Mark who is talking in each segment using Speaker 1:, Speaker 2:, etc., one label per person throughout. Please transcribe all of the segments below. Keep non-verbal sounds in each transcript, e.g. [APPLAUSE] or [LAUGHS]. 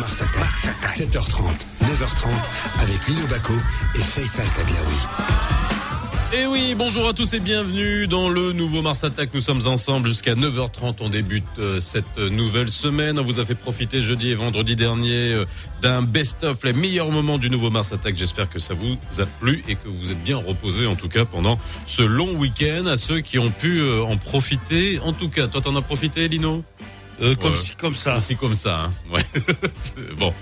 Speaker 1: Mars Attack. 7h30, 9h30 avec Lino Baco et Faisal Taglaoui.
Speaker 2: Et eh oui, bonjour à tous et bienvenue dans le nouveau Mars Attack. Nous sommes ensemble jusqu'à 9h30. On débute euh, cette nouvelle semaine. On vous a fait profiter jeudi et vendredi dernier euh, d'un best-of, les meilleurs moments du nouveau Mars Attack. J'espère que ça vous a plu et que vous êtes bien reposés en tout cas pendant ce long week-end à ceux qui ont pu euh, en profiter. En tout cas, toi t'en as profité Lino?
Speaker 3: Euh, comme si, comme ça.
Speaker 2: Si, comme ça. Hein. [LAUGHS] Ouais. bon,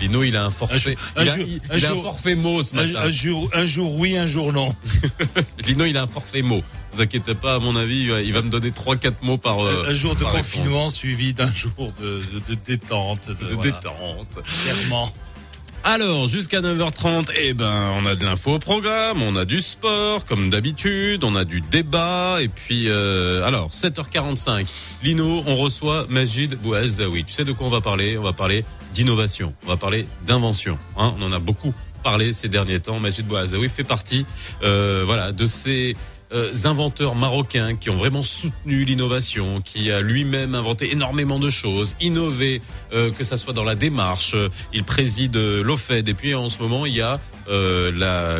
Speaker 2: Lino, il a un forfait. Un, il, a, il, un, a un forfait mot ce matin.
Speaker 3: Un, jour, un jour oui, un jour non. [LAUGHS]
Speaker 2: Lino, il a un forfait mot. Vous inquiétez pas, à mon avis, il va me donner trois, quatre mots par.
Speaker 3: Un, jour de confinement suivi d'un jour de, de, de, détente.
Speaker 2: De, de voilà. détente.
Speaker 3: Clairement.
Speaker 2: Alors, jusqu'à 9h30, eh ben, on a de l'info au programme, on a du sport, comme d'habitude, on a du débat, et puis, euh, alors, 7h45, Lino, on reçoit Majid Bouazaoui. Tu sais de quoi on va parler? On va parler d'innovation, on va parler d'invention. Hein on en a beaucoup parlé ces derniers temps. Majid Bouazaoui fait partie, euh, voilà, de ces euh, inventeurs marocains qui ont vraiment soutenu l'innovation, qui a lui-même inventé énormément de choses, innové, euh, que ça soit dans la démarche. Il préside l'OFED et puis en ce moment il y a euh, la,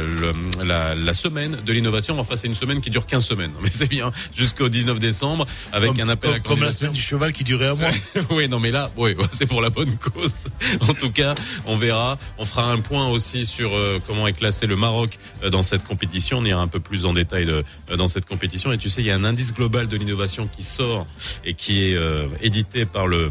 Speaker 2: la, la, semaine de l'innovation. Enfin c'est une semaine qui dure 15 semaines, mais c'est bien jusqu'au 19 décembre avec
Speaker 3: comme,
Speaker 2: un appel
Speaker 3: comme,
Speaker 2: à
Speaker 3: comme la semaine du cheval qui durait un mois. [LAUGHS]
Speaker 2: oui non mais là oui [LAUGHS] c'est pour la bonne cause. en tout cas on verra. On fera un point aussi sur euh, comment est classé le Maroc euh, dans cette compétition. On ira un peu plus en détail de dans cette compétition. Et tu sais, il y a un indice global de l'innovation qui sort et qui est euh, édité par le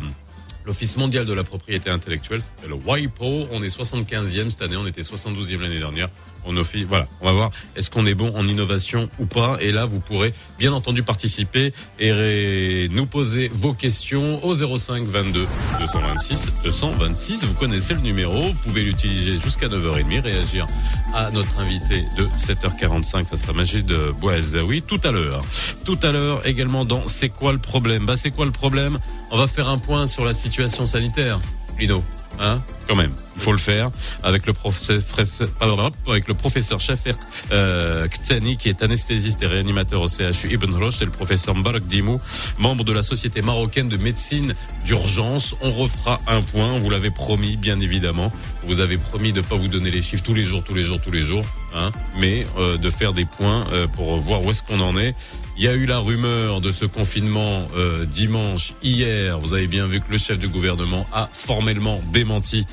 Speaker 2: l'Office mondial de la propriété intellectuelle, le WIPO. On est 75e cette année, on était 72e l'année dernière. On voilà, on va voir est-ce qu'on est bon en innovation ou pas. Et là, vous pourrez bien entendu participer et nous poser vos questions au 05 22 226 226. Vous connaissez le numéro, vous pouvez l'utiliser jusqu'à 9h30, réagir à notre invité de 7h45, ça sera Magid de Boazaoui tout à l'heure. Tout à l'heure également dans C'est quoi le problème? Bah c'est quoi le problème? On va faire un point sur la situation sanitaire, Lino. Hein? Quand même, il faut le faire avec le professeur avec le professeur Shafer euh, Ktani qui est anesthésiste et réanimateur au CHU Ibn Rushd et le professeur Mbarak Dimou, membre de la Société marocaine de médecine d'urgence. On refera un point, vous l'avez promis bien évidemment. Vous avez promis de pas vous donner les chiffres tous les jours, tous les jours, tous les jours, hein, mais euh, de faire des points euh, pour voir où est-ce qu'on en est. Il y a eu la rumeur de ce confinement euh, dimanche hier. Vous avez bien vu que le chef du gouvernement a formellement démenti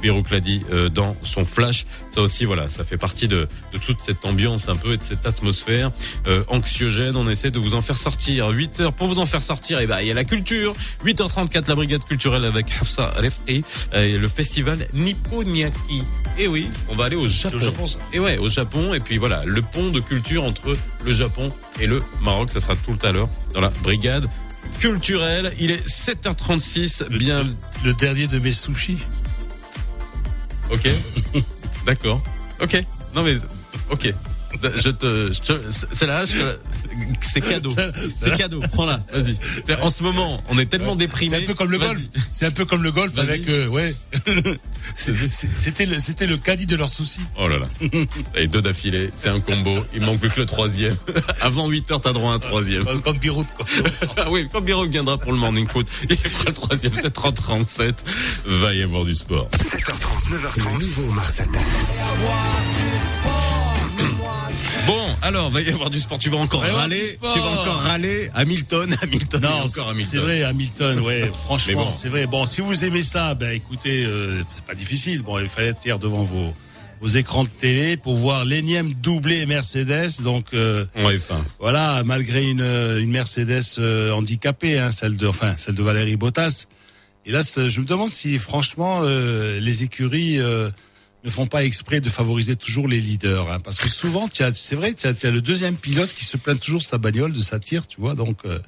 Speaker 2: Birouk l'a dit euh, dans son flash. Ça aussi, voilà, ça fait partie de, de toute cette ambiance un peu et de cette atmosphère euh, anxiogène. On essaie de vous en faire sortir. 8 heures pour vous en faire sortir. Et eh ben, il y a la culture. 8h34, la brigade culturelle avec Hafsa Refri et le festival Nipponiaki. Et oui, on va aller au Japon.
Speaker 3: Au Japon ça.
Speaker 2: Et ouais, au Japon. Et puis voilà, le pont de culture entre le Japon et le Maroc. Ça sera tout à l'heure dans la brigade culturelle. Il est 7h36. Bien.
Speaker 3: Le, le dernier de mes sushis.
Speaker 2: Ok. [LAUGHS] D'accord. Ok. Non mais ok. Je te, je te c'est là, c'est cadeau. C'est cadeau. Prends-la. Vas-y. En ce moment, on est tellement déprimé.
Speaker 3: C'est un peu comme le golf. C'est un peu comme le golf avec, euh, ouais. [LAUGHS] C'était le, c'était le caddie de leurs soucis.
Speaker 2: Oh là là. [LAUGHS] Et deux d'affilée. C'est un combo. Il manque plus que le troisième. [LAUGHS] Avant 8 heures, t'as droit à un troisième.
Speaker 3: Comme, comme Birout, quoi.
Speaker 2: ah oui, quand Birout viendra pour le morning foot, il fera le troisième. 7h37. Va y avoir du sport.
Speaker 1: 7h30, 9h30. Le nouveau Mars Attack.
Speaker 2: Bon, alors, va y avoir du sport. Tu vas encore râler. Tu vas encore râler. Hamilton, [LAUGHS] Hamilton.
Speaker 3: Non,
Speaker 2: encore Hamilton.
Speaker 3: c'est vrai, Hamilton, ouais, [LAUGHS] franchement,
Speaker 2: bon.
Speaker 3: c'est vrai. Bon, si vous aimez ça, ben écoutez, euh, c'est pas difficile. Bon, il fallait être devant vos, vos écrans de télé pour voir l'énième doublé Mercedes. Donc, euh,
Speaker 2: Ouais,
Speaker 3: voilà, malgré une, euh, une Mercedes euh, handicapée, hein, celle de, enfin, celle de Valérie Bottas. Et là, je me demande si, franchement, euh, les écuries euh, ne font pas exprès de favoriser toujours les leaders, hein, parce que souvent, c'est vrai, tu as, as le deuxième pilote qui se plaint toujours de sa bagnole, de sa tire, tu vois. Donc, euh,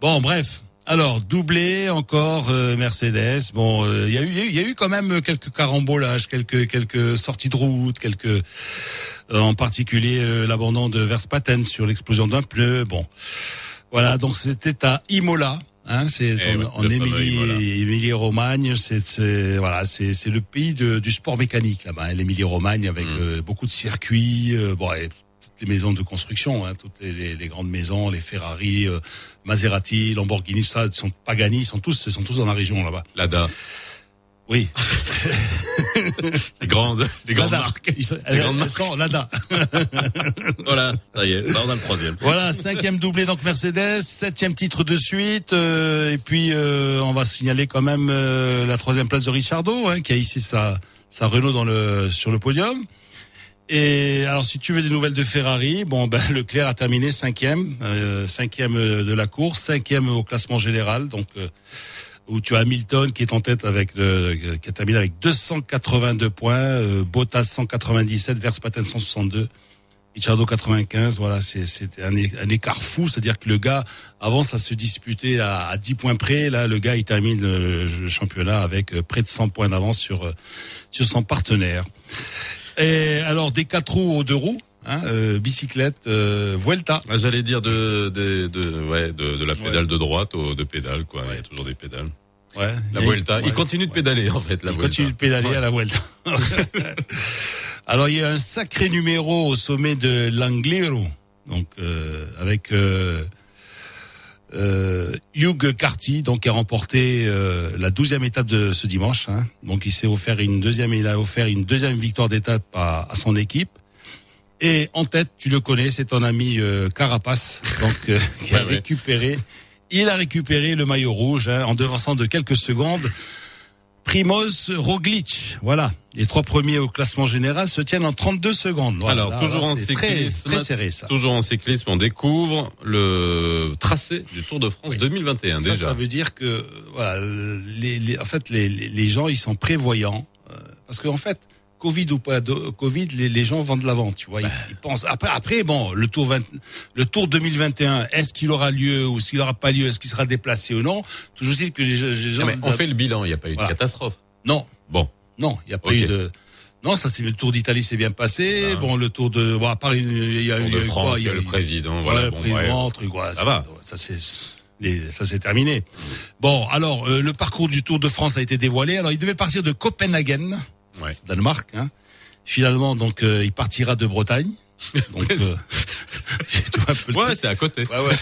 Speaker 3: bon, bref. Alors, doublé encore euh, Mercedes. Bon, euh, il y a eu, y a eu- quand même quelques carambolages, quelques quelques sorties de route, quelques euh, en particulier l'abandon de Verstappen sur l'explosion d'un pneu. Bon, voilà. Donc c'était à Imola. Hein, c'est
Speaker 2: Eh oui,
Speaker 3: en, en Émilie,
Speaker 2: Imola.
Speaker 3: Émilie-Romagne. C'est, c'est- voilà, c'est, c'est le pays de, du sport mécanique là-bas. hein, L'Émilie-Romagne avec
Speaker 2: Mm.
Speaker 3: euh, beaucoup de circuits. euh, bon, et toutes les maisons de construction, hein, toutes les, les- les grandes maisons, les Ferrari, euh, Maserati, Lamborghini, ça, sont Pagani, sont tous, sont tous dans la région là-bas.
Speaker 2: Lada.
Speaker 3: Oui.
Speaker 2: les grandes, les grandes
Speaker 3: Lada.
Speaker 2: marques.
Speaker 3: Ils sont-
Speaker 2: Les
Speaker 3: elles-
Speaker 2: grandes
Speaker 3: elles
Speaker 2: marques.
Speaker 3: sont Lada. [LAUGHS]
Speaker 2: Voilà, ça y est, là on a le troisième.
Speaker 3: Voilà, cinquième doublé donc Mercedes, septième titre de suite, euh, et puis euh, on va signaler quand même euh, la troisième place de Richardo, hein, qui a ici sa, sa Renault dans le sur le podium. Et alors, si tu veux des nouvelles de Ferrari, bon, ben [LAUGHS] Leclerc a terminé cinquième, euh, cinquième euh, de la course, cinquième au classement général, donc euh, où tu as Hamilton qui est en tête avec le, qui a terminé avec 282 points, euh, Bottas 197, Verstappen 162. Ricciardo 95, voilà, c'est un, un écart fou, c'est-à-dire que le gars avant ça se disputait à, à 10 points près, là le gars il termine le, le championnat avec euh, près de 100 points d'avance sur euh, sur son partenaire. Et alors des quatre roues aux deux roues, hein, euh, bicyclette, euh, Vuelta.
Speaker 2: Ah, J'allais dire de, de, de, ouais, de, de la pédale de droite aux de pédales, quoi. Il y a toujours des pédales.
Speaker 3: Ouais,
Speaker 2: La Vuelta. il continue de pédaler, en fait, la
Speaker 3: Il
Speaker 2: Vuelta.
Speaker 3: continue de pédaler à la Vuelta. [LAUGHS] Alors il y a un sacré numéro au sommet de l'Angliru, donc euh, avec euh, euh, Hugh Carty, donc qui a remporté euh, la douzième étape de ce dimanche. hein. Donc il s'est offert une deuxième, il a offert une deuxième victoire d'étape à, à son équipe. Et en tête, tu le connais, c'est ton ami euh, Carapace, donc euh, [LAUGHS] qui a
Speaker 2: Ouais, ouais.
Speaker 3: récupéré. Il a récupéré le maillot rouge hein, en devançant de quelques secondes. Primoz Roglic, voilà. Les trois premiers au classement général se tiennent en 32 secondes. Voilà,
Speaker 2: Alors,
Speaker 3: là,
Speaker 2: toujours
Speaker 3: là,
Speaker 2: en
Speaker 3: c'est très,
Speaker 2: cyclisme.
Speaker 3: très serré ça.
Speaker 2: Toujours en cyclisme, on découvre le tracé du Tour de France
Speaker 3: Oui.
Speaker 2: 2021,
Speaker 3: Ça,
Speaker 2: déjà.
Speaker 3: ça veut dire que voilà, les, les- en fait, les, les gens ils sont prévoyants euh, parce qu'en fait, Covid ou pas de, Covid, les, les gens de l'avant, tu vois. Ils, ils pensent après, après, bon, le tour 20, le tour 2021, est-ce qu'il aura lieu ou s'il aura pas lieu, est-ce qu'il sera déplacé ou non? Toujours dit que les, les gens,
Speaker 2: Ah, mais on fait le bilan, il n'y a pas eu
Speaker 3: Voilà.
Speaker 2: de catastrophe.
Speaker 3: non,
Speaker 2: Bon.
Speaker 3: non, il y a pas eu de. Non, ça c'est le Tour d'Italie s'est bien passé.
Speaker 2: Ah.
Speaker 3: bon, le Tour de, bon, à part il y a
Speaker 2: Tour
Speaker 3: eu
Speaker 2: France, il y a le président, voilà.
Speaker 3: le
Speaker 2: bon,
Speaker 3: président,
Speaker 2: ouais.
Speaker 3: truc, voilà,
Speaker 2: Ça va.
Speaker 3: Ça c'est, ça c'est terminé. Bon, alors euh, le parcours du Tour de France a été dévoilé. Alors il devait partir de Copenhagen,
Speaker 2: Ouais.
Speaker 3: Danemark. Hein. Finalement, donc euh, il partira de Bretagne. [LAUGHS] Donc, euh, [LAUGHS] tu vois un peu le
Speaker 2: Ouais, c'est à côté.
Speaker 3: Ouais, ouais.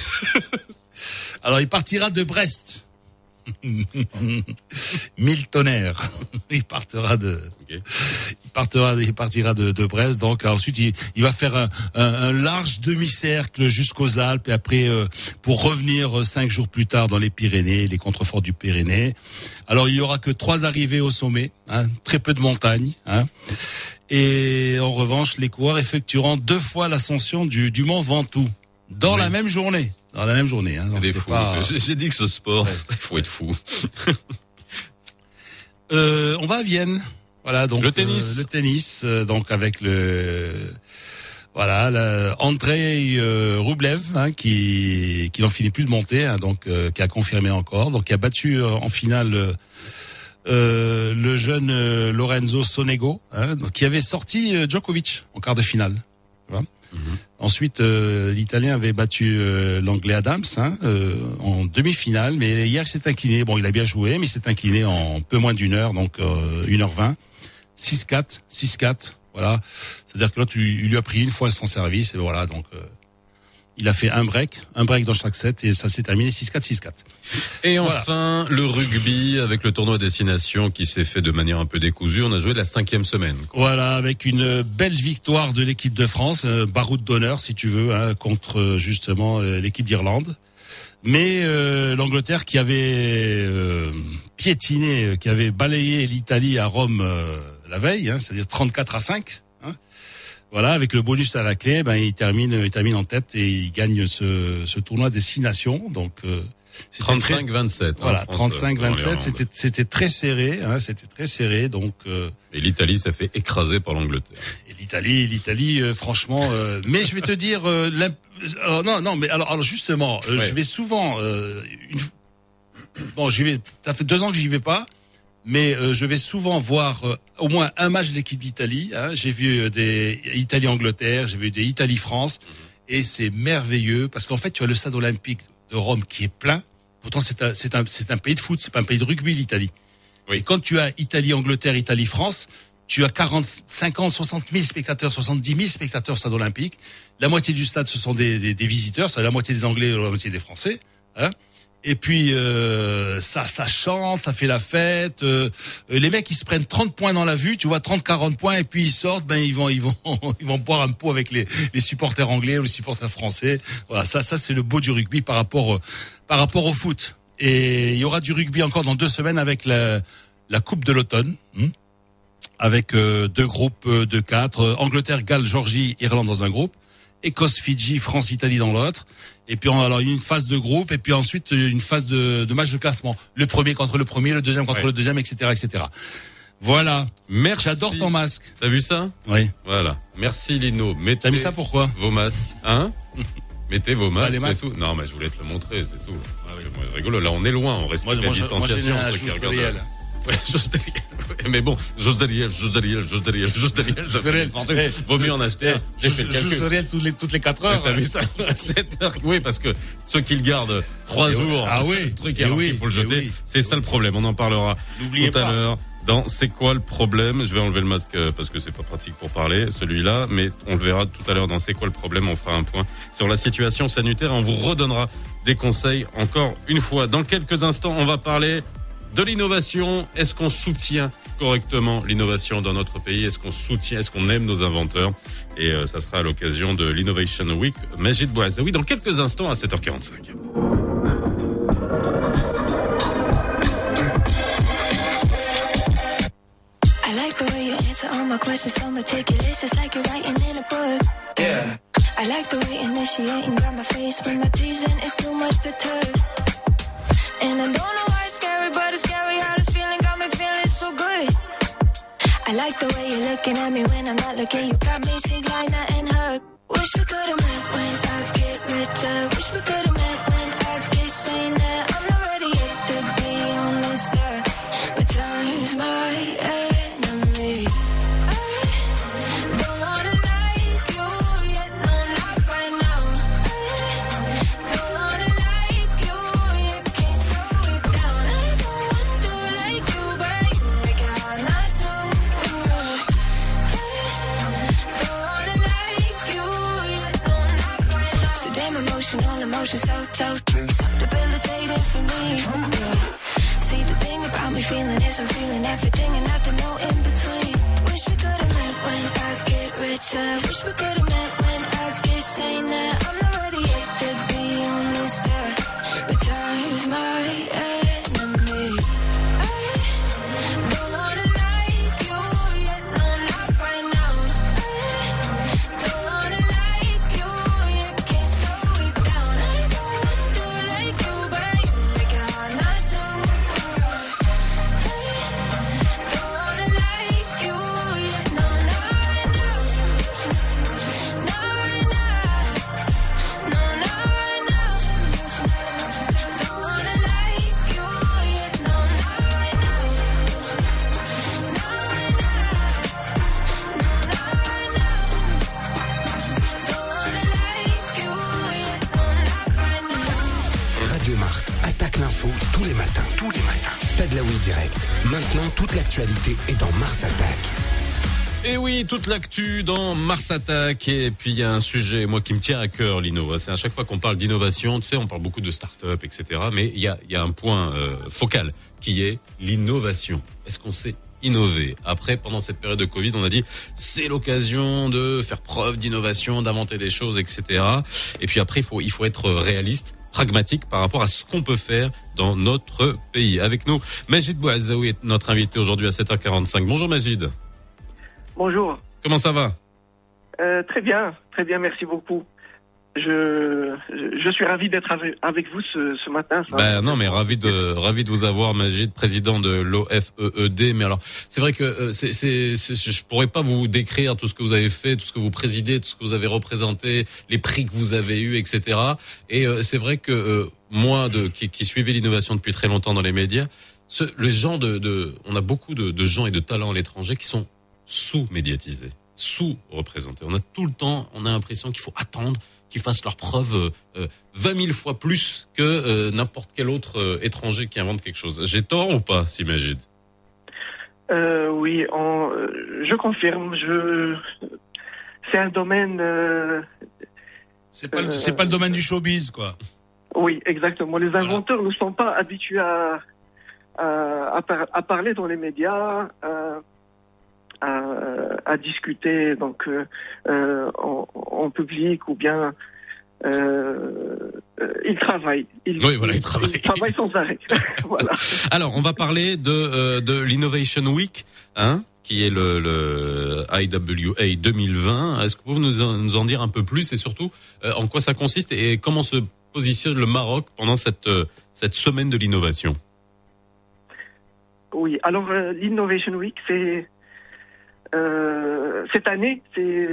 Speaker 3: [LAUGHS] Alors, il partira de Brest. [LAUGHS] Mille tonnerres. [LAUGHS] Il partira de, il partira, il partira de, de Brest. Donc ensuite, il, il va faire un, un- un large demi-cercle jusqu'aux Alpes et après euh, pour revenir euh, cinq jours plus tard dans les Pyrénées, les contreforts du Pyrénées. Alors il y aura que trois arrivées au sommet, hein, très peu de montagnes. Hein. Et en revanche, les coureurs effectueront deux fois l'ascension du, du mont Ventoux dans
Speaker 2: Oui.
Speaker 3: la même journée. Dans la même journée. Hein.
Speaker 2: C'est
Speaker 3: pas-
Speaker 2: J'ai dit que ce sport, il [LAUGHS] faut être fou. [LAUGHS]
Speaker 3: Euh, on va à Vienne. Voilà donc
Speaker 2: Le tennis.
Speaker 3: euh, le tennis euh, donc avec le voilà le Andrei euh, Rublev hein, qui qui n'en finit plus de monter hein, donc euh, qui a confirmé encore donc qui a battu en finale le jeune Lorenzo Sonego hein, donc, qui avait sorti Djokovic en quart de finale. Vois Ensuite, euh, l'Italien avait battu euh, l'Anglais Adams hein, euh, en demi-finale, mais hier il s'est incliné. Bon, il a bien joué, mais il s'est incliné en peu moins d'une heure, donc euh, 1h20. 6-4, 6-4, voilà. C'est-à-dire que là, tu, lui a pris une fois son service, et voilà, donc euh, il a fait un break, un break dans chaque set, et ça s'est terminé 6-4, 6-4.
Speaker 2: Et
Speaker 3: Voilà.
Speaker 2: enfin, le rugby avec le tournoi destination qui s'est fait de manière un peu décousue. On a joué la cinquième semaine. quoi.
Speaker 3: Voilà, avec une belle victoire de l'équipe de France, euh, baroud d'honneur si tu veux, hein, contre euh, justement euh, l'équipe d'Irlande. Mais euh, l'Angleterre qui avait euh, piétiné, qui avait balayé l'Italie à Rome euh, la veille, hein, c'est-à-dire 34 à 5. Hein. Voilà, avec le bonus à la clé, ben il termine, il termine en tête et il gagne ce, ce tournoi des six nations. Donc euh, c'était très-
Speaker 2: 35-27. hein,
Speaker 3: voilà,
Speaker 2: France, euh,
Speaker 3: 35-27,
Speaker 2: devant l'Irlande.
Speaker 3: c'était c'était très serré, hein, c'était très serré. Donc euh,
Speaker 2: Et l'Italie s'est fait écraser par l'Angleterre.
Speaker 3: et l'Italie, l'Italie, euh, franchement. euh, [LAUGHS] mais je vais te dire, euh, l'imp- alors, non, non, mais alors, alors justement, euh,
Speaker 2: Ouais.
Speaker 3: je vais souvent. Euh, une... [COUGHS] Bon, j'y vais. Ça fait deux ans que j'y vais pas, mais euh, je vais souvent voir euh, au moins un match de l'équipe d'Italie. Hein. J'ai vu euh, des Italie-Angleterre, j'ai vu des Italie-France, et c'est merveilleux parce qu'en fait, tu as le stade olympique de Rome qui est plein. Pourtant, c'est un, c'est un, c'est un pays de foot, c'est pas un pays de rugby, l'Italie.
Speaker 2: Oui.
Speaker 3: Et quand tu as Italie-Angleterre, Italie-France, tu as 40, 50, 60 000 spectateurs, 70 000 spectateurs au stade olympique. La moitié du stade, ce sont des, des, des visiteurs, c'est la moitié des Anglais, la moitié des Français. Hein Et puis euh, ça, ça chante, ça fait la fête. Euh, les mecs, ils se prennent 30 points dans la vue, tu vois, 30-40 points, et puis ils sortent, ben ils vont, ils vont, [LAUGHS] ils vont boire un pot avec les, les supporters anglais ou les supporters français. Voilà, ça, ça c'est le beau du rugby par rapport, par rapport au foot. Et il y aura du rugby encore dans deux semaines avec la, la Coupe de l'automne. Hmm, avec deux groupes de quatre, Angleterre, Galles, Georgie, Irlande dans un groupe, Écosse, Fidji, France, Italie dans l'autre. Et puis on alors une phase de groupe et puis ensuite une phase de, de match de classement. Le premier contre le premier, le deuxième contre le deuxième, etc., etc. Voilà.
Speaker 2: Merci.
Speaker 3: J'adore ton masque.
Speaker 2: T'as vu ça?
Speaker 3: Oui.
Speaker 2: Voilà. Merci Lino.
Speaker 3: Mettez T'as mis ça pourquoi?
Speaker 2: Vos masques. Hein? [LAUGHS] Mettez vos masques. les masques. Non, mais je voulais te le montrer, c'est tout. Ah, oui. rigolo. Là, on est loin. On respecte la distanciation. Moi, [LAUGHS] Mais bon, Jos Daniel, Jos Daniel, Jos Daniel, Jos Daniel. Jos Daniel, vaut mieux en acheter un.
Speaker 3: Jos Daniel toutes les, toutes les 4 heures.
Speaker 2: T'as vu ça? [LAUGHS] 7 heures. Oui, parce que ceux qui le gardent 3 jours.
Speaker 3: Ah oui. [LAUGHS]
Speaker 2: Truc et oui, il faut le jeter. C'est ça le problème. On en parlera tout à l'heure. Dans C'est quoi le problème? Je vais enlever le masque euh, parce que c'est pas pratique pour parler, celui-là, mais on le verra tout à l'heure dans C'est quoi le problème? On fera un point sur la situation sanitaire. On vous redonnera des conseils encore une fois. Dans quelques instants, on va parler de l'innovation. Est-ce qu'on soutient correctement l'innovation dans notre pays? Est-ce qu'on soutient, est-ce qu'on aime nos inventeurs? Et euh, ça sera à l'occasion de l'Innovation Week. Majid Oui, dans quelques instants à 7h45. I like the way you answer all my questions so meticulous. It's like you're writing in a book. Yeah. I like the way initiating got my face when my teasing is too much to touch. And I don't know like the way you're looking at me when I'm not looking. You got me sing line and hug. Wish we could've met I wish we
Speaker 4: could toute l'actualité est dans Mars Attack.
Speaker 2: Et oui, toute l'actu dans Mars Attack. Et puis il y a un sujet, moi, qui me tient à cœur, Lino. C'est à chaque fois qu'on parle d'innovation, tu sais, on parle beaucoup de start-up, etc. Mais il y a, un point euh, focal qui est l'innovation. Est-ce qu'on sait innover? Après, pendant cette période de Covid, on a dit c'est l'occasion de faire preuve d'innovation, d'inventer des choses, etc. Et puis après, il faut être réaliste pragmatique par rapport à ce qu'on peut faire dans notre pays. Avec nous, Majid Bouazaoui est notre invité aujourd'hui à 7h45. Bonjour Majid.
Speaker 5: Bonjour.
Speaker 2: Comment ça va?
Speaker 5: Euh, très bien, très bien, merci beaucoup. Je, je, suis ravi d'être avec, vous ce, ce matin. ça.
Speaker 2: Ben non, mais ravi de ravi de vous avoir, Majid, président de l'OFEED. Mais alors, c'est vrai que euh, c'est, c'est, c'est- je pourrais pas vous décrire tout ce que vous avez fait, tout ce que vous présidez, tout ce que vous avez représenté, les prix que vous avez eus, etc. Et euh, c'est vrai que euh, moi, de qui, qui suivais l'innovation depuis très longtemps dans les médias, ce, le genre de, de, on a beaucoup de, de gens et de talents à l'étranger qui sont sous-médiatisés, sous-représentés. On a tout le temps, on a l'impression qu'il faut attendre fassent leurs preuves euh, 20 000 fois plus que euh, n'importe quel autre euh, étranger qui invente quelque chose. J'ai tort ou pas, s'imagine
Speaker 5: Euh, oui, euh, je confirme. Je, c'est un domaine. euh,
Speaker 3: C'est pas, le- c'est pas le domaine du showbiz, quoi.
Speaker 5: Oui, exactement. Les inventeurs ne sont pas habitués à, à, à, parler dans les médias, à, à discuter donc euh, en, en, public ou bien euh, ils travaillent.
Speaker 2: Ils, oui, voilà, ils travaillent.
Speaker 5: Ils travaillent sans arrêt. [LAUGHS] [LAUGHS] voilà.
Speaker 2: Alors, on va parler de, euh, de l'Innovation Week, hein, qui est le, le IWA 2020. Est-ce que vous pouvez nous en, nous en, dire un peu plus et surtout euh, en quoi ça consiste et comment se positionne le Maroc pendant cette, euh, cette semaine de l'innovation?
Speaker 5: Oui, alors euh, l'Innovation Week, c'est cette année, c'est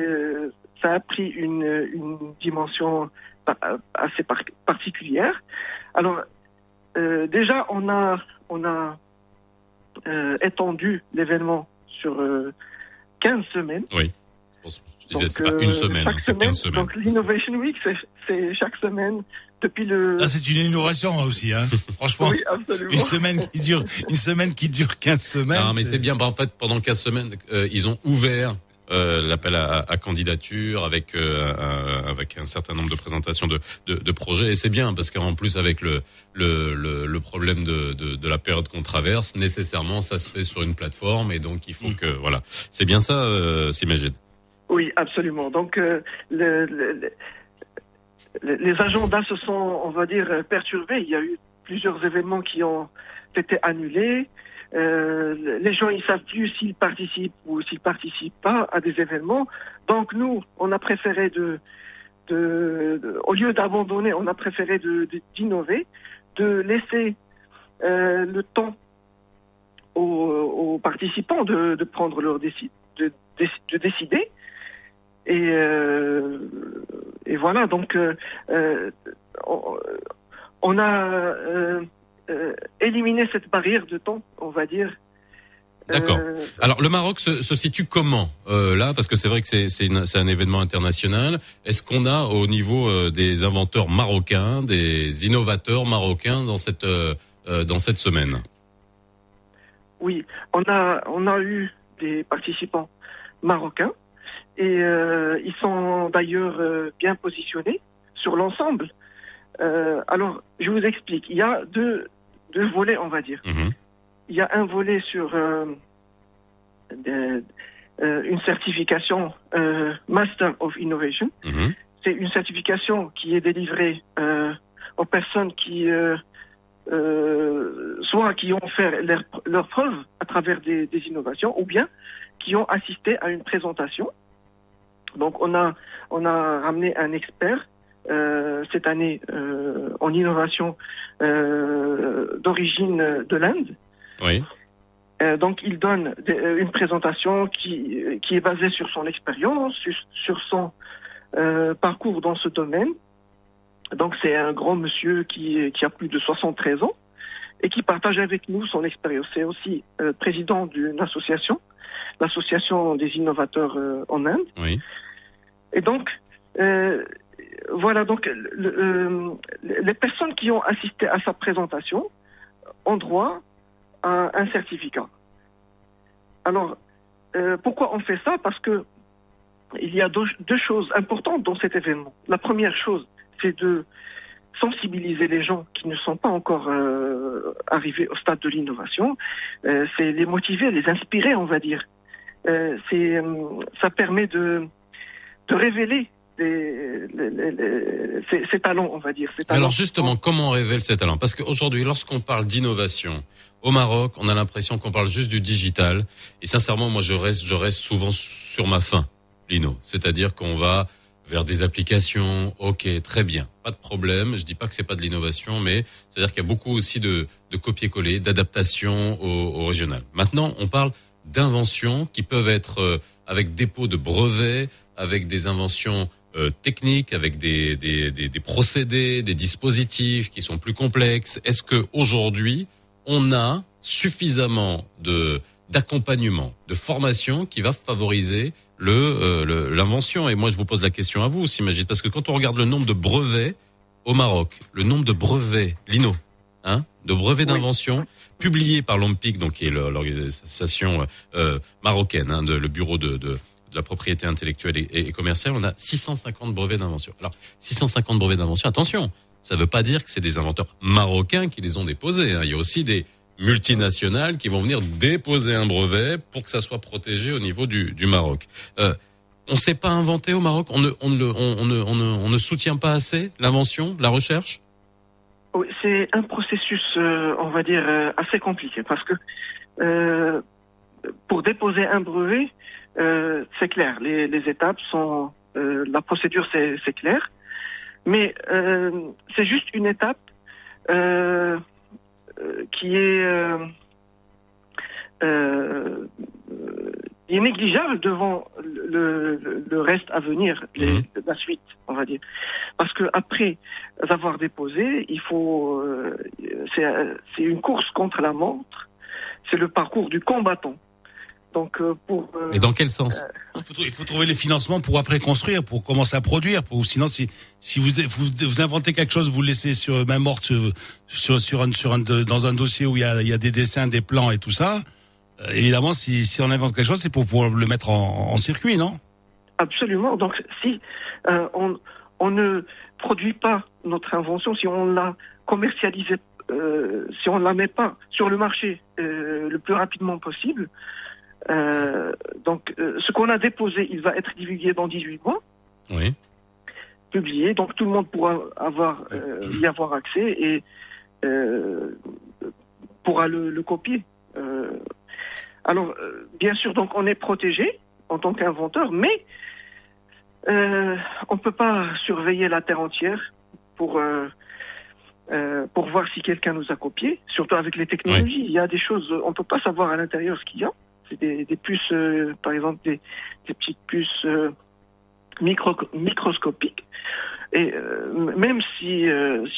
Speaker 5: ça a pris une, une dimension assez particulière. Alors, euh, déjà, on a, on a euh, étendu l'événement sur euh, 15 semaines.
Speaker 2: Oui. Je disais, c'est pas une euh, semaine, hein, c'est 15 semaines.
Speaker 5: Donc, l'Innovation Week, c'est chaque semaine depuis le.
Speaker 3: Ah, c'est une innovation aussi, hein. [LAUGHS] Franchement.
Speaker 5: oui, absolument.
Speaker 3: Une semaine qui dure, une semaine qui dure 15 semaines.
Speaker 2: Non, mais c'est bien. Bah, en fait, pendant 15 semaines, euh, ils ont ouvert euh, l'appel à, à, candidature avec euh, un, avec un certain nombre de présentations de, de, de projets et c'est bien parce qu'en plus avec le le, le, le problème de, de, de, la période qu'on traverse nécessairement ça se fait sur une plateforme et donc il faut mm. que voilà c'est bien ça euh, Simagid.
Speaker 5: Oui absolument donc euh, le, le, les agendas se sont on va dire perturbés il y a eu plusieurs événements qui ont été annulés euh, les gens ils savent plus s'ils participent ou s'ils participent pas à des événements. Donc nous, on a préféré de, de, de au lieu d'abandonner, on a préféré d'innover, de, de, laisser euh, le temps aux, aux participants de, de, prendre leur décide, de, de, décider. Et, euh, et voilà, donc euh, euh on, a éliminer cette barrière de temps, on va dire.
Speaker 2: D'accord. Alors le Maroc se, se situe comment euh, là? Parce que c'est vrai que c'est un événement international. Est-ce qu'on a au niveau euh, des inventeurs marocains, des innovateurs marocains dans cette euh, dans cette semaine?
Speaker 5: Oui, on a on a eu des participants marocains et ils sont d'ailleurs bien positionnés sur l'ensemble. alors je vous explique. Il y a deux deux volets, on va dire. Mhm. Il y a un volet sur euh, euh, une certification euh, Master of Innovation. Mhm. C'est une certification qui est délivrée aux personnes qui soit qui ont fait leurs leur preuves à travers des, des, innovations, ou bien qui ont assisté à une présentation. Donc on a on a ramené un expert euh, cette année euh, en innovation euh, d'origine de l'Inde.
Speaker 2: Oui.
Speaker 5: Donc il donne une présentation qui, qui est basée sur son expérience, sur, sur, son parcours dans ce domaine. Donc c'est un grand monsieur qui, qui a plus de 73 ans et qui partage avec nous son expérience. C'est aussi président d'une association, l'association des innovateurs en Inde.
Speaker 2: Oui.
Speaker 5: Et donc, euh, voilà, donc euh, les personnes qui ont assisté à sa présentation ont droit à un certificat. Alors, euh, pourquoi on fait ça? Parce que il y a deux, choses importantes dans cet événement. La première chose, c'est de sensibiliser les gens qui ne sont pas encore arrivés au stade de l'innovation. C'est les motiver, les inspirer, on va dire. C'est, ça permet de, de révéler ces, talents, on va dire.
Speaker 2: Alors justement, comment on révèle ces talents? Parce qu'aujourd'hui, lorsqu'on parle d'innovation au Maroc, on a l'impression qu'on parle juste du digital. Et sincèrement, moi, je reste, je reste souvent sur ma faim, Lino. C'est-à-dire qu'on va vers des applications. Ok, très bien, pas de problème. Je dis pas que c'est pas de l'innovation, mais c'est-à-dire qu'il y a beaucoup aussi de, de copier-coller, d'adaptation au, au régional. Maintenant, on parle d'inventions qui peuvent être euh, avec dépôt de brevets, avec des inventions euh, techniques, avec des, des, des, des, procédés, des dispositifs qui sont plus complexes. Est-ce que aujourd'hui on a suffisamment de d'accompagnement, de formation qui va favoriser le euh, l'invention? Et moi, je vous pose la question à vous aussi, Magid, parce que quand on regarde le nombre de brevets au Maroc, le nombre de brevets, Lino, hein, de brevets d'invention publiés par l'OMPIC, donc qui est l'organisation euh, marocaine, hein, de, le bureau de, de de la propriété intellectuelle et, commerciale, on a 650 brevets d'invention. Alors, 650 brevets d'invention, attention, ça veut pas dire que c'est des inventeurs marocains qui les ont déposés. Hein. Il y a aussi des multinationales qui vont venir déposer un brevet pour que ça soit protégé au niveau du, du Maroc. Euh, on ne sait pas inventer au Maroc? On ne, on ne, on ne, on ne, ne soutient pas assez l'invention, la recherche?
Speaker 5: Oui, c'est un processus, euh, on va dire, euh, assez compliqué parce que pour déposer un brevet, euh, c'est clair, les, les, étapes sont, euh, la procédure c'est clair, mais c'est juste une étape qui est est négligeable devant le, le, reste à venir, les, mhm. la suite, on va dire. Parce que après avoir déposé, il faut, euh, c'est une course contre la montre, c'est le parcours du combattant. Donc euh, pour.
Speaker 2: Euh, Et dans quel sens
Speaker 3: il, faut, il, faut, trouver les financements pour après construire, pour commencer à produire. Pour sinon, si si vous vous, vous inventez quelque chose, vous le laissez sur main morte sur sur, sur, un, sur un, dans un dossier où il y a, il y a des dessins, des plans et tout ça euh, évidemment, si, si on invente quelque chose, c'est pour pouvoir le mettre en, en circuit, non?
Speaker 5: Absolument. Donc, si euh, on, on, ne produit pas notre invention, si on l'a commercialisée, euh, si on ne la met pas sur le marché euh, le plus rapidement possible, euh, donc ce qu'on a déposé, il va être divulgué dans 18 mois.
Speaker 2: Oui.
Speaker 5: Publié, donc tout le monde pourra avoir y avoir accès et pourra le, le copier. Alors, euh, bien sûr, donc on est protégé en tant qu'inventeur, mais euh, on ne peut pas surveiller la Terre entière pour euh, euh, pour voir si quelqu'un nous a copié. Surtout avec les technologies, il y a des choses, on ne peut pas savoir à l'intérieur ce qu'il y a. C'est des, des, puces, euh, par exemple, des, des petites puces micro, microscopiques. Et même si,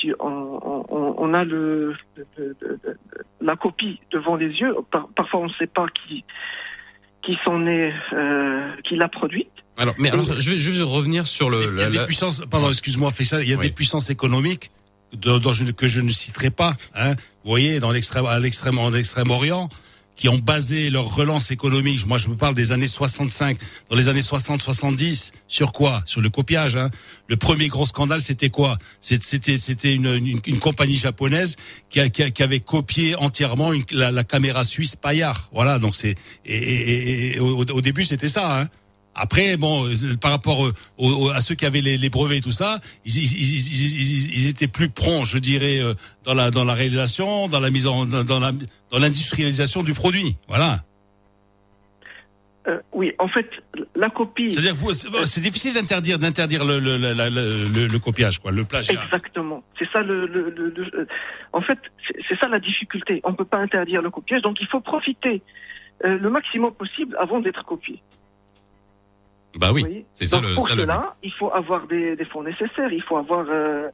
Speaker 5: si on, on, on, a le, la copie devant les yeux. parfois, on ne sait pas qui qui s'en est, euh, qui l'a produite.
Speaker 2: Alors, mais alors, je vais juste revenir sur le.
Speaker 3: Il y a des puissances. Pardon, excuse-moi, ça. Il y a des puissances économiques dont je, que je ne citerai pas. Hein. Vous voyez, dans l'extrême, à l'extrême, en extrême-orient, qui ont basé leur relance économique, moi je me parle des années 65, dans les années 60-70, sur quoi? Sur le copiage. Hein. Le premier gros scandale, c'était quoi? C'était c'était une, une, une, compagnie japonaise qui, a, qui, avait copié entièrement une, la, la, caméra suisse Payard. Voilà, donc c'est et, et, et, au, au, début c'était ça. Hein. Après, bon, euh, par rapport euh, à ceux qui avaient les, brevets et tout ça, ils, ils, ils, étaient plus prompts, je dirais, euh, dans la dans la réalisation, dans la mise en dans la dans l'industrialisation du produit. Voilà.
Speaker 5: Euh, oui, en fait, la copie.
Speaker 3: C'est-à-dire, vous, c'est difficile d'interdire, d'interdire le le, le, le, copiage, quoi, le plagiat.
Speaker 5: Exactement. C'est ça le, le, en fait, c'est ça la difficulté. On peut pas interdire le copiage, donc il faut profiter euh, le maximum possible avant d'être copié.
Speaker 2: Bah oui, c'est ça le.
Speaker 5: Pour cela, il faut avoir des, des, fonds nécessaires, il faut avoir euh,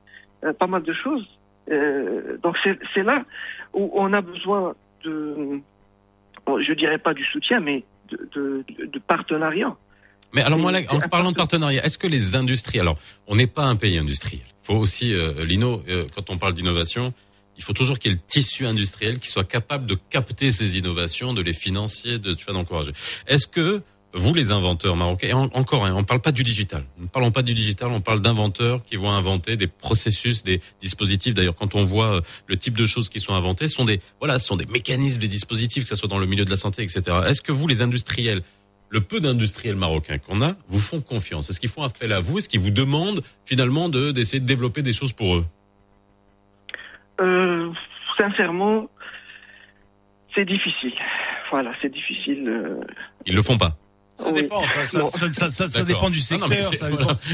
Speaker 5: euh pas mal de choses. Euh, donc c'est là où on a besoin de, je dirais pas du soutien, mais de, de, de partenariat.
Speaker 2: Mais alors moi, en parlant de partenariat, est-ce que les industries, alors on n'est pas un pays industriel. Il faut aussi, euh, Lino, euh, quand on parle d'innovation, il faut toujours qu'il y ait le tissu industriel qui soit capable de capter ces innovations, de les financer, de tu vois d'encourager. Est-ce que vous les inventeurs marocains, et encore, hein, on ne parle pas du digital. Ne parlons pas du digital, on parle d'inventeurs qui vont inventer des processus, des dispositifs. D'ailleurs, quand on voit euh, le type de choses qui sont inventées, ce sont des voilà, ce sont des mécanismes, des dispositifs, que ce soit dans le milieu de la santé, etc. Est-ce que vous, les industriels, le peu d'industriels marocains qu'on a, vous font confiance? Est-ce qu'ils font appel à vous? Est-ce qu'ils vous demandent finalement de d'essayer de développer des choses pour eux?
Speaker 5: Euh, Sincèrement, c'est difficile. Voilà, c'est difficile.
Speaker 2: Ils le font pas?
Speaker 3: Ça dépend, ça, ça, ça, ça, ça dépend du [LAUGHS] secteur.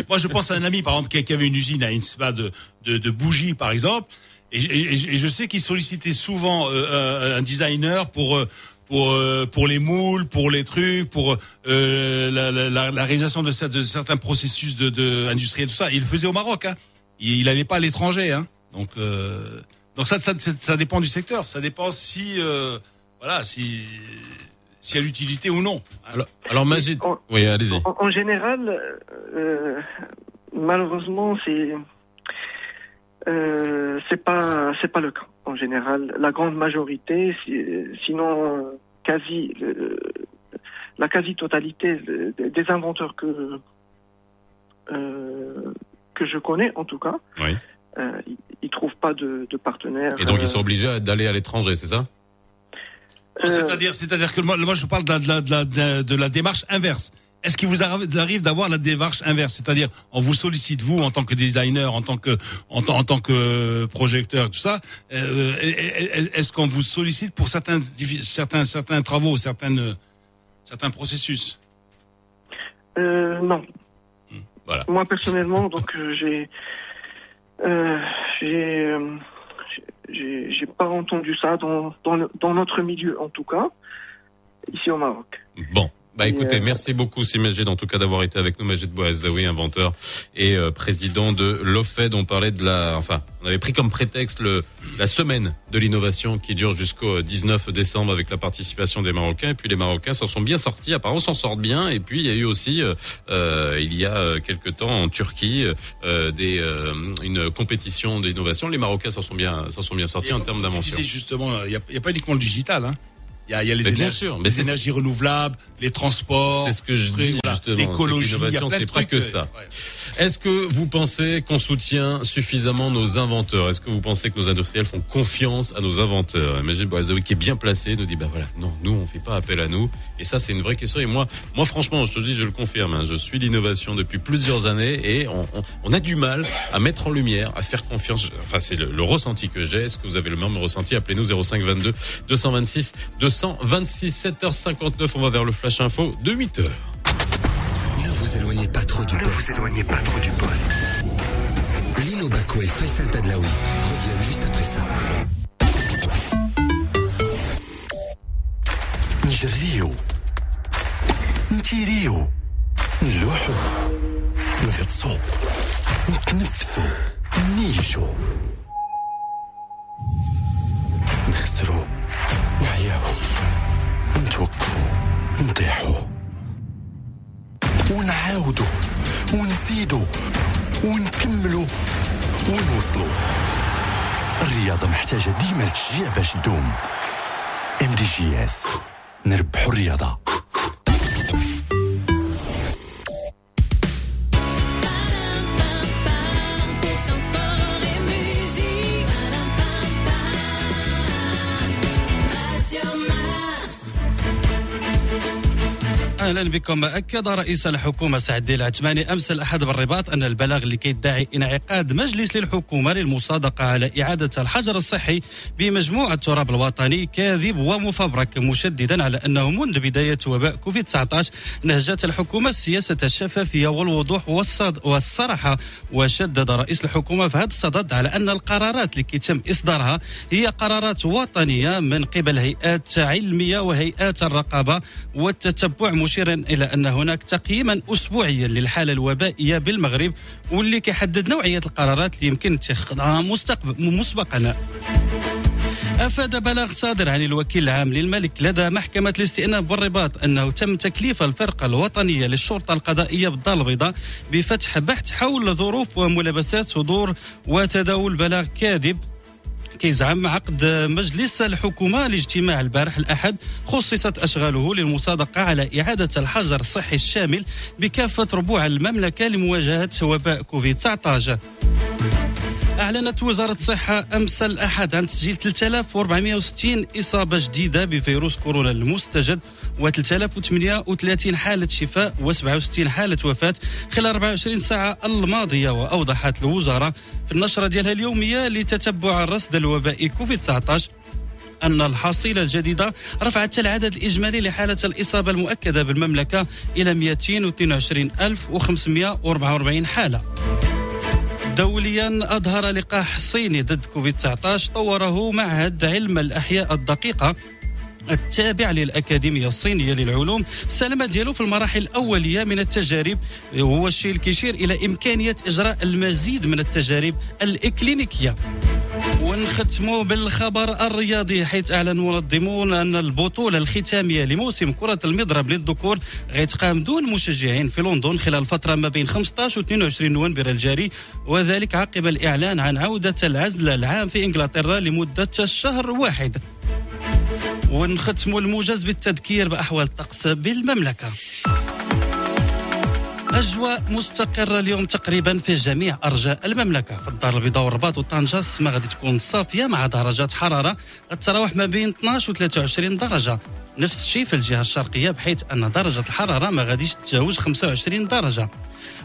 Speaker 3: Moi, je pense à un ami, par exemple, qui avait une usine à Innsbruck de, de, de bougies, par exemple, et, et, et je sais qu'il sollicitait souvent euh, un designer pour euh, pour euh, pour les moules, pour les trucs, pour euh, la, la, la, réalisation de, de, certains processus de, de industriels, tout ça. Il le faisait au Maroc, hein. Il, il allait pas à l'étranger, hein. Donc euh, donc ça, ça, ça dépend du secteur. Ça dépend si voilà si s'il y a l'utilité ou non.
Speaker 2: Alors, alors Magid, oui, allez-y.
Speaker 5: En, général, euh, malheureusement, c'est euh, c'est pas c'est pas le cas. En général, la grande majorité, sinon quasi la quasi-totalité des inventeurs que euh, que je connais, en tout cas,
Speaker 2: oui.
Speaker 5: ils, trouvent pas de, de partenaire.
Speaker 2: Et donc ils sont obligés d'aller à l'étranger, c'est ça?
Speaker 3: C'est-à-dire, c'est-à-dire que moi, moi, je parle de la, de la, de la démarche inverse. Est-ce qu'il vous arrive d'avoir la démarche inverse, c'est-à-dire on vous sollicite vous en tant que designer, en tant que en, en tant que projecteur, tout ça. Euh, Est-ce qu'on vous sollicite pour certains certains certains travaux, certaines certains processus?
Speaker 5: Euh, Non. Hmm. Voilà. Moi personnellement, donc euh, j'ai euh, j'ai euh, j'ai pas entendu ça dans, dans, dans notre milieu en tout cas ici au Maroc.
Speaker 2: Bon. Bah écoutez, euh, merci beaucoup Simaged en tout cas d'avoir été avec nous, Majid Bouazaoui, inventeur et euh, président de l'OFED. On parlait de la, enfin, on avait pris comme prétexte le la semaine de l'innovation qui dure jusqu'au 19 décembre avec la participation des Marocains. Et puis les Marocains s'en sont bien sortis, apparemment s'en sortent bien. Et puis il y a eu aussi, euh, il y a quelque temps en Turquie, des une compétition d'innovation. Les Marocains s'en sont bien, s'en sont bien sortis en termes d'invention.
Speaker 3: Justement, il n'y a, a, pas uniquement le digital. Hein. Il y a, il y a les, énergies, sûr, mais les énergies renouvelables, les transports.
Speaker 2: C'est ce que je dis justement. L'écologie, c'est pas que ça. Est-ce que vous pensez qu'on soutient suffisamment nos inventeurs? Est-ce que vous pensez que nos industriels font confiance à nos inventeurs? Imagine Boazaoui qui est bien placé nous dit bah voilà non nous on fait pas appel à nous et ça c'est une vraie question et moi moi franchement je te dis je le confirme hein, je suis l'innovation depuis plusieurs années et on, on, on, a du mal à mettre en lumière à faire confiance enfin c'est le, le, ressenti que j'ai est-ce que vous avez le même ressenti? Appelez-nous 05 22 226 200 126 7h59. On va vers le flash info de 8h.
Speaker 1: Ne vous éloignez pas trop du poste. Ne vous éloignez pas trop du poste. Lino Baco et Faisal Tadlaoui reviennent juste après ça. نجريو نتيريو نلوحو نغطسو نتنفسو نيشو نخسرو نحياه نتوقفو نطيحو ونعاودو ونزيدو ونكملو ونوصلو الرياضة محتاجة ديما لتشجيع باش تدوم. ام دي جي اس نربحو الرياضة.
Speaker 6: أهلا بكم. أكد رئيس الحكومة سعد الدين العثماني أمس الأحد بالرباط أن البلاغ اللي كيدعي انعقاد مجلس للحكومة للمصادقة على إعادة الحجر الصحي بمجموعة التراب الوطني كاذب ومفبرك مشددا على أنه منذ بداية وباء كوفيد 19 نهجت الحكومة سياسه الشفافية والوضوح والصد والصراحة وشدد رئيس الحكومة في هذا الصدد على أن القرارات اللي كيتم إصدارها هي قرارات وطنية من قبل هيئات علمية وهيئات الرقابة والتتبع مشير مشيرا إلى أن هناك تقييما أسبوعيا للحالة الوبائية بالمغرب واللي كيحدد نوعية القرارات اللي يمكن اتخاذها مسبقا. أفاد بلاغ صادر عن الوكيل العام للملك لدى محكمة الاستئناف بالرباط أنه تم تكليف الفرقة الوطنية للشرطة القضائية بالدار البيضاء بفتح بحث حول ظروف وملابسات صدور وتداول بلاغ كاذب. كيزعم عقد مجلس الحكومة الاجتماع البارح الأحد خصصت أشغاله للمصادقة على إعادة الحجر الصحي الشامل بكافة ربوع المملكة لمواجهة وباء كوفيد 19 أعلنت وزارة الصحة أمس الأحد عن تسجيل 3460 إصابة جديدة بفيروس كورونا المستجد و3038 حالة شفاء و67 حالة وفاة خلال 24 ساعة الماضية وأوضحت الوزارة في النشرة ديالها اليومية لتتبع الرصد الوبائي كوفيد 19 أن الحصيلة الجديدة رفعت العدد الإجمالي لحالة الإصابة المؤكدة بالمملكة إلى 222544 حالة. دوليا أظهر لقاح صيني ضد كوفيد 19 طوره معهد علم الأحياء الدقيقة التابع للأكاديمية الصينية للعلوم السلامة ديالو في المراحل الأولية من التجارب. وهو الشيء اللي كيشير إلى إمكانية إجراء المزيد من التجارب الإكلينيكية. ونختموا بالخبر الرياضي حيث أعلن منظمون أن البطولة الختامية لموسم كرة المضرب للذكور غيتقام دون مشجعين في لندن خلال فترة ما بين 15 و 22 نوفمبر الجاري. وذلك عقب الإعلان عن عودة العزل العام في إنجلترا لمدة شهر واحد. Et ونختموا الموجز بالتذكير بأحوال الطقس بالمملكة. أجواء مستقرة اليوم تقريبا في جميع أرجاء المملكة. في الدار البيضاء والرباط وطنجة السماء غادي تكون صافية مع درجات حرارة غتتراوح ما بين 12 و 23 درجة. نفس الشيء في الجهة الشرقية بحيث أن درجة الحرارة ما غاديش تتجاوز 25 درجة.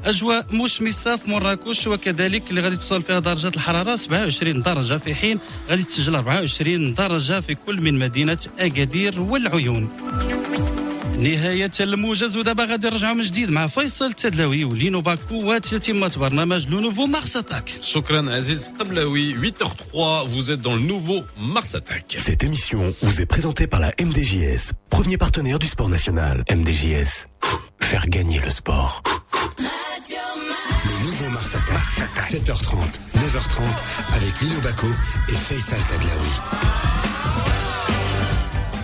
Speaker 6: أجواء مشمسة في مراكش وكذلك اللي غادي توصل فيها درجة الحرارة 27 درجة في حين غادي تسجل 24 درجة في كل من مدينة أكادير والعيون. نهاية الموجز ودابا غادي نرجعوا من جديد مع فيصل التدلاوي ولينو باكو وتتمة برنامج لو نوفو مارس اتاك
Speaker 2: Shukran Aziz Tablaoui, 8h03, vous êtes dans le nouveau Mars Attack.
Speaker 1: Cette émission vous est présentée par la MDJS, premier partenaire du sport national. MDJS, faire gagner le sport. Le nouveau Mars Attack, 7h30, 9h30, avec Lino Baco et Faisal Tadlaoui.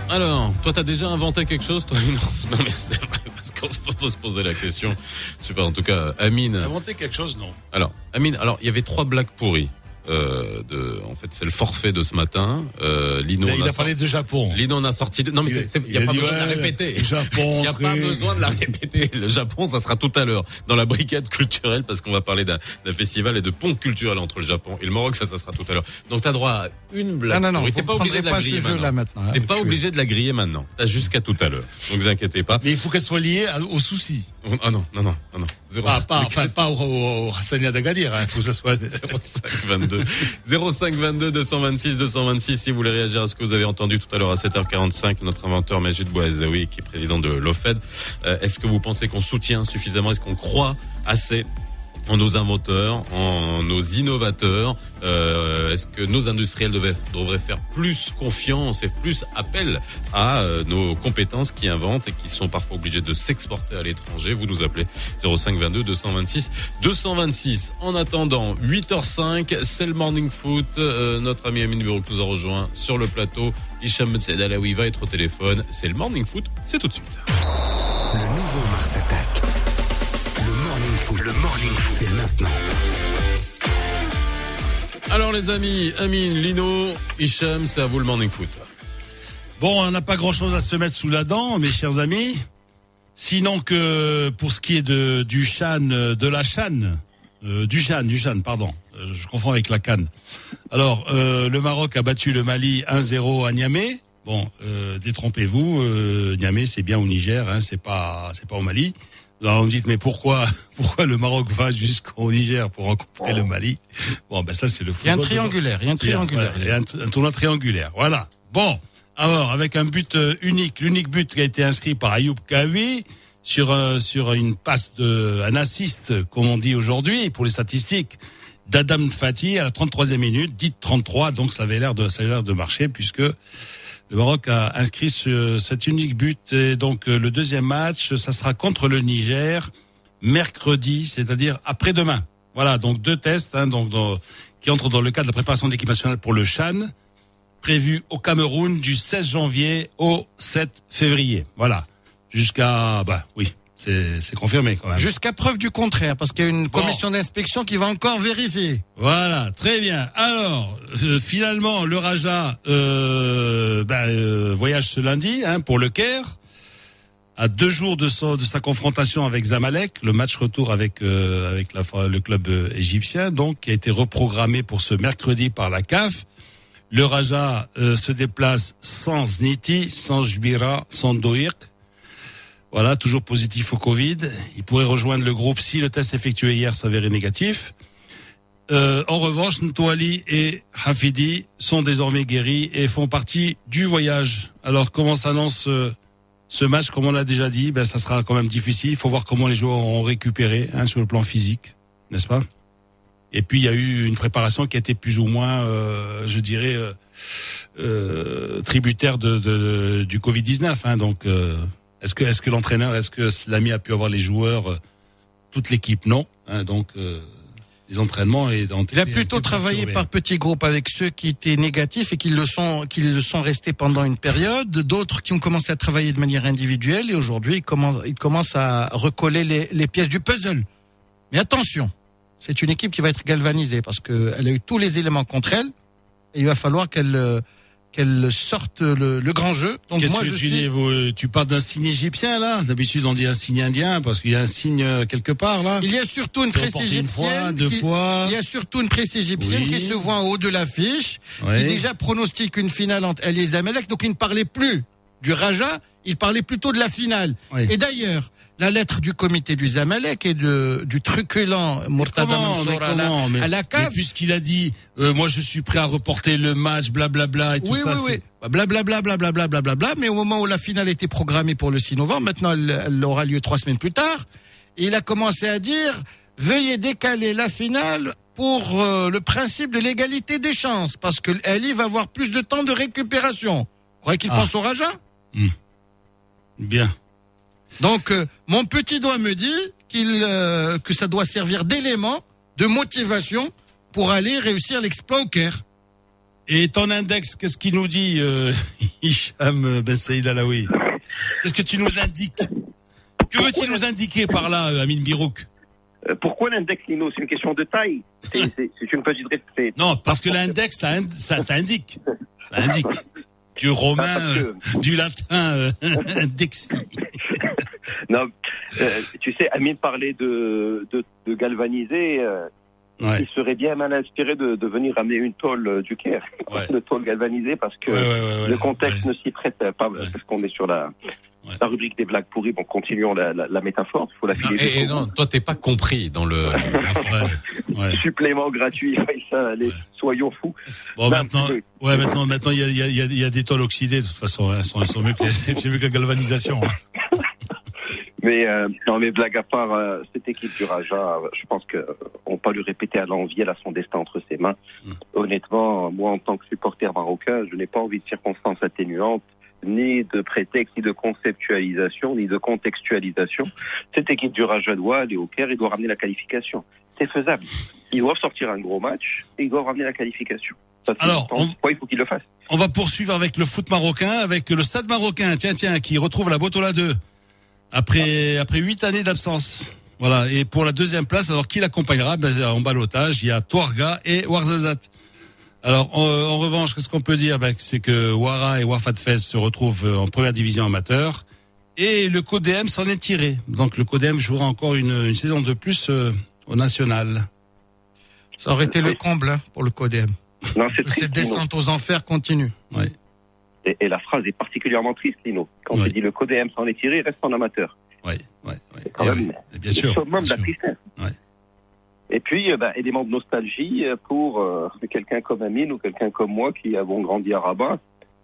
Speaker 2: Alors, toi, t'as déjà inventé quelque chose, toi? Non, [LAUGHS] non mais c'est vrai, parce qu'on se peut se poser la question. Je sais pas, en tout cas, Amine.
Speaker 3: Inventer quelque chose, non.
Speaker 2: Alors, Amine, alors, il y avait trois blagues pourries. Euh, de, en fait, c'est le forfait de ce matin. Euh, Lino,
Speaker 3: Il a,
Speaker 2: sorti-
Speaker 3: parlé de Japon.
Speaker 2: Lino en a sorti deux. Non, mais
Speaker 3: Il-
Speaker 2: n'y a,
Speaker 3: a
Speaker 2: pas
Speaker 3: dit,
Speaker 2: besoin de la répéter.
Speaker 3: Japon, [LAUGHS]
Speaker 2: Il n'y a pas besoin de la répéter. Le Japon, ça sera tout à l'heure dans la brigade culturelle parce qu'on va parler d'un festival et de pont culturel entre le Japon et le Maroc. Ça, ça sera tout à l'heure. Donc, t'as droit à une blague.
Speaker 7: Non, non, non,
Speaker 2: T'es pas obligé de la griller maintenant.
Speaker 7: maintenant. hein,
Speaker 2: T'es pas obligé de la griller maintenant. T'as jusqu'à tout à l'heure. Donc, vous inquiétez pas.
Speaker 3: Mais il faut qu'elle soit liée au souci.
Speaker 2: Ah non, non, non, non, Zéro-
Speaker 3: Pas, enfin, pas au, au, au Hassania d'Agadir. hein. Il faut que ça soit.
Speaker 2: 0522 0522 226 226 si vous voulez réagir à ce que vous avez entendu tout à l'heure à 7h45 notre inventeur Majid Bouazaoui qui est président de l'OFED Euh, est-ce que vous pensez qu'on soutient suffisamment? Est-ce qu'on croit assez en nos inventeurs, en nos innovateurs Euh, Est-ce que nos industriels devraient faire plus confiance et plus appel à euh, nos compétences qui inventent et qui sont parfois obligés de s'exporter à l'étranger? Vous nous appelez 0522 226 226. En attendant, 8h05, c'est le Morning Foot. Euh, notre ami Amine Bureau nous a rejoint sur le plateau. Hicham Said Alaoui va être au téléphone. C'est le Morning Foot, c'est tout de suite.
Speaker 1: Le nouveau Mars Attack. Le Morning. C'est maintenant.
Speaker 2: Alors les amis, Amine, Lino, Hicham, c'est à vous le Morning Foot.
Speaker 3: Bon, on n'a pas grand chose à se mettre sous la dent, mes chers amis. Sinon que pour ce qui est de, du Chan, de la Chan, euh, du Chan, du Chan, pardon. Euh, je confonds avec la Cannes. Alors, euh, le Maroc a battu le Mali 1-0 à Niamey. Bon, euh, détrompez-vous, euh, Niamey c'est bien au Niger, hein, c'est pas, c'est pas au Mali. Alors vous me dites mais pourquoi, [LAUGHS] pourquoi le Maroc va jusqu'au Niger pour rencontrer le Mali? Bon, ben ça c'est le
Speaker 7: Il y a un
Speaker 3: football.
Speaker 7: triangulaire, il y a un triangulaire.
Speaker 3: Voilà, il y a un, un tournoi triangulaire. Voilà. Bon. Alors, avec un but euh, unique, l'unique but qui a été inscrit par Ayoub Kawi sur un, sur une passe de, un assist, comme on dit aujourd'hui, pour les statistiques, d'Adam Fati à la 33e minute, dite 33, donc ça avait l'air de, ça avait l'air de marcher puisque le Maroc a inscrit ce, cet unique but et donc euh, le deuxième match, ça sera contre le Niger mercredi, c'est-à-dire après-demain. Voilà, donc deux tests hein, donc qui entrent dans le cadre de la préparation de l'équipe nationale pour le Chan, prévu au Cameroun du 16 janvier au 7 février. Voilà, jusqu'à bah oui, c'est confirmé quand même.
Speaker 7: Jusqu'à preuve du contraire, parce qu'il y a une
Speaker 3: Bon.
Speaker 7: commission d'inspection qui va encore vérifier.
Speaker 3: Voilà, très bien. Alors, euh, finalement, le Raja euh, ben, euh, voyage ce lundi hein, pour le Caire. À deux jours de, son- de sa confrontation avec Zamalek, le match retour avec euh, avec la, le club euh, égyptien, donc qui a été reprogrammé pour ce mercredi par la CAF. Le Raja euh, se déplace sans Niti, sans Jbira, sans Doirk. Voilà, toujours positif au Covid. Il pourrait rejoindre le groupe si le test effectué hier s'avérait négatif. Euh, en revanche, Ntouali et Hafidi sont désormais guéris et font partie du voyage. Alors, comment s'annonce euh, ce match? Comme on l'a déjà dit, ben, ça sera quand même difficile. Il faut voir comment les joueurs ont récupéré hein, sur le plan physique, n'est-ce pas? Et puis, il y a eu une préparation qui été plus ou moins, euh, je dirais, euh, euh, tributaire de, de- du Covid-19. Hein, donc, est-ce que, est-ce que l'entraîneur, est-ce que Slamy a pu avoir les joueurs, euh, toute l'équipe? Non. Hein, donc, euh, les entraînements et dans
Speaker 7: Il a plutôt travaillé par petits groupes avec ceux qui étaient négatifs et qui le sont, qui le sont restés pendant une période, d'autres qui ont commencé à travailler de manière individuelle et aujourd'hui ils commencent, ils commencent à recoller les, les pièces du puzzle. Mais attention, c'est une équipe qui va être galvanisée parce qu'elle a eu tous les éléments contre elle et il va falloir qu'elle euh, qu'elle sorte le, le, grand jeu.
Speaker 3: Donc moi, je tu suis... dis vous, Tu parles d'un signe égyptien là? D'habitude, on dit un signe indien parce qu'il y a un signe euh, quelque part là.
Speaker 7: Il y a surtout une presse égyptienne. Une
Speaker 3: fois, deux fois.
Speaker 7: Il y a surtout une presse égyptienne qui se voit en haut de l'affiche, qui déjà pronostique une finale entre El et. Donc il ne parlait plus du Raja, il parlait plutôt de la finale. Et d'ailleurs, la lettre du comité du Zamalek et de, du truculent Murtada Mansour à, la, à la cave.
Speaker 3: Puisqu'il a dit, euh, moi je suis prêt à reporter le match, blablabla bla, bla, et tout
Speaker 7: oui,
Speaker 3: ça.
Speaker 7: Oui, oui, blablabla, blablabla, blablabla. Mais au moment où la finale était programmée pour le 6 novembre, maintenant elle, aura lieu trois semaines plus tard, il a commencé à dire, veuillez décaler la finale pour euh, le principe de l'égalité des chances, parce que Ali va avoir plus de temps de récupération. Vous croyez qu'il ah. pense au Raja? Hmm.
Speaker 3: Bien.
Speaker 7: Donc, euh, mon petit doigt me dit qu'il euh, que ça doit servir d'élément de motivation pour aller réussir l'exploit au Caire.
Speaker 3: Et ton index, qu'est-ce qu'il nous dit, euh, [LAUGHS] Hicham Ben Saïd Alaoui Qu'est-ce que tu nous indiques Que veux-tu nous indiquer par là, Amin Birouk
Speaker 8: pourquoi l'index, Nino C'est une question de taille. C'est une petite
Speaker 3: Non, parce que l'index, ça, ça, ça indique. Ça indique du romain, euh, du latin, euh, [LAUGHS] d'exil. [LAUGHS] [LAUGHS]
Speaker 8: non, euh, tu sais, Amine parlait de, de, de galvaniser. Il serait bien mal inspiré de, de venir amener une tôle du Caire, [LAUGHS] une tôle galvanisée, parce que le contexte ne s'y prête pas, parce qu'on est sur la, la rubrique des blagues pourries. Bon, continuons la, la, la métaphore. Faut la filer.
Speaker 2: et, non, toi, t'es pas compris dans le [LAUGHS]
Speaker 8: supplément gratuit. allez, soyons fous.
Speaker 3: Bon, maintenant, ouais, maintenant, maintenant, il y a, y, a, y a des tôles oxydées. De toute façon, elles sont, elles sont mieux que, c'est mieux que la galvanisation. Hein.
Speaker 8: Mais euh, non, mais blague à part, euh, cette équipe du Raja, je pense que on peut lui répéter à l'envie, elle a son destin entre ses mains. Mm. Honnêtement, moi, en tant que supporter marocain, je n'ai pas envie de circonstances atténuantes ni de prétexte, ni de conceptualisation, ni de contextualisation. Cette équipe du Raja doit aller au Caire, il doit ramener la qualification. C'est faisable. Ils doivent sortir un gros match et ils doivent ramener la qualification.
Speaker 3: Alors,
Speaker 8: on, il faut qu'ils le fassent?
Speaker 3: On va poursuivre avec le foot marocain, avec le stade marocain, tiens, tiens, qui retrouve la Botola 2 après après huit années d'absence. Voilà. Et pour la deuxième place, alors qui l'accompagnera? Ben, En balotage, il y a Touarga et Ouarzazate. Alors, en, revanche, qu'est-ce qu'on peut dire? Ben, C'est que Ouara et Wafat Fez se retrouvent euh, en première division amateur. Et le CODEM s'en est tiré. Donc le CODEM jouera encore une, une saison de plus euh, au national.
Speaker 7: Ça aurait été le comble hein, pour le CODEM. Non, c'est Cette descente aux enfers continue.
Speaker 3: Oui.
Speaker 8: Et, la phrase est particulièrement triste, Lino. Quand tu dis le CODEM s'en est tiré, reste en amateur.
Speaker 3: Oui, oui, oui. Quand même,
Speaker 8: bien sûr. Le de la tristesse. Et puis, euh, bah, élément de nostalgie euh, pour euh, quelqu'un comme Amine ou quelqu'un comme moi qui avons grandi à Rabat.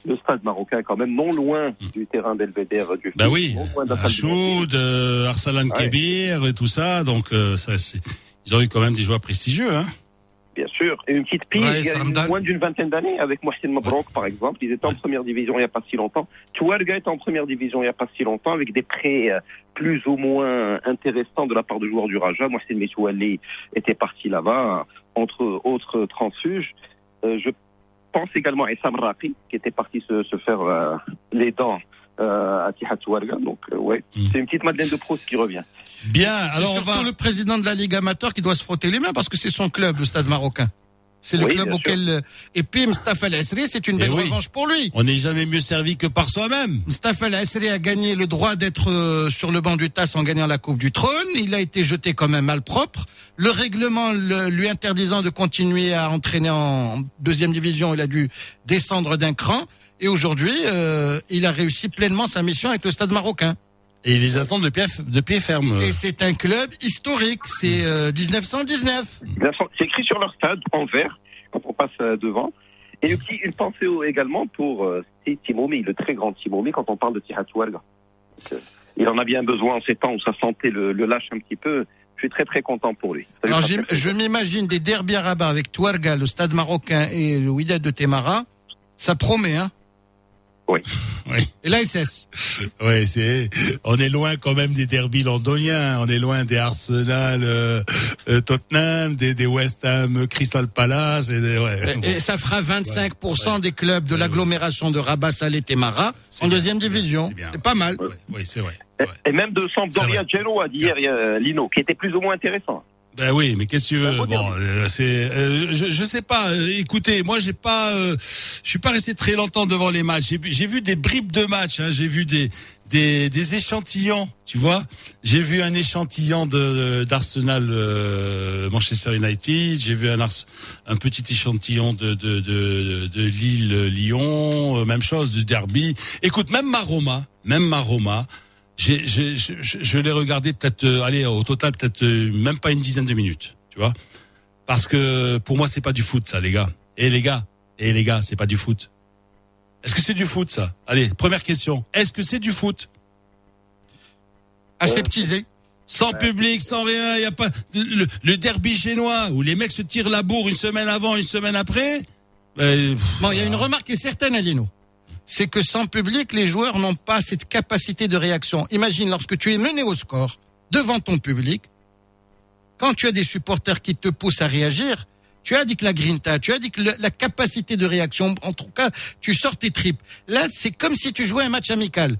Speaker 8: Le stade marocain est quand même non loin mm. du terrain belvédère du
Speaker 3: Bah oui, Achoud, euh, Arsalan Kebir et tout ça. Donc, ça, ils ont eu quand même des joueurs prestigieux. Hein
Speaker 8: Bien sûr. Et une petite il y a moins d'une vingtaine d'années, avec Mohsin Mabrouk, par exemple. Ils étaient en première division il n'y a pas si longtemps. Touarga était en première division il n'y a pas si longtemps, avec des prêts euh, plus ou moins intéressants de la part de joueurs du Raja. Mohsin Metouali était parti là-bas, entre autres transfuges. Euh, je pense également à Essam Rafi, qui était parti se, se faire euh, les dents euh, à Tihatouarga. Donc, euh, ouais, mm. c'est une petite Madeleine de Proust qui revient.
Speaker 3: Bien, alors
Speaker 7: on va... le président de la Ligue amateur qui doit se frotter les mains parce que c'est son club, le Stade marocain. C'est le club auquel et puis Mustafa El c'est une belle eh revanche pour lui.
Speaker 3: On n'est jamais mieux servi que par soi-même.
Speaker 7: Mustafa El a gagné le droit d'être euh, sur le banc du TAS en gagnant la Coupe du Trône. Il a été jeté comme un malpropre. Le règlement lui interdisant de continuer à entraîner en deuxième division, il a dû descendre d'un cran. Et aujourd'hui, euh, il a réussi pleinement sa mission avec le Stade marocain.
Speaker 3: Et ils les attendent de pied, de pied ferme.
Speaker 7: Et c'est un club historique, c'est 1919.
Speaker 8: Euh, c'est écrit sur leur stade en vert quand on passe euh, devant. Et aussi une pensée également pour euh, Timomi, le très grand Timomi, quand on parle de Tihatoualga. Il en a bien besoin en ces temps où sa santé le, lâche un petit peu. Je suis très très content pour lui.
Speaker 7: Alors je m'imagine des derbies arabes avec Touarga, le stade marocain et le Wydad de Temara. Ça promet, hein
Speaker 8: oui.
Speaker 3: oui.
Speaker 7: Et l'ASS
Speaker 3: Oui, c'est. On est loin quand même des derbys londoniens. On est loin des Arsenal, euh, euh Tottenham, des, des, West Ham, Crystal Palace. Et, des,
Speaker 7: ouais, et, ça fera 25% des clubs de l'agglomération de Rabat, Salé, Temara en deuxième division. C'est pas mal.
Speaker 3: Oui, c'est vrai.
Speaker 8: Et, même de Sampdoria Genoa d'hier, Lino, qui était plus ou moins intéressant.
Speaker 3: Ben oui, mais qu'est-ce que tu veux? Bon, euh, c'est, euh, je, je sais pas. Euh, écoutez, moi j'ai pas, je suis pas resté très longtemps devant les matchs. J'ai vu des bribes de matchs. Hein, j'ai vu des, des, des échantillons. Tu vois J'ai vu un échantillon de d'Arsenal Manchester United. J'ai vu un, un petit échantillon de de de, de Lille Lyon. même chose de Derby. Écoute, même ma Roma, même ma Roma j'ai, je, je, je l'ai regardé peut-être, euh, allez, au total peut-être euh, même pas une dizaine de minutes, tu vois, parce que pour moi c'est pas du foot ça, les gars. Et les gars, et les gars, c'est pas du foot. Est-ce que c'est du foot ça? Allez, première question. Est-ce que c'est du foot?
Speaker 7: Aseptisé.
Speaker 3: Sans public, sans rien, il y a pas le, derby génois où les mecs se tirent la bourre une semaine avant, une semaine après.
Speaker 7: Ben, bon, il y a une remarque qui est certaine, Alino c'est que sans public, les joueurs n'ont pas cette capacité de réaction. Imagine lorsque tu es mené au score devant ton public, quand tu as des supporters qui te poussent à réagir, tu as dit que la grinta, tu as dit que la capacité de réaction, en tout cas, tu sors tes tripes. Là, c'est comme si tu jouais un match amical.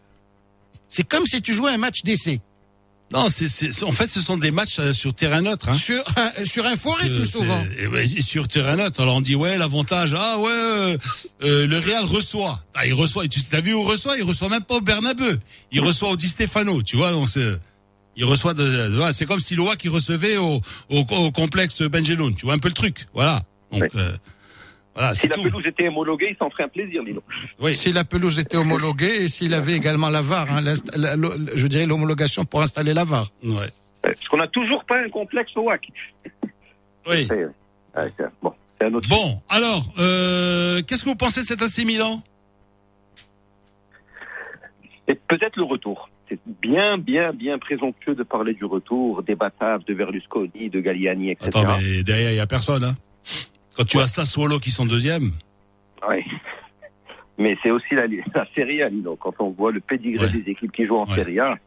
Speaker 7: C'est comme si tu jouais un match d'essai.
Speaker 3: Non, c'est, en fait, ce sont des matchs euh, sur terrain neutre. Hein.
Speaker 7: Sur, euh, sur un forêt, tout souvent.
Speaker 3: Et, sur terrain neutre. Alors on dit, ouais, l'avantage, ah ouais, euh, le Real reçoit. Ah, il reçoit, tu as vu où il reçoit? Il reçoit même pas au Bernabeu. Il reçoit au Di Stefano, tu vois. Donc c'est, il reçoit de, c'est comme si Loa qui recevait au, au, complexe Benjeloun. Tu vois un peu le truc. Voilà. Donc,
Speaker 8: si la pelouse était homologuée, il s'en ferait un plaisir, Lino.
Speaker 7: Oui. Si la pelouse était homologuée et s'il avait également la VAR, hein, je dirais l'homologation pour installer la VAR.
Speaker 3: Ouais.
Speaker 8: Parce qu'on n'a toujours pas un complexe au WAC.
Speaker 3: Oui. bon, un autre bon alors, euh, qu'est-ce que vous pensez de cet AC Milan
Speaker 8: Peut-être le retour. C'est bien, bien, bien présomptueux de parler du retour des Bataves, de Berlusconi, de Galliani, etc.
Speaker 3: Attends, mais derrière, il n'y a personne, hein quand tu as Sassuolo qui sont deuxième.
Speaker 8: Oui. Mais c'est aussi la, [LAUGHS] la Serie A, Lino. Quand on voit le pédigré des équipes qui jouent en Serie A,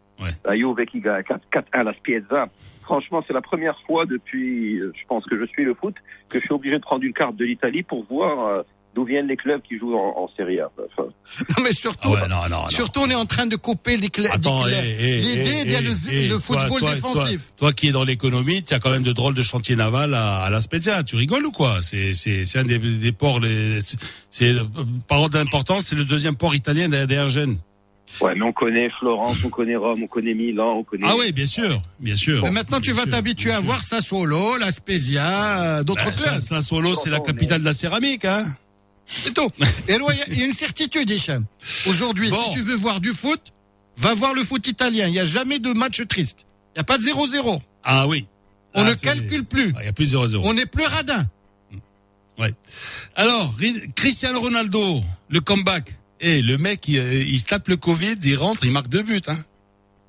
Speaker 8: la Juve qui gagne 4-1 à la Spiezza. Franchement, c'est la première fois depuis, je pense que je suis le foot, que je suis obligé de prendre une carte de l'Italie pour voir euh, d'où viennent les clubs qui jouent en, Série A. [LAUGHS]
Speaker 7: non, mais surtout, ah surtout, on est en train de couper les clubs. L'idée, il y a le, football défensif.
Speaker 3: Toi, qui es dans l'économie, tu as quand même de drôles de chantiers navals à, à la Spezia. Tu rigoles ou quoi? C'est un des, des ports. C'est par d'importance, c'est le deuxième port italien derrière Gênes.
Speaker 8: Ouais, mais on connaît Florence, on connaît Rome, on connaît Milan, on connaît.
Speaker 3: Ah oui, bien sûr, bien sûr.
Speaker 7: Mais maintenant, tu vas t'habituer à voir Sassuolo, la Spezia, d'autres ben, clubs.
Speaker 3: Sassuolo, c'est la capitale de la céramique, hein.
Speaker 7: C'est tout. Et il y, a une certitude, Hicham. Aujourd'hui, si tu veux voir du foot, va voir le foot italien. Il n'y a jamais de match triste. Il n'y a pas de 0-0.
Speaker 3: Ah oui.
Speaker 7: On
Speaker 3: ah,
Speaker 7: ne calcule plus.
Speaker 3: Ah, il n'y a plus de 0-0.
Speaker 7: On n'est plus radin.
Speaker 3: Ouais. Alors, Cristiano Ronaldo, le comeback. Et eh, le mec, euh, il, se tape le Covid, il rentre, il marque deux buts. Hein.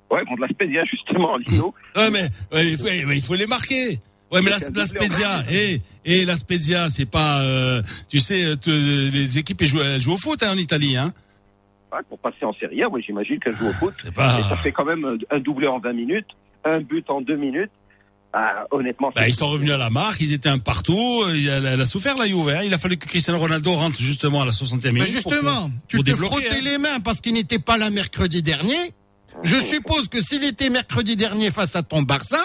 Speaker 8: Ouais, contre la Spezia, justement, Lino.
Speaker 3: ouais, mais il faut les marquer. Ouais, mais la, la Spedia, et et la Spedia, c'est pas, euh, tu sais, euh, les équipes elles jouent, elles jouent au foot hein, en Italie, hein.
Speaker 8: Ouais, pour passer en Serie A, oui, j'imagine qu'elles jouent au foot. Et ça fait quand même un doublé en 20 minutes, un but en 2 minutes. Ah, honnêtement,
Speaker 3: bah, ils sont revenus à la marque, ils étaient un partout. Elle, a souffert la Juve. Hein. Il a fallu que Cristiano Ronaldo rentre justement à la 60e minute.
Speaker 7: Mais justement, tu te frottais hein. les mains parce qu'il n'était pas là mercredi dernier. Je suppose que s'il était mercredi dernier face à ton Barça,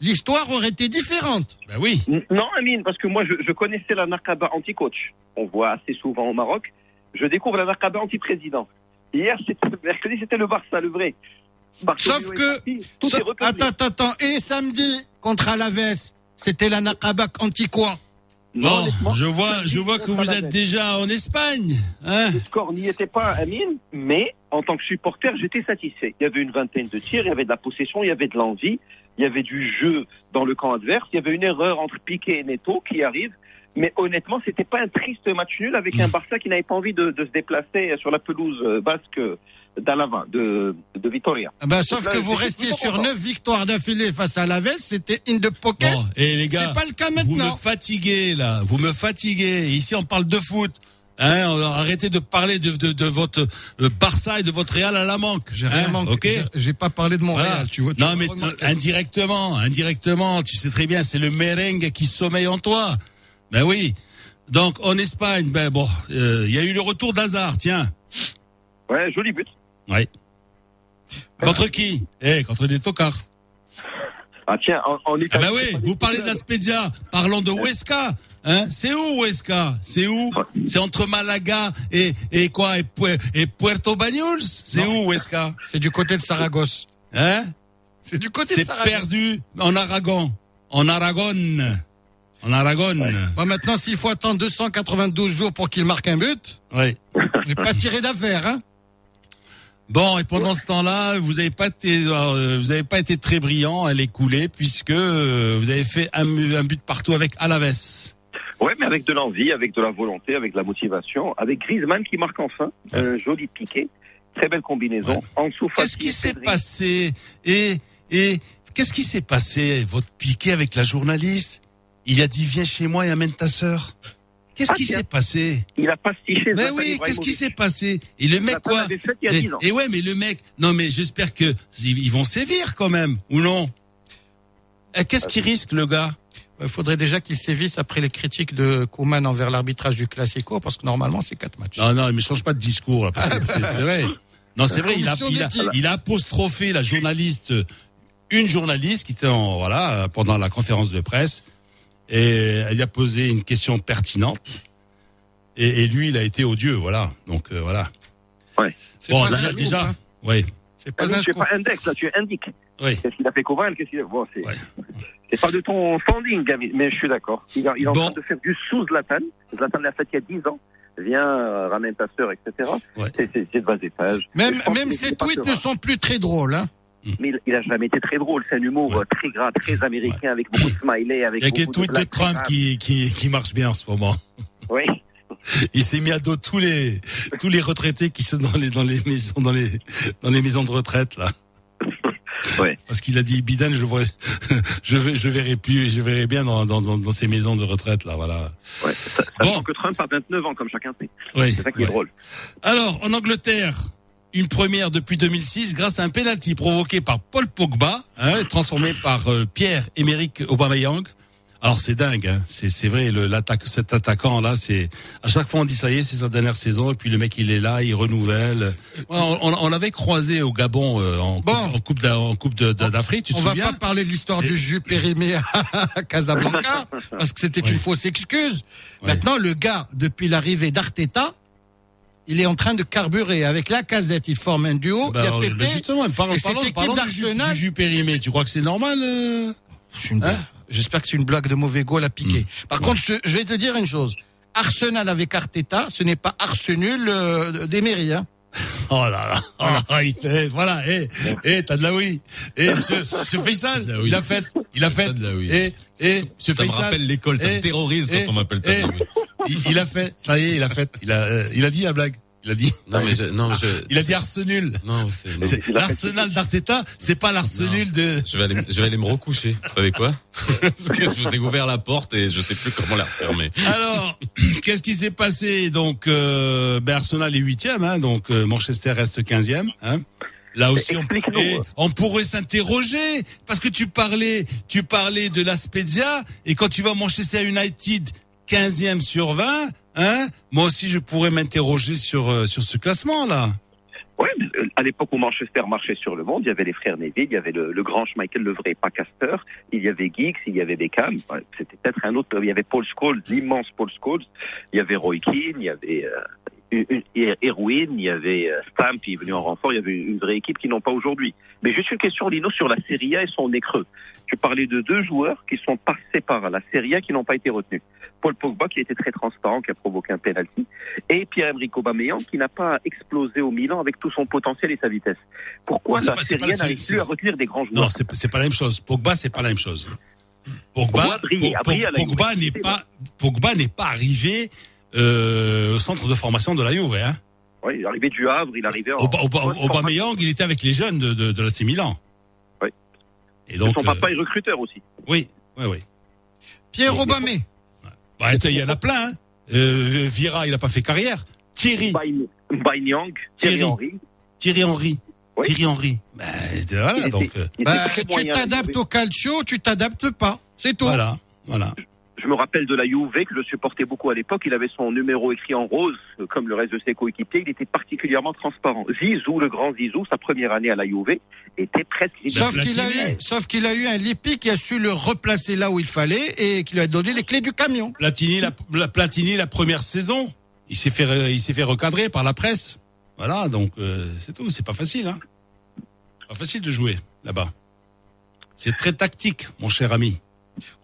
Speaker 7: l'histoire aurait été différente.
Speaker 3: Ben oui.
Speaker 8: Non, Amine, parce que moi, je, connaissais la Nakaba anti-coach. On voit assez souvent au Maroc. Je découvre la Nakaba anti-président. Hier, mercredi, c'était le Barça, le vrai.
Speaker 7: Sauf que, attends, attends, attends, et samedi, contre Alaves, c'était la Nakaba anti-quoi?
Speaker 3: Non, je vois, je [LAUGHS] vois que vous êtes déjà en Espagne. Hein
Speaker 8: le score n'y était pas, Amine, mais en tant que supporter, j'étais satisfait. Il y avait une vingtaine de tirs, il y avait de la possession, il y avait de l'envie il y avait du jeu dans le camp adverse, il y avait une erreur entre Piqué et Neto qui arrive. Mais honnêtement, c'était pas un triste match nul avec un Barça qui n'avait pas envie de, se déplacer sur la pelouse basque d'Alava, de, de Vitoria.
Speaker 7: Ah bah, sauf que vous restiez sur neuf victoires d'affilée face à la c'était in the pocket.
Speaker 3: et les gars,
Speaker 7: c'est pas le cas maintenant.
Speaker 3: Vous me fatiguez là, vous me fatiguez. Ici, on parle de foot. Hein, arrêtez de parler de, de, de votre euh, Barça et de votre Real à la manque.
Speaker 7: J'ai rien hein, J'ai pas parlé de mon Real, tu vois.
Speaker 3: non, mais indirectement, indirectement, tu sais très bien, c'est le merengue qui sommeille en toi. Ben oui. Donc en Espagne, ben bon, euh, il y a eu le retour d'Hazard, tiens.
Speaker 8: Ouais, joli but.
Speaker 3: Oui. Contre qui? Eh, contre des tocards.
Speaker 8: Ah tiens, en, en
Speaker 3: Italie. Ah bah oui, vous parlez de la Parlons de Huesca. Hein c'est où Huesca C'est où? C'est entre Malaga et et quoi? Et, et Puerto Banyoles C'est où Huesca
Speaker 7: C'est du côté de Saragosse.
Speaker 3: Hein?
Speaker 7: C'est du côté de
Speaker 3: Saragosse. C'est perdu en Aragon. En Aragon. En Aragon.
Speaker 7: Bon, maintenant, s'il faut attendre 292 jours pour qu'il marque un but,
Speaker 3: oui.
Speaker 7: n'est pas tiré d'affaire, hein
Speaker 3: Bon, et pendant ce temps-là, vous n'avez pas été, euh, vous avez pas été très brillant à l'écouler puisque euh, vous avez fait un, un, but partout avec Alaves.
Speaker 8: Ouais, mais avec de l'envie, avec de la volonté, avec de la motivation, avec Griezmann qui marque enfin un joli piqué, très belle combinaison. En dessous,
Speaker 3: qu'est-ce qui s'est passé? Et et qu'est-ce qui s'est passé votre piqué avec la journaliste? Il a dit viens chez moi et amène ta sœur. Qu'est-ce qui s'est passé
Speaker 8: Il a pastiché.
Speaker 3: Mais oui, qu'est-ce qui s'est passé Et le mec quoi et, ouais, mais le mec, non mais j'espère que ils vont sévir quand même ou non eh, Qu'est-ce qu'il risque le gars
Speaker 7: il faudrait déjà qu'il sévisse après les critiques de Kouman envers l'arbitrage du Classico, parce que normalement c'est quatre matchs.
Speaker 3: Non, non, mais change pas de discours. c'est vrai. Non, c'est vrai. Il a, il a, il a apostrophé la journaliste, une journaliste qui était en voilà pendant la conférence de presse et elle a posé une question pertinente. Et, et lui, il a été odieux, voilà. Donc euh, voilà.
Speaker 8: Ouais.
Speaker 3: Bon, déjà, déjà, hein.
Speaker 8: ouais. C'est pas, un tu pas index, là, tu indiques.
Speaker 3: Oui.
Speaker 8: Qu'est-ce qu'il a fait Koval Qu'est-ce qu'il a... Bon, c'est. Ouais. [LAUGHS] C'est pas de ton standing, mais je suis d'accord. Il, il, est en train de faire du sous-Zlatan. Zlatan l'a fait il y a 10 ans. Viens, euh, ramène ta sœur, etc. Ouais. C'est de bas étage.
Speaker 7: Même, même ses tweets ne sont plus très drôles, hein.
Speaker 8: Mm. Mais il, il, a jamais été très drôle. C'est un humour ouais. très gras, très américain, ouais. avec beaucoup de smiley, avec.
Speaker 3: Les tweets de, de Trump qui, qui, qui marchent bien en ce moment. [LAUGHS]
Speaker 8: Oui.
Speaker 3: Il s'est mis à dos tous les tous les retraités qui sont dans les dans les maisons dans les dans les maisons de retraite là. [LAUGHS]
Speaker 8: Ouais.
Speaker 3: Parce qu'il a dit Biden, je vois, [LAUGHS] je je verrai plus, je verrai bien dans, dans, dans, ces maisons de retraite là, voilà.
Speaker 8: Ouais. Ça, ça bon. que Trump a 29 ans comme chacun sait.
Speaker 3: Oui.
Speaker 8: C'est ça qui est drôle.
Speaker 3: Alors en Angleterre, une première depuis 2006 grâce à un penalty provoqué par Paul Pogba, hein, transformé par euh, Pierre-Emerick Aubameyang. Alors c'est dingue, hein. c'est c'est vrai l'attaque cet attaquant là, c'est à chaque fois on dit ça y est, c'est sa dernière saison et puis le mec il est là, il renouvelle. On, on, on l'avait croisé au Gabon euh, en, bon. coupe en coupe d'Afrique, tu te
Speaker 7: souviens
Speaker 3: On
Speaker 7: va pas parler de l'histoire du jus périmé à [LAUGHS] Casablanca parce que c'était une fausse excuse. Maintenant le gars depuis l'arrivée d'Arteta, il est en train de carburer avec la casette. Il forme un duo.
Speaker 3: Bah,
Speaker 7: il y a Pépé.
Speaker 3: justement, parlons, et parlons, d'Arsenal. Du, jus périmé. Tu crois que c'est normal euh...
Speaker 7: hein J'espère que c'est une blague de mauvais goût à piquer. Mmh. Par ouais. contre, je, je, vais te dire une chose. Arsenal avec Arteta, ce n'est pas Arsenal euh, d'Emery. Hein. [LAUGHS]
Speaker 3: Oh là là, voilà, oh, il fait, voilà, eh, eh, t'as de la oui. Eh, monsieur, monsieur Faisal, il a fait, il a fait. Eh, eh, monsieur
Speaker 2: Ça
Speaker 3: Faisal,
Speaker 2: me rappelle l'école, ça me terrorise quand on m'appelle
Speaker 3: eh, il, il a fait, ça y est, il a fait, il a, euh, il a dit la blague. Il a dit.
Speaker 2: Non mais je, non je.
Speaker 3: Il a dit Arsenal.
Speaker 2: Non
Speaker 3: c'est. L'arsenal d'Arteta, c'est pas l'arsenal de.
Speaker 2: Je vais aller, je vais aller me recoucher. Vous savez quoi [LAUGHS] Parce que je vous ai ouvert la porte et je sais plus comment la refermer.
Speaker 3: Alors, [CLEARS THROAT] qu'est-ce qui s'est passé? Donc, euh, ben Arsenal est huitième, hein, donc euh, Manchester reste quinzième. Hein. Là aussi, on, et on pourrait s'interroger parce que tu parlais, tu parlais de l'Aspedia et quand tu vas à Manchester United 15e sur 20, hein Moi aussi, je pourrais m'interroger sur euh, sur ce classement là.
Speaker 8: Oui, à l'époque où Manchester marchait sur le monde, il y avait les frères Neville, il y avait le, le grand Schmeichel, le vrai pas Casper, il y avait Giggs, il y avait Beckham, c'était peut-être un autre, il y avait Paul Scholes, l'immense Paul Scholes, il y avait Roy Keane, il y avait euh, il y avait euh, Stamp, qui est venu en renfort, il y avait une vraie équipe qui n'ont pas aujourd'hui. Mais juste une question, Lino, sur la Serie A et son nez creux. Tu parlais de deux joueurs qui sont passés par la Serie A qui n'ont pas été retenus. Paul Pogba qui a été très transparent, qui a provoqué un penalty, et Pierre-Emerick Aubameyang qui n'a pas explosé au Milan avec tout son potentiel et sa vitesse. Pourquoi la Serie A n'arrive plus à retenir des grands joueurs
Speaker 3: Non, c'est pas la même chose. Pogba, c'est pas la même chose. Pogba, Pogba n'est pas Pogba n'est pas arrivé euh, au centre de formation de la Juve, hein.
Speaker 8: Oui, il est arrivé du Havre, il est arrivé. En
Speaker 3: Aubameyang, il était avec les jeunes de, de, de l'AC Milan.
Speaker 8: Oui. Et donc, son papa euh... est recruteur aussi.
Speaker 3: Oui, oui, oui.
Speaker 7: Pierre Aubameyang.
Speaker 3: Bah, il y en a plein. Hein. Euh, Vira, il a pas fait carrière. Thierry.
Speaker 8: Bainang, Thierry Henry.
Speaker 3: Thierry Henry. Oui. Thierry Henry. Bah, voilà,
Speaker 7: il
Speaker 3: donc.
Speaker 7: Était, bah, tu t'adaptes au calcio, tu t'adaptes pas. C'est tout.
Speaker 3: Voilà, voilà.
Speaker 8: Je me rappelle de la Juve que je supportais beaucoup à l'époque. Il avait son numéro écrit en rose, comme le reste de ses coéquipiers. Il était particulièrement transparent. Zizou, le grand Zizou, sa première année à la Juve, était presque.
Speaker 7: Sauf qu'il a eu, sauf qu'il a eu un Lippi qui a su le replacer là où il fallait et qui lui a donné les clés du camion.
Speaker 3: Platini, la, Platini, la première saison, il s'est fait, il s'est fait recadrer par la presse. Voilà, donc euh, c'est tout. C'est pas facile, hein. Pas facile de jouer là-bas. C'est très tactique, mon cher ami.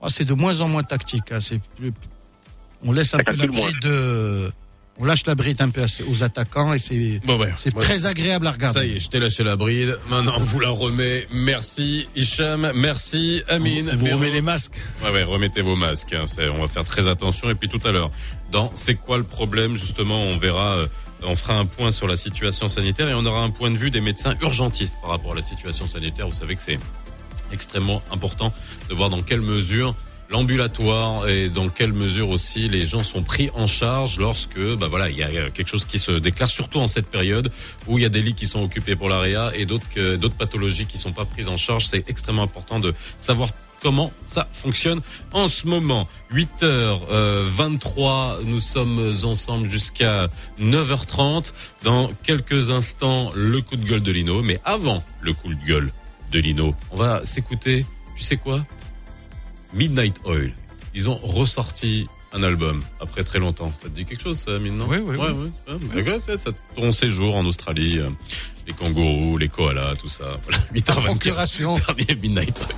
Speaker 7: Oh, c'est de moins en moins tactique. Hein. C'est On laisse un peu la bride de... On lâche la bride un peu aux attaquants et c'est c'est très agréable à regarder.
Speaker 2: Ça y est, je t'ai lâché la bride. Maintenant, on vous la remet. Merci Hicham, merci Amine.
Speaker 3: Vous remettez les masques.
Speaker 2: Ouais, ouais, remettez vos masques. Hein. On va faire très attention. Et puis tout à l'heure, dans C'est quoi le problème Justement, on verra, euh, on fera un point sur la situation sanitaire et on aura un point de vue des médecins urgentistes par rapport à la situation sanitaire. Vous savez que c'est extrêmement important de voir dans quelle mesure l'ambulatoire et dans quelle mesure aussi les gens sont pris en charge lorsque bah voilà il y a quelque chose qui se déclare surtout en cette période où il y a des lits qui sont occupés pour l'AREA et d'autres d'autres pathologies qui sont pas prises en charge c'est extrêmement important de savoir comment ça fonctionne en ce moment. 8h23, nous sommes ensemble jusqu'à 9h30. Dans quelques instants, le coup de gueule de Lino. Mais avant le coup de gueule de Lino. On va s'écouter, tu sais quoi? Midnight Oil. Ils ont ressorti un album après très longtemps. Ça te dit quelque chose, ça, Mine,
Speaker 7: Oui, oui, oui.
Speaker 2: Ouais, ça, ça, ton séjour en Australie, euh, les kangourous, les koalas, tout ça.
Speaker 7: Voilà, 8h24.
Speaker 2: Dernier Midnight Oil.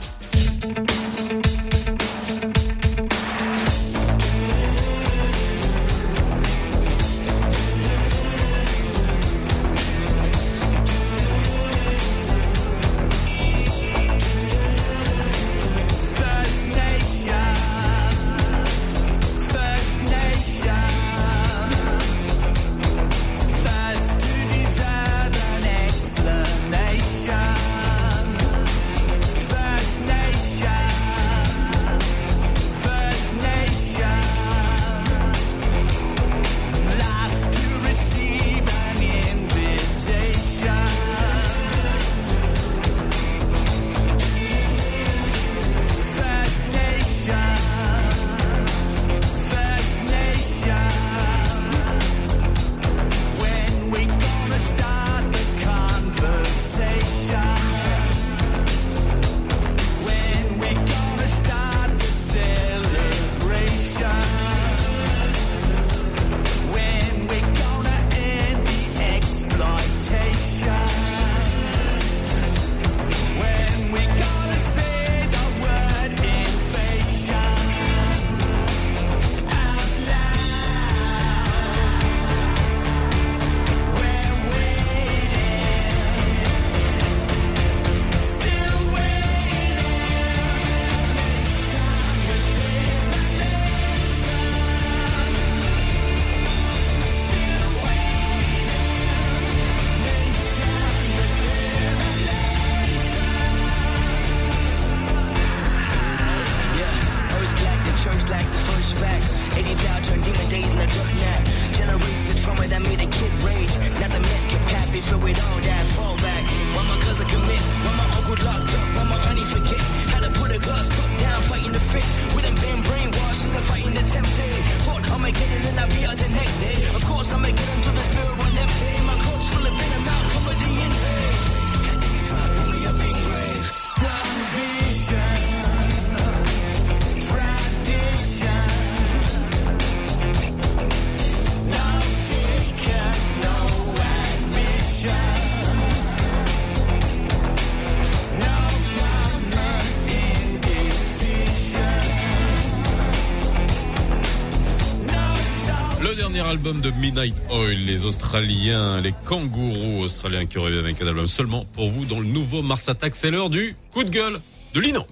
Speaker 2: De Midnight Oil, les Australiens, les kangourous australiens qui reviennent avec un album seulement pour vous dans le nouveau Mars Attack. C'est l'heure du coup de gueule de Lino.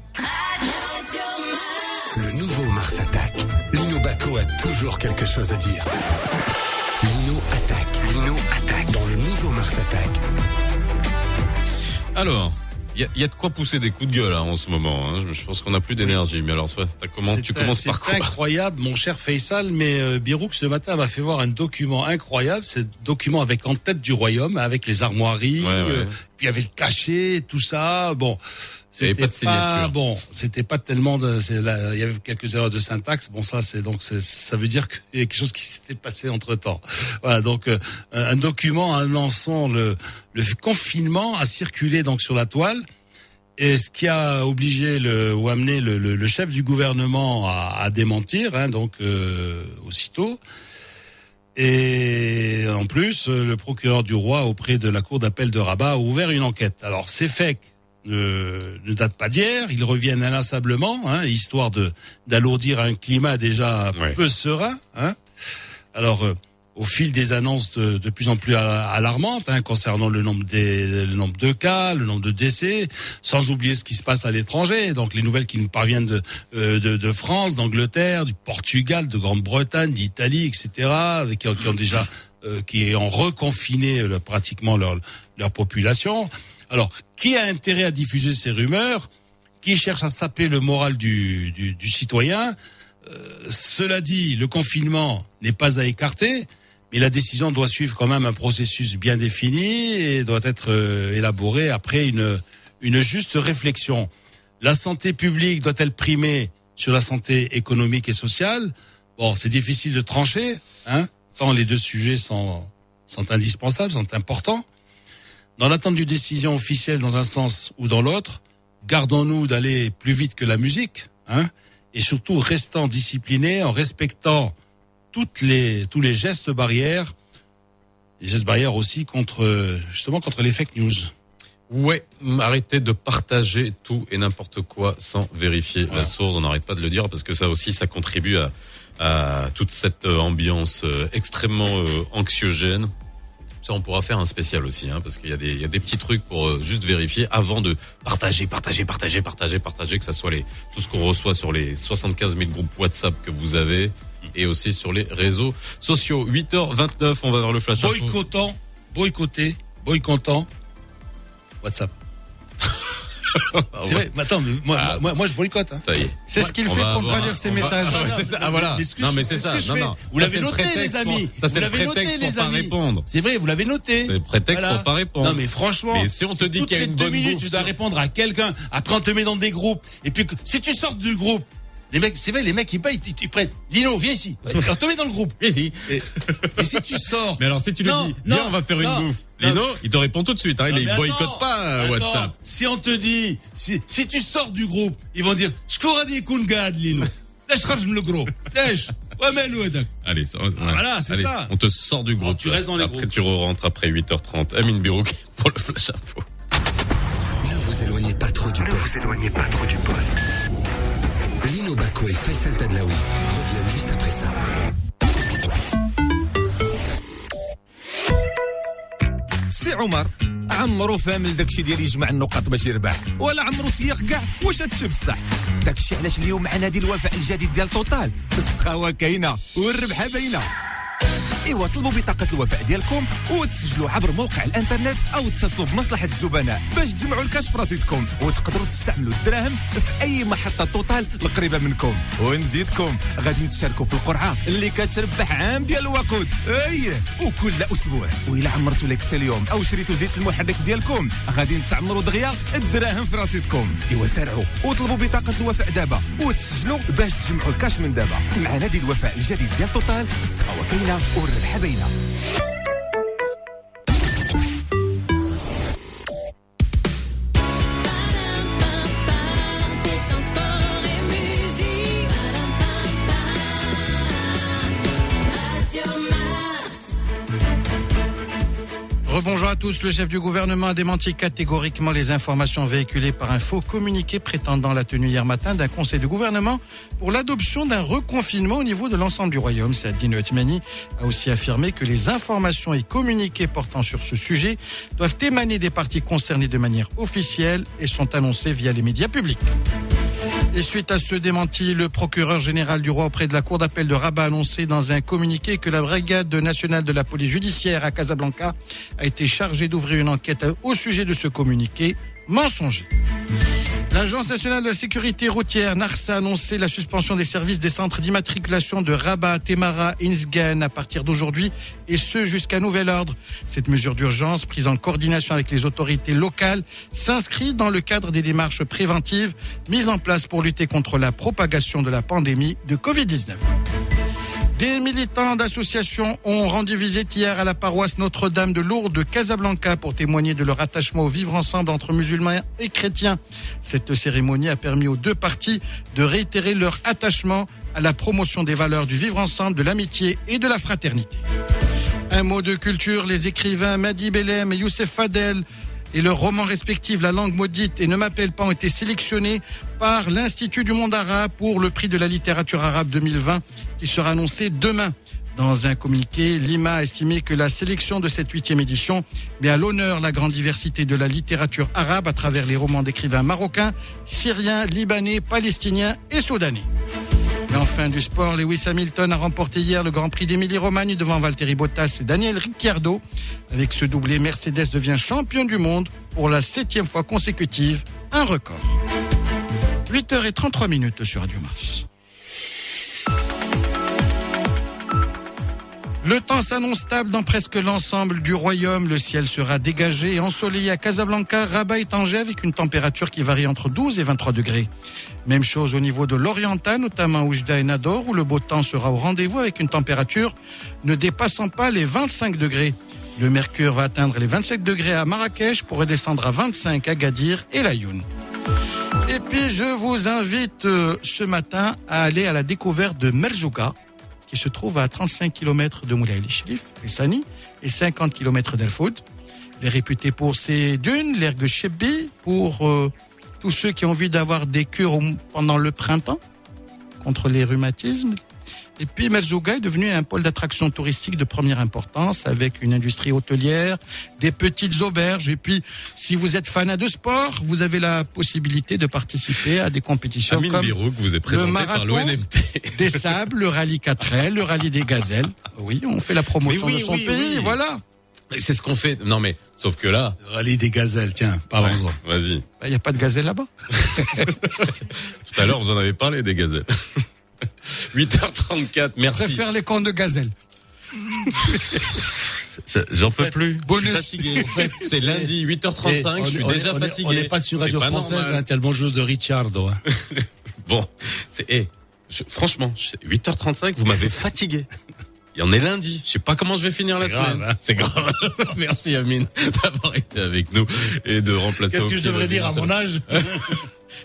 Speaker 1: Le nouveau Mars Attack. Lino Baco a toujours quelque chose à dire. Lino attaque. Lino attaque. Dans le nouveau Mars Attack.
Speaker 2: Alors, il y, a, de quoi pousser des coups de gueule hein, en ce moment. Hein. Je pense qu'on n'a plus d'énergie. Mais alors, toi, comment, tu commences par quoi
Speaker 3: C'est incroyable, mon cher Faisal. Mais euh, Birouk ce matin m'a fait voir un document incroyable. C'est document avec en tête du royaume, avec les armoiries. Euh, puis il y avait le cachet, tout ça. Bon, C'était pas, bon, c'était pas tellement de, il y avait quelques erreurs de syntaxe. Bon, ça, c'est donc, ça veut dire qu'il y a quelque chose qui s'était passé entre temps. Voilà, donc euh, un document annonçant le, le confinement a circulé donc sur la toile. Et ce qui a obligé le, ou amené le, le, chef du gouvernement à, à démentir, hein, donc euh, aussitôt. Et en plus, le procureur du roi auprès de la cour d'appel de Rabat a ouvert une enquête. Alors c'est fait ne, ne date pas d'hier. Ils reviennent inlassablement, hein, histoire de d'alourdir un climat déjà peu serein. Hein. Alors, euh, au fil des annonces de, de plus en plus alarmantes hein, concernant le nombre des le nombre de cas, le nombre de décès, sans oublier ce qui se passe à l'étranger. Donc les nouvelles qui nous parviennent de euh, de, de, France, d'Angleterre, du Portugal, de Grande-Bretagne, d'Italie, etc., avec qui, ont déjà euh, qui ont reconfiné pratiquement leur leur population. Alors, qui a intérêt à diffuser ces rumeurs? Qui cherche à saper le moral du, du, citoyen? Euh, Cela dit, le confinement n'est pas à écarter, mais la décision doit suivre quand même un processus bien défini et doit être euh, élaborée après une, une juste réflexion. La santé publique doit-elle primer sur la santé économique et sociale? Bon, c'est difficile de trancher, hein, tant les deux sujets sont, sont indispensables, sont importants. Dans l'attente d'une décision officielle dans un sens ou dans l'autre, gardons-nous d'aller plus vite que la musique, hein, et surtout restons disciplinés en respectant toutes les, tous les gestes barrières, les gestes barrières aussi contre, justement, contre les fake news.
Speaker 2: Ouais, arrêtez de partager tout et n'importe quoi sans vérifier la source. On n'arrête pas de le dire parce que ça aussi, ça contribue à, à toute cette ambiance euh, extrêmement euh, anxiogène. Ça, on pourra faire un spécial aussi, hein, parce qu'il y, a des, y a des petits trucs pour euh, juste vérifier avant de partager, partager, partager, partager, partager, que ça soit les, tout ce qu'on reçoit sur les 75 000 groupes WhatsApp que vous avez et aussi sur les réseaux sociaux. 8h29, on va voir le flash.
Speaker 3: Boycottant, boycotter, boycottant, WhatsApp. [LAUGHS] c'est vrai. Mais attends, moi, ah. moi, moi, je boycotte. Hein.
Speaker 2: Ça y est.
Speaker 7: C'est ce qu'il fait pour ne pas lire ses messages. [LAUGHS]
Speaker 2: Ah, voilà. Non, mais c'est ça. Non, non.
Speaker 3: Vous l'avez noté, les amis.
Speaker 2: Ça, c'est le prétexte pour pas répondre.
Speaker 3: C'est vrai, vous l'avez noté.
Speaker 2: C'est le prétexte pour pas répondre.
Speaker 3: Non, mais franchement.
Speaker 2: Mais si on te dit qu'il y a une bonne
Speaker 3: minutes, tu dois répondre à quelqu'un. Après, on te met dans des groupes. Et puis, si tu sors du groupe, les mecs, c'est vrai, les mecs, ils payent, ils, prennent. Lino, viens ici. [LAUGHS] Alors, te mets dans le groupe.
Speaker 2: Viens ici.
Speaker 3: Et, si tu sors.
Speaker 2: Mais alors, si tu lui dis, viens, on va faire une bouffe. Lino, il te répond tout de suite, hein, il boycotte pas WhatsApp.
Speaker 3: Si on te dit, si, si tu sors du groupe, ils vont dire, je cours à des gad, Lino. [LAUGHS] Lèche, le gros. Lèche. Ouais, mais
Speaker 2: Allez,
Speaker 3: ça, voilà, c'est ça.
Speaker 2: On te sort du groupe.
Speaker 3: tu restes dans les
Speaker 2: Après, tu rentres après 8h30. Amine Birouk [LAUGHS] pour le flash info.
Speaker 1: Ne vous éloignez pas trop du poste. Ne vous éloignez pas trop du poste. Lino Baco et Faisal Tadlaoui reviennent juste après ça.
Speaker 9: سي عمر عمرو فاهم داكشي ديال يجمع النقاط باش يربح ولا عمرو تيق كاع؟ واش هادشي بصح؟ داكشي علاش اليوم مع نادي الوفاء الجديد ديال توتال؟ السخاوة كاينة والربحه باينة. إيوا طلبوا بطاقة الوفاء ديالكم وتسجلوا عبر موقع الإنترنت أو اتصلوا بمصلحة الزبناء باش تجمعوا الكاش في رصيدكم وتقدروا تستعملوا الدراهم في أي محطة توتال القريبة منكم. ونزيدكم غادي تشاركوا في القرعة اللي كتربح عام ديال الوقود. أي! وكل أسبوع وإلا عمرتوا ليكس اليوم أو شريتوا زيت المحرك ديالكم غادي تعمروا دغيا الدراهم في رصيدكم إيوا سارعوا وطلبوا بطاقة الوفاء دابا وتسجلوا باش تجمعوا الكاش من دابا مع نادي الوفاء الجديد ديال توتال السخاوة كاينة مرحبا
Speaker 7: Bonjour à tous. Le chef du gouvernement a démenti catégoriquement les informations véhiculées par un faux communiqué prétendant la tenue hier matin d'un conseil de gouvernement pour l'adoption d'un reconfinement au niveau de l'ensemble du royaume. Sadine Otmani a aussi affirmé que les informations et communiqués portant sur ce sujet doivent émaner des parties concernées de manière officielle et sont annoncés via les médias publics. Et suite à ce démenti, le procureur général du roi auprès de la cour d'appel de Rabat a annoncé dans un communiqué que la brigade nationale de la police judiciaire à Casablanca a été chargée d'ouvrir une enquête au sujet de ce communiqué mensonger. L'Agence nationale de la sécurité routière, NARSA, a annoncé la suspension des services des centres d'immatriculation de Rabat, Temara et Insgen à partir d'aujourd'hui et ce jusqu'à nouvel ordre. Cette mesure d'urgence, prise en coordination avec les autorités locales, s'inscrit dans le cadre des démarches préventives mises en place pour lutter contre la propagation de la pandémie de Covid-19. Des militants d'associations ont rendu visite hier à la paroisse Notre-Dame de Lourdes de Casablanca pour témoigner de leur attachement au vivre ensemble entre musulmans et chrétiens. Cette cérémonie a permis aux deux parties de réitérer leur attachement à la promotion des valeurs du vivre ensemble, de l'amitié et de la fraternité. Un mot de culture, les écrivains Madi Belem et Youssef Fadel et leurs romans respectifs La langue maudite et Ne m'appelle pas ont été sélectionnés par l'Institut du monde arabe pour le prix de la littérature arabe 2020 qui sera annoncé demain. Dans un communiqué, Lima a estimé que la sélection de cette huitième édition met à l'honneur la grande diversité de la littérature arabe à travers les romans d'écrivains marocains, syriens, libanais, palestiniens et soudanais. Et enfin du sport, Lewis Hamilton a remporté hier le Grand Prix d'Émilie-Romagne devant Valtteri Bottas et Daniel Ricciardo. Avec ce doublé, Mercedes devient champion du monde pour la septième fois consécutive, un record. 8h33 minutes sur Radio Mars. Le temps s'annonce stable dans presque l'ensemble du royaume. Le ciel sera dégagé et ensoleillé à Casablanca, Rabat et Tanger avec une température qui varie entre 12 et 23 degrés. Même chose au niveau de l'Oriental, notamment Oujda et Nador, où le beau temps sera au rendez-vous avec une température ne dépassant pas les 25 degrés. Le mercure va atteindre les 27 degrés à Marrakech pour redescendre à 25 à Gadir et Layoun. Et puis je vous invite euh, ce matin à aller à la découverte de Merzouga, qui se trouve à 35 km de Moulay el-Shrif et et 50 km d'El Foud. Il est réputé pour ses dunes, l'ergue Chebi, pour euh, tous ceux qui ont envie d'avoir des cures pendant le printemps contre les rhumatismes. Et puis Merzouga est devenu un pôle d'attraction touristique de première importance avec une industrie hôtelière, des petites auberges. Et puis, si vous êtes fan de sport, vous avez la possibilité de participer à des compétitions
Speaker 2: Amine
Speaker 7: comme
Speaker 2: Birouk vous est présenté
Speaker 7: le
Speaker 2: par
Speaker 7: marathon
Speaker 2: l'ONMT. [LAUGHS]
Speaker 7: des sables, le rallye 4L, le rallye des gazelles. Oui, on fait la promotion
Speaker 2: oui,
Speaker 7: de son
Speaker 2: oui,
Speaker 7: pays,
Speaker 2: oui.
Speaker 7: voilà.
Speaker 2: C'est ce qu'on fait. Non mais, sauf que là.
Speaker 3: Rallye des gazelles, tiens, parlons-en.
Speaker 2: Vas-y.
Speaker 7: Il n'y a pas de gazelle là-bas. [LAUGHS]
Speaker 2: Tout à l'heure, vous en avez parlé des gazelles. [LAUGHS] 8h34,
Speaker 7: Je
Speaker 2: merci.
Speaker 7: préfère les contes de gazelle. [LAUGHS]
Speaker 2: Je- J'en peux plus.
Speaker 7: bonus.
Speaker 2: Je suis fatigué. C'est lundi, 8h35,
Speaker 3: Et on-
Speaker 2: je suis
Speaker 3: on
Speaker 2: déjà
Speaker 3: on
Speaker 2: fatigué.
Speaker 3: On n'est pas sur Radio
Speaker 2: pas
Speaker 3: Française, hein, t'as le bonjour de Ricciardo. hein. [LAUGHS]
Speaker 2: Bon, c'est, eh, je- franchement, je- 8h35, vous m'avez fatigué. Il y en est lundi. Je sais pas comment je vais finir la
Speaker 3: grave,
Speaker 2: semaine.
Speaker 3: hein.
Speaker 2: C'est grave. Merci Amine d'avoir été avec nous et de remplacer.
Speaker 3: Qu'est-ce que je devrais dire à mon âge?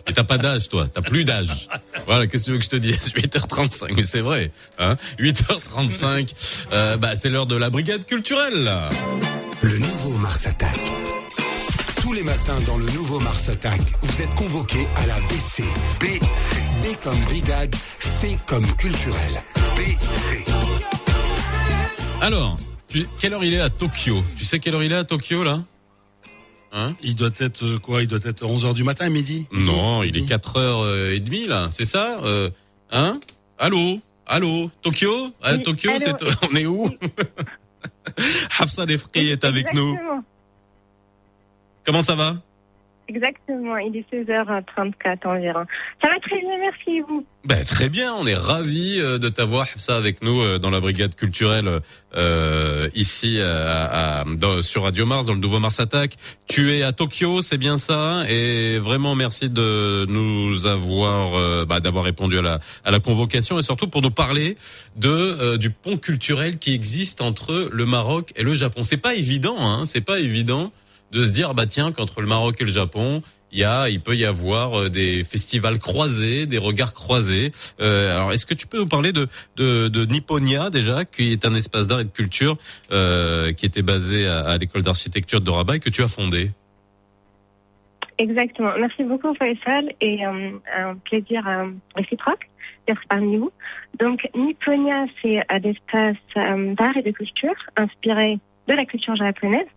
Speaker 2: Et t'as pas d'âge, toi. T'as plus d'âge. Voilà, qu'est-ce que tu veux que je te dise? [LAUGHS] 8h35, mais c'est vrai. Hein 8h35, euh, bah, c'est l'heure de la brigade culturelle. là.
Speaker 1: Le nouveau Mars Attack. Tous les matins dans le nouveau Mars Attack, vous êtes convoqués à la BC. B, B comme brigade, C comme culturel.
Speaker 2: Alors, tu, quelle heure il est à Tokyo? Tu sais quelle heure il est à Tokyo, là? Hein
Speaker 3: Il doit être euh, quoi Il doit être 11h du matin, midi
Speaker 2: Non, il
Speaker 3: Midi.
Speaker 2: est 4h30, là. C'est ça euh, Hein Allô Allô Tokyo Ah,
Speaker 10: Oui,
Speaker 2: Tokyo,
Speaker 10: allô.
Speaker 2: c'est on est où [LAUGHS] Hafsa Lefri est avec nous.
Speaker 10: Exactement.
Speaker 2: Comment ça va
Speaker 10: Exactement, il est 16h34 environ. Ça va très bien, merci vous?
Speaker 2: Ben, très bien, on est ravis euh, de t'avoir Hafsa avec nous euh, dans la brigade culturelle euh, ici euh, à, à- sur Radio Mars, dans le nouveau Mars Attack. Tu es à Tokyo, c'est bien ça Et vraiment merci de nous avoir bah, d'avoir répondu à la à la convocation et surtout pour nous parler de euh, du pont culturel qui existe entre le Maroc et le Japon. C'est pas évident, hein C'est pas évident de se dire bah tiens qu'entre le Maroc et le Japon il y a, il peut y avoir euh, des festivals croisés, des regards croisés. Euh, alors, est-ce que tu peux nous parler de, de, de Nipponia déjà, qui est un espace d'art et de culture euh, qui était basé à, à l'école d'architecture de Rabat et que tu as fondé?
Speaker 10: Exactement. Merci beaucoup Faisal et euh, un plaisir euh, réciproque d'être parmi vous. Donc Nipponia, c'est un espace euh, d'art et de culture inspiré de la culture japonaise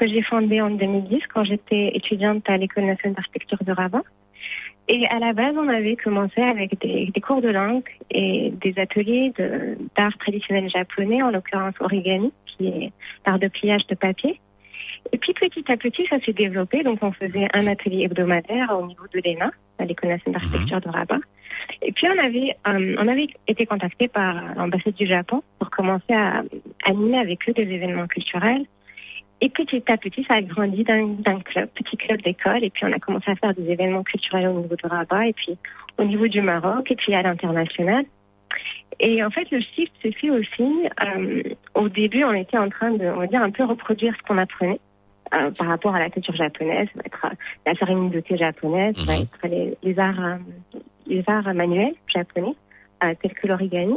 Speaker 10: que j'ai fondé en 2010 quand j'étais étudiante à l'école nationale d'architecture de Rabat. Et à la base, on avait commencé avec des, cours de langue et des ateliers d'art traditionnel japonais, en l'occurrence origami, qui est l'art de pliage de papier. Et puis petit à petit, ça s'est développé. Donc on faisait un atelier hebdomadaire au niveau de l'ENA, l'école nationale d'architecture de Rabat. Et puis on avait, euh, on avait été contacté par l'ambassade du Japon pour commencer à animer avec eux des événements culturels. Et petit à petit, ça a grandi d'un club, petit club d'école. Et puis on a commencé à faire des événements culturels au niveau de Rabat, et puis au niveau du Maroc, et puis à l'international. Et en fait, le shift s'est fait aussi. Euh, au début, on était en train de, on va dire, un peu reproduire ce qu'on apprenait. Euh, par rapport à la culture japonaise, ça va être euh, la cérémonie de thé japonaise, ça va mhm. être les, les arts, euh, les arts manuels japonais, tels que l'origami.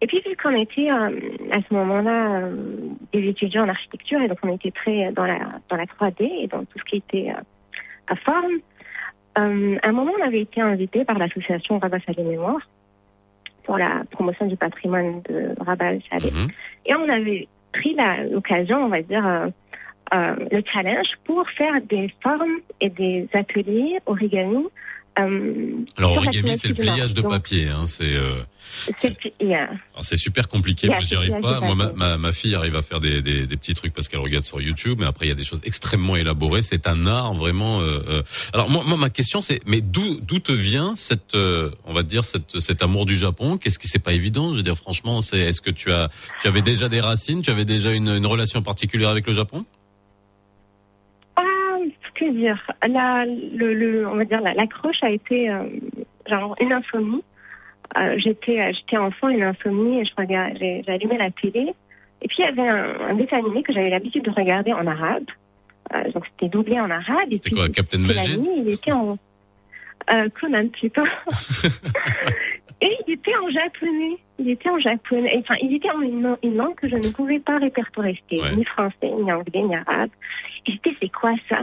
Speaker 10: Et puis, vu qu'on était à ce moment-là des étudiants en architecture, et donc on était très dans la, dans la 3D et dans tout ce qui était à forme, à un moment, on avait été invité par l'association Rabat Salé Mémoire pour la promotion du patrimoine de Rabat Salé. Mhm. Et on avait pris l'occasion, on va dire, euh, le challenge pour faire des formes et des ateliers origami.
Speaker 2: Euh, Alors origami, c'est le pliage de papier, hein, c'est. Euh, c'est super compliqué, moi j'y arrive pas. Moi, ma, ma, ma, fille arrive à faire des, des, des petits trucs parce qu'elle regarde sur YouTube, mais après il y a des choses extrêmement élaborées. C'est un art vraiment. Euh, euh. Alors moi, moi, ma question c'est, mais d'où d'où te vient cette, euh, on va dire cette, cet amour du Japon? Qu'est-ce qui c'est pas évident? Je veux dire franchement, c'est est-ce que tu as tu avais déjà des racines, tu avais déjà une, une relation particulière avec le Japon?
Speaker 10: La, le, le, On va dire l'accroche a été euh, genre une insomnie. Euh, j'étais euh, j'étais enfant une insomnie et je regardais j'ai allumé la télé et puis il y avait un, un dessin animé que j'avais l'habitude de regarder en arabe. Euh, donc c'était doublé en arabe.
Speaker 2: C'était quoi, Captain Majid
Speaker 10: Il était en euh, Conan plutôt. [LAUGHS] et il était en japonais. Il était en japonais. Enfin, il était en une, langue que je ne pouvais pas répertorier. Ni français, ni anglais, ni arabe. Et j'étais, c'est quoi ça?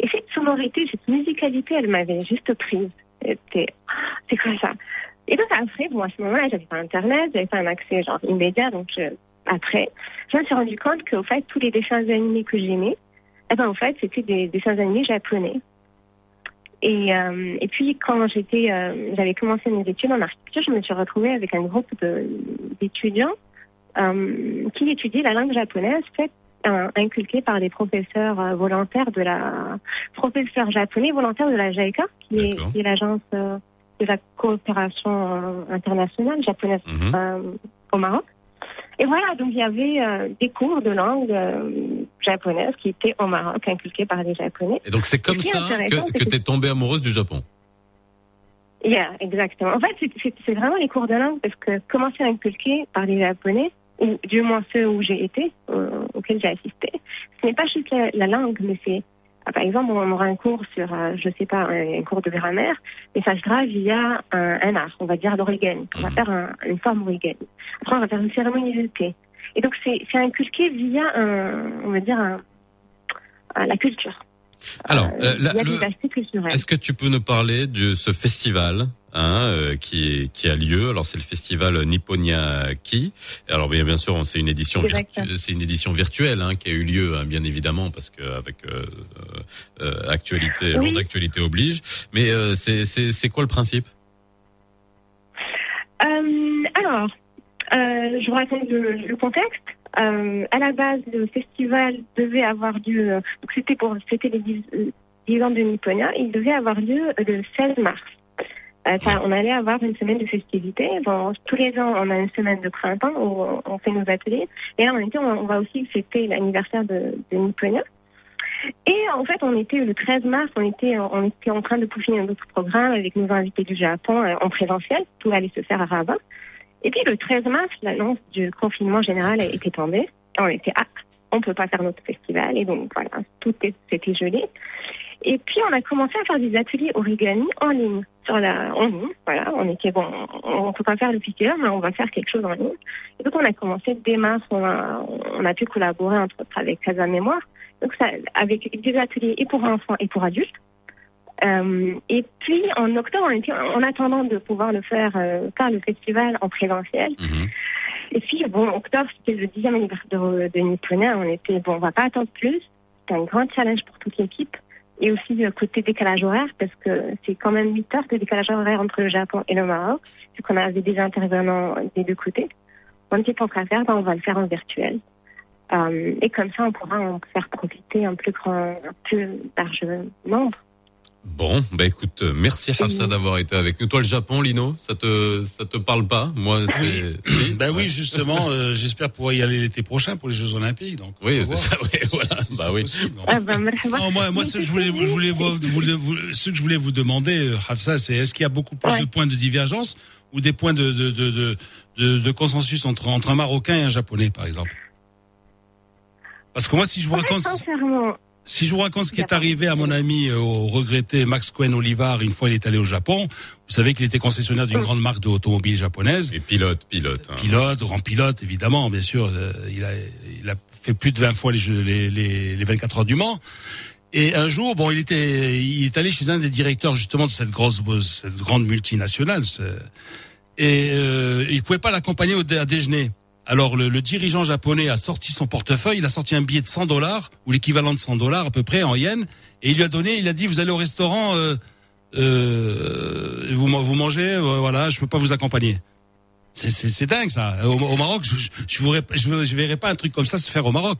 Speaker 10: Et cette sonorité, cette musicalité, elle m'avait juste prise. C'est quoi ça? Et donc après, bon, à ce moment-là, j'avais pas Internet, j'avais pas un accès genre immédiat, donc après, je me suis rendu compte qu'au fait, tous les dessins animés que j'aimais, eh ben, en fait, c'était des dessins animés japonais. Et, euh, et puis quand j'étais, euh, j'avais commencé mes études en architecture, je me suis retrouvée avec un groupe d'étudiants euh, qui étudiaient la langue japonaise faite inculqué par des professeurs euh, volontaires de la professeurs japonais volontaires de la JICA, qui est, l'agence euh, de la coopération euh, internationale japonaise mhm. au Maroc. Et voilà, donc il y avait des cours de langue japonaise qui étaient au Maroc, inculqués par les Japonais.
Speaker 2: Et donc c'est comme ça que, que tu es tombée amoureuse du Japon
Speaker 10: Yeah, exactement. En fait, c'est vraiment les cours de langue parce que commencer à inculquer par les Japonais, ou du moins ceux où j'ai été, euh, auxquels j'ai assisté, ce n'est pas juste la, langue, mais c'est, ah, par exemple, on aura un cours sur, euh, je sais pas, un, cours de grammaire, mais ça sera via un, un art, on va dire l'origami. On va faire un, une forme origami. Après, on va faire une cérémonie de thé. Et donc, c'est inculqué via, un, on va dire, un, la culture.
Speaker 2: Alors, euh, est-ce que tu peux nous parler de ce festival? Hein, euh, qui, qui a lieu Alors, c'est le festival Nipponia Ki. Alors, bien, bien sûr, c'est une édition, c'est une édition virtuelle hein, qui a eu lieu, hein, bien évidemment, parce que avec euh, euh actualité, oui. actualité oblige. Mais c'est quoi le principe?
Speaker 10: Alors, je vous raconte le contexte. À la base, le festival devait avoir lieu, donc c'était pour c'était les 10, ans de Nipponia, il devait avoir lieu le 16 mars. Euh, on allait avoir une semaine de festivités. Bon, tous les ans, on a une semaine de printemps où on fait nos ateliers. Et là, on, on, va aussi fêter l'anniversaire de, de. Et en fait, on était le 13 mars, on était, en train de peaufiner un autre programme avec nos invités du Japon en présentiel. Tout allait se faire à Rabat. Et puis le 13 mars, l'annonce du confinement général était tombée. Et on était, ah, on peut pas faire notre festival. Et donc voilà, tout était gelé. Et puis on a commencé à faire des ateliers origami en ligne, sur la, en ligne. Voilà, on était bon, on peut pas faire le piqueur, mais on va faire quelque chose en ligne. Et donc on a commencé dès mars, on a, on a pu collaborer entre autres avec Casa Mémoire. Donc ça, avec des ateliers et pour enfants et pour adultes. Euh, et puis en octobre, on était en attendant de pouvoir le faire euh, faire le festival en présentiel. Mhm. Et puis bon, octobre c'était le dixième anniversaire de, de Nipponia. On était bon, on va pas attendre plus. C'était un grand challenge pour toute l'équipe. Et aussi le côté décalage horaire parce que c'est quand même 8 heures de décalage horaire entre le Japon et le Maroc, vu qu'on avait des intervenants des deux côtés. On était pas à faire, ben on va le faire en virtuel. et comme ça, on pourra en faire profiter un plus grand, un plus large nombre.
Speaker 2: Bon, bah écoute, euh, merci Hafsa d'avoir été avec nous. Toi, le Japon, Lino, ça te ça te parle pas Moi, c'est.
Speaker 3: Oui. [COUGHS] ben oui, justement, euh, [LAUGHS] j'espère pouvoir y aller l'été prochain pour les Jeux Olympiques. Donc.
Speaker 2: Oui, c'est ça. Oui, voilà. bah oui.
Speaker 10: Ah, bah,
Speaker 3: non, moi, moi, ce que je voulais, je voulais vous, vous, ce que je voulais vous demander, euh, Hafsa, c'est est-ce qu'il y a beaucoup plus de points de divergence ou des points de de de de, de consensus entre entre un Marocain et un Japonais, par exemple? Parce que moi, si je vous raconte.
Speaker 10: Sincèrement
Speaker 3: si je vous raconte ce qui est arrivé à mon ami euh, au regretté Max Quen Olivar une fois il est allé au Japon, vous savez qu'il était concessionnaire d'une grande marque d'automobile japonaise.
Speaker 2: Et pilote, pilote. Hein.
Speaker 3: Pilote, grand pilote évidemment, bien sûr. Euh, il a il a fait plus de 20 fois les, jeux, les, les, les 24 heures du Mans. Et un jour, bon, il était, il est allé chez un des directeurs justement de cette grosse, cette grande multinationale, et euh, il pouvait pas l'accompagner au à déjeuner. Alors le, dirigeant japonais a sorti son portefeuille, il a sorti un billet de 100 dollars ou l'équivalent de 100 dollars à peu près en yens, et il lui a donné, il a dit vous allez au restaurant, euh, euh, vous vous mangez, euh, voilà, je peux pas vous accompagner. C'est dingue ça. Au, Maroc, je je, je, je verrais pas un truc comme ça se faire au Maroc.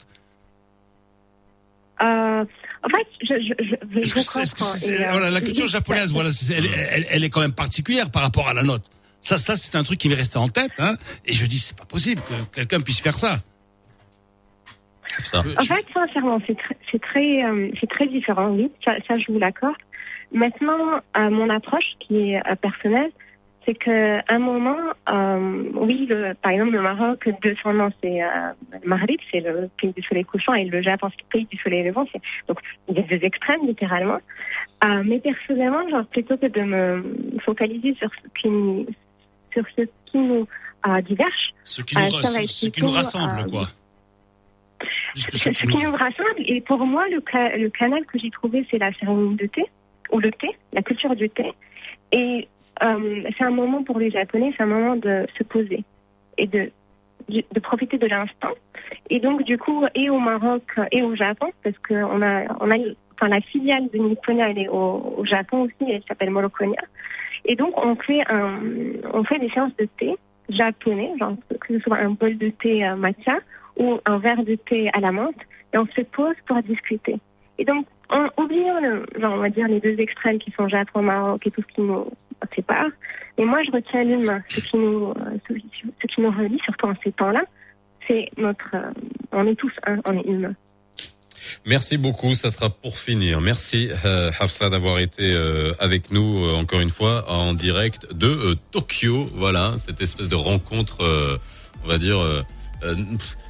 Speaker 10: Euh, en fait, je, je, je, je
Speaker 3: voilà, la culture japonaise, voilà, elle, elle, elle, est quand même particulière par rapport à la nôtre. Ça, ça, c'est un truc qui m'est resté en tête, hein. Et je dis, c'est pas possible que quelqu'un puisse faire ça.
Speaker 10: En fait, sincèrement, c'est très, c'est très, euh, c'est très différent, oui. Ça, ça je vous l'accorde. Maintenant, euh, mon approche qui est euh, personnelle, c'est que un moment, oui, le, par exemple, le Maroc, de son nom, c'est le Maghreb, c'est le pays du soleil couchant, et le Japon, c'est le pays du soleil levant. Donc, il y a deux extrêmes, littéralement. mais personnellement, genre, plutôt que de me focaliser sur ce qui, sur ce qui nous euh, diverge.
Speaker 3: Ce qui nous, euh, ce, qui nous rassemble, euh, quoi.
Speaker 10: Ce, qui nous rassemble, et pour moi, le, le canal que j'ai trouvé, c'est la cérémonie de thé, ou le thé, la culture du thé. Et euh, c'est un moment pour les Japonais, c'est un moment de se poser et de, de profiter de l'instant. Et donc, du coup, et au Maroc et au Japon, parce qu'on a, on a, enfin, la filiale de Nipponia, elle est au, au Japon aussi, elle s'appelle Morokonia. Et donc, on fait, un, on fait des séances de thé japonais, genre que ce soit un bol de thé euh, matcha ou un verre de thé à la menthe, et on se pose pour discuter. Et donc, en oubliant, genre, on va dire, les deux extrêmes qui sont Japon, Maroc et tout ce qui nous sépare, et moi, je retiens l'humain, ce qui nous, euh, ce, qui nous relie, surtout en ces temps-là, c'est notre, euh, on est tous un, on est humain.
Speaker 2: Merci beaucoup, ça sera pour finir. Merci euh, Hafsa d'avoir été euh, avec nous euh, encore une fois en direct de euh, Tokyo. Voilà, cette espèce de rencontre, on va dire.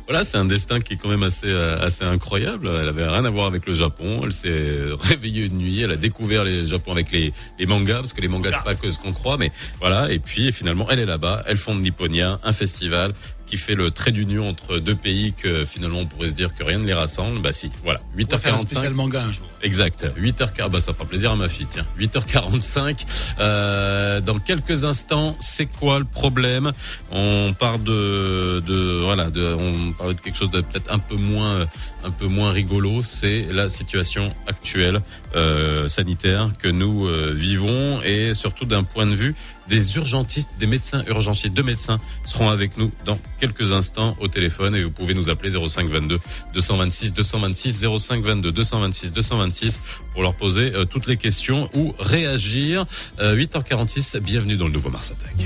Speaker 2: voilà, c'est un destin qui est quand même assez assez incroyable. Elle avait rien à voir avec le Japon. Elle s'est [LAUGHS] réveillée une nuit. Elle a découvert les Japon avec les, les mangas parce que les mangas c'est pas que ce qu'on croit, mais voilà. Et puis finalement, elle est là-bas. Elle fonde Nipponia, un festival qui fait le trait d'union entre deux pays que finalement on pourrait se dire que rien ne les rassemble. Bah si, voilà. 8h45.
Speaker 3: Un spécial manga un jour.
Speaker 2: Exact. 8h40. Bah ça fera plaisir à ma fille. Tiens. 8h45. Euh, dans quelques instants, c'est quoi le problème? On part de, de voilà, de, on parle de quelque chose de peut-être un peu moins, un peu moins rigolo. C'est la situation actuelle euh, sanitaire que nous euh, vivons et surtout d'un point de vue des urgentistes, des médecins urgentistes. Deux médecins seront avec nous dans quelques instants au téléphone et vous pouvez nous appeler 05 22 226 226 05 22 226 226 pour leur poser euh, toutes les questions ou réagir. 8h46, euh, bienvenue dans le nouveau Mars Attack.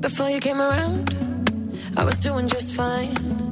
Speaker 2: Before you came around, I was doing just fine.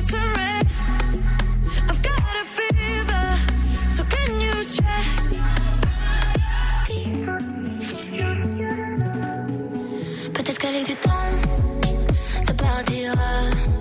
Speaker 2: qu'avec du temps, ça partira.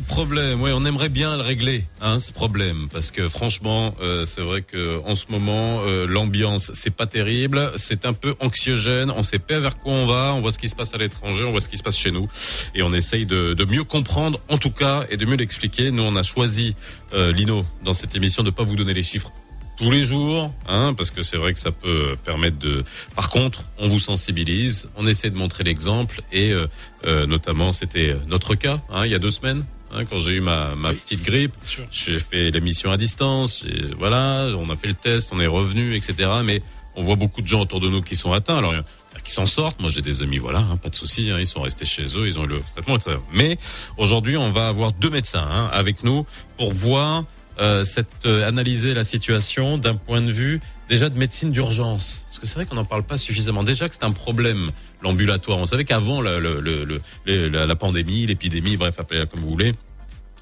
Speaker 2: Le problème Oui, on aimerait bien le régler, hein, ce problème, parce que franchement, euh, c'est vrai que en ce moment, euh, l'ambiance c'est pas terrible, c'est un peu anxiogène. On sait pas vers quoi on va. On voit ce qui se passe à l'étranger, on voit ce qui se passe chez nous, et on essaye de, de mieux comprendre, en tout cas, et de mieux l'expliquer. Nous, on a choisi, euh, Lino, dans cette émission, de pas vous donner les chiffres tous les jours, hein, parce que c'est vrai que ça peut permettre de. Par contre, on vous sensibilise, on essaie de montrer l'exemple, et euh, euh, notamment, c'était notre cas, hein, il y a deux semaines. Hein, quand j'ai eu ma, ma petite grippe, j'ai fait l'émission à distance, voilà, on a fait le test, on est revenu, etc. Mais on voit beaucoup de gens autour de nous qui sont atteints. Alors, qui s'en sortent. Moi, j'ai des amis, voilà, hein, pas de souci. Hein, ils sont restés chez eux, ils ont eu le traitement. Mais aujourd'hui, on va avoir deux médecins hein, avec nous pour voir euh, cette, euh, analyser la situation d'un point de vue déjà de médecine d'urgence. Parce que c'est vrai qu'on n'en parle pas suffisamment. Déjà que c'est un problème, l'ambulatoire. On savait qu'avant la, le, le, la, la, pandémie, l'épidémie, bref, appelez-la comme vous voulez,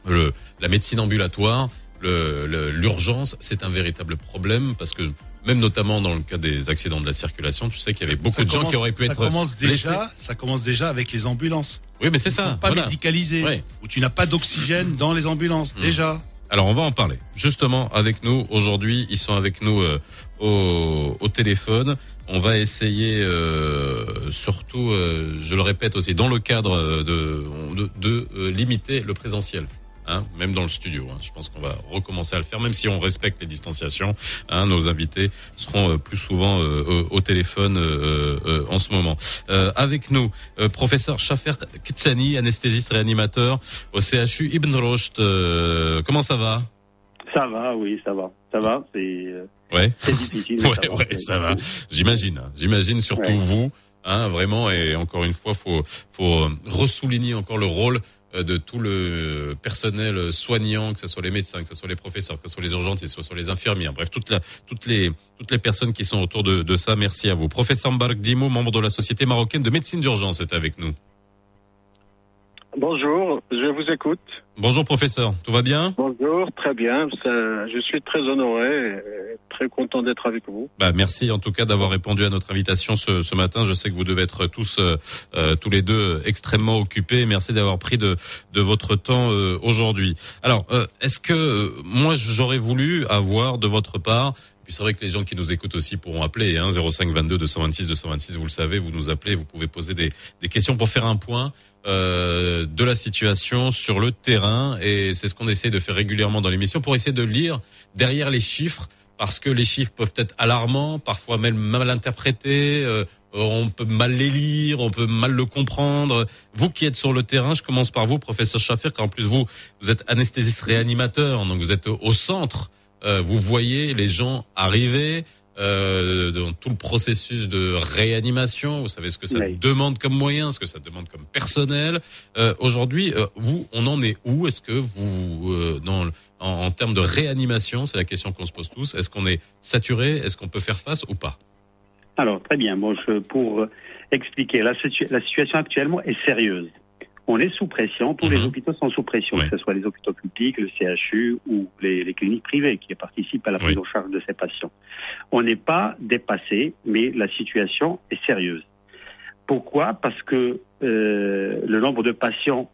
Speaker 2: le, la médecine ambulatoire, l'urgence, c'est un véritable problème parce que même notamment dans le cas des accidents de la circulation, tu sais qu'il y avait beaucoup de gens qui auraient pu
Speaker 3: ça
Speaker 2: être
Speaker 3: commence déjà, ça commence déjà avec les ambulances.
Speaker 2: Oui, mais c'est ça.
Speaker 3: Sont pas médicalisés.
Speaker 2: Ouais.
Speaker 3: Où tu n'as pas d'oxygène dans les ambulances
Speaker 2: Mmh.
Speaker 3: déjà.
Speaker 2: Alors on va en parler. Justement avec nous aujourd'hui, ils sont avec nous euh, au, au téléphone. On va essayer euh, surtout, euh, je le répète aussi, dans le cadre de, de, de, euh, limiter le présentiel. Hein, même dans le studio, hein. je pense qu'on va recommencer à le faire, même si on respecte les distanciations. Hein, nos invités seront euh, plus souvent euh, au téléphone euh, euh, en ce moment. avec nous, euh, professeur Shafert Kitsani, anesthésiste réanimateur au CHU Ibn Rushd. Euh, comment ça va?
Speaker 11: Ça va, oui, ça va. Ça va, c'est euh,
Speaker 2: Ouais.
Speaker 11: c'est difficile. [LAUGHS]
Speaker 2: Ouais,
Speaker 11: ça va,
Speaker 2: ouais, ça va. J'imagine. hein. J'imagine surtout
Speaker 11: Ouais.
Speaker 2: vous, hein, vraiment. Et encore une fois, faut faut euh, ressouligner encore le rôle euh, de tout le personnel soignant, que ce soit les médecins, que ce soit les professeurs, que ce soit les urgentistes, que ce soit les infirmières, bref, toute la, toutes les toutes les personnes qui sont autour de, de ça. Merci à vous, professeur Mbark Dimo, membre de la Société marocaine de médecine d'urgence, est avec nous.
Speaker 12: Bonjour, je vous écoute.
Speaker 2: Bonjour professeur, tout va bien
Speaker 12: Bonjour, très bien. Je suis très honoré, et très content d'être avec vous.
Speaker 2: Bah, merci en tout cas d'avoir répondu à notre invitation ce, ce matin. Je sais que vous devez être tous euh, euh, tous les deux extrêmement occupés. Merci d'avoir pris de, de votre temps euh, aujourd'hui. Alors, euh, est-ce que euh, moi j'aurais voulu avoir de votre part puis c'est vrai que les gens qui nous écoutent aussi pourront appeler hein, 05 22 226 226. Vous le savez, vous nous appelez, vous pouvez poser des, des questions pour faire un point euh, de la situation sur le terrain. Et c'est ce qu'on essaie de faire régulièrement dans l'émission pour essayer de lire derrière les chiffres parce que les chiffres peuvent être alarmants, parfois même mal interprétés. euh, on peut mal les lire, on peut mal le comprendre. Vous qui êtes sur le terrain, je commence par vous, professeur Schaffer, car en plus vous, vous êtes anesthésiste réanimateur, donc vous êtes au centre. Euh, vous voyez les gens arriver euh, dans tout le processus de réanimation. Vous savez ce que ça
Speaker 11: Oui.
Speaker 2: demande comme moyens, ce que ça demande comme personnel. Euh, Aujourd'hui, vous, on en est où? Est-ce que vous, dans en, en termes de réanimation, c'est la question qu'on se pose tous. Est-ce qu'on est saturé? Est-ce qu'on peut faire face ou pas?
Speaker 11: Alors, très bien. Bon, je, pour expliquer, la, situ- la situation actuellement est sérieuse. On est sous pression, tous les
Speaker 2: Mhm.
Speaker 11: hôpitaux sont sous pression, que ce soit les hôpitaux publics, le CHU ou les, les cliniques privées qui participent à la prise
Speaker 2: Oui.
Speaker 11: en charge de ces patients. On n'est pas dépassé, mais la situation est sérieuse. Pourquoi? Parce que euh, le nombre de patients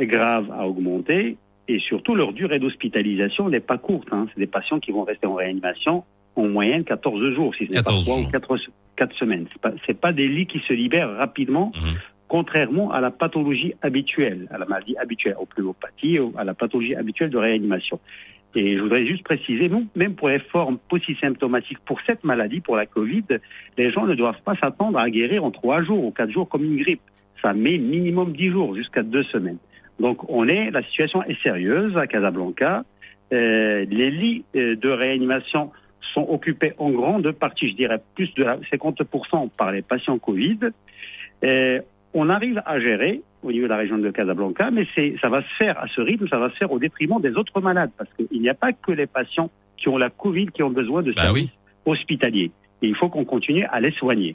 Speaker 11: graves a augmenté et surtout leur durée d'hospitalisation n'est pas courte. Hein. C'est des patients qui vont rester en réanimation en moyenne 14 jours, si ce n'est pas
Speaker 2: 14
Speaker 11: 3 ou
Speaker 2: jours.
Speaker 11: 4, 4 semaines. C'est pas, c'est pas des lits qui se libèrent rapidement,
Speaker 2: Mhm.
Speaker 11: Contrairement à la pathologie habituelle, à la maladie habituelle, aux pneumopathie, à la pathologie habituelle de réanimation. Et je voudrais juste préciser, nous, même pour les formes polysymptomatiques, pour cette maladie, pour la Covid, les gens ne doivent pas s'attendre à guérir en trois jours ou quatre jours comme une grippe. Ça met minimum dix jours, jusqu'à deux semaines. Donc, on est, la situation est sérieuse à Casablanca. Euh, les lits euh, de réanimation sont occupés en grande partie, je dirais plus de la 50% par les patients Covid. Euh, on arrive à gérer au niveau de la région de Casablanca, mais ça va se faire à ce rythme, ça va se faire au détriment des autres malades, parce qu'il n'y a pas que les patients qui ont la Covid qui ont besoin de
Speaker 2: Bah
Speaker 11: services
Speaker 2: oui.
Speaker 11: hospitaliers. Et il faut qu'on continue à les soigner.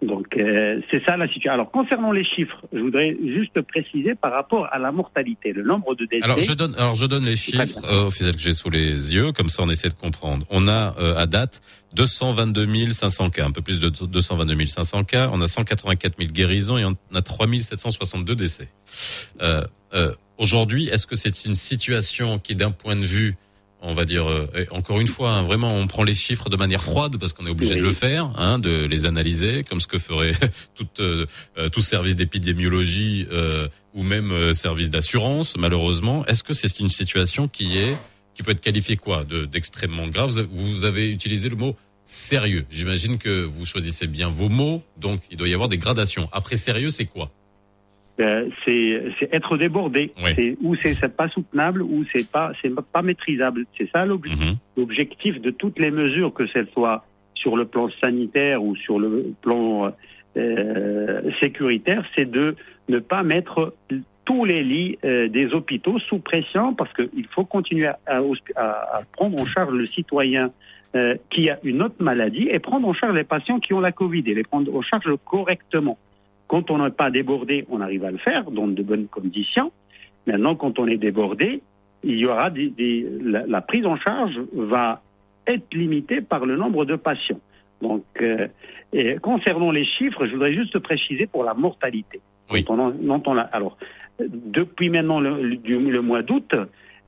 Speaker 11: Donc euh, c'est ça la situation. Alors concernant les chiffres, je voudrais juste préciser par rapport à la mortalité, le nombre de décès.
Speaker 2: Alors je donne, alors je donne les chiffres euh, officiels que j'ai sous les yeux, comme ça on essaie de comprendre. On a euh, à date 222 500 cas, un peu plus de 222 500 cas. On a 184 000 guérisons et on a 3 762 décès. Euh, euh, Aujourd'hui, est-ce que c'est une situation qui, d'un point de vue on va dire euh, encore une fois, hein, vraiment, on prend les chiffres de manière froide parce qu'on est obligé de le faire, hein, de les analyser, comme ce que ferait [LAUGHS] tout, euh, euh, tout service d'épidémiologie ou même service d'assurance. Malheureusement, est-ce que c'est une situation qui est qui peut être qualifiée quoi, d'extrêmement grave? Vous avez utilisé le mot sérieux. J'imagine que vous choisissez bien vos mots, donc il doit y avoir des gradations. Après sérieux, c'est quoi?
Speaker 11: Euh, c'est être débordé. C'est ou c'est pas soutenable ou c'est pas c'est pas maîtrisable. C'est ça mhm. l'objectif de toutes les mesures, que ce soit sur le plan sanitaire ou sur le plan euh, sécuritaire, c'est de ne pas mettre tous les lits euh, des hôpitaux sous pression parce qu'il faut continuer à, à, à, prendre en charge le citoyen qui a une autre maladie et prendre en charge les patients qui ont la Covid et les prendre en charge correctement. Quand on n'est pas débordé, on arrive à le faire dans de bonnes conditions. Maintenant, quand on est débordé, il y aura des, la, prise en charge va être limitée par le nombre de patients. Donc, euh, et concernant les chiffres, je voudrais juste préciser pour la mortalité. Oui. alors, depuis maintenant le, le mois d'août,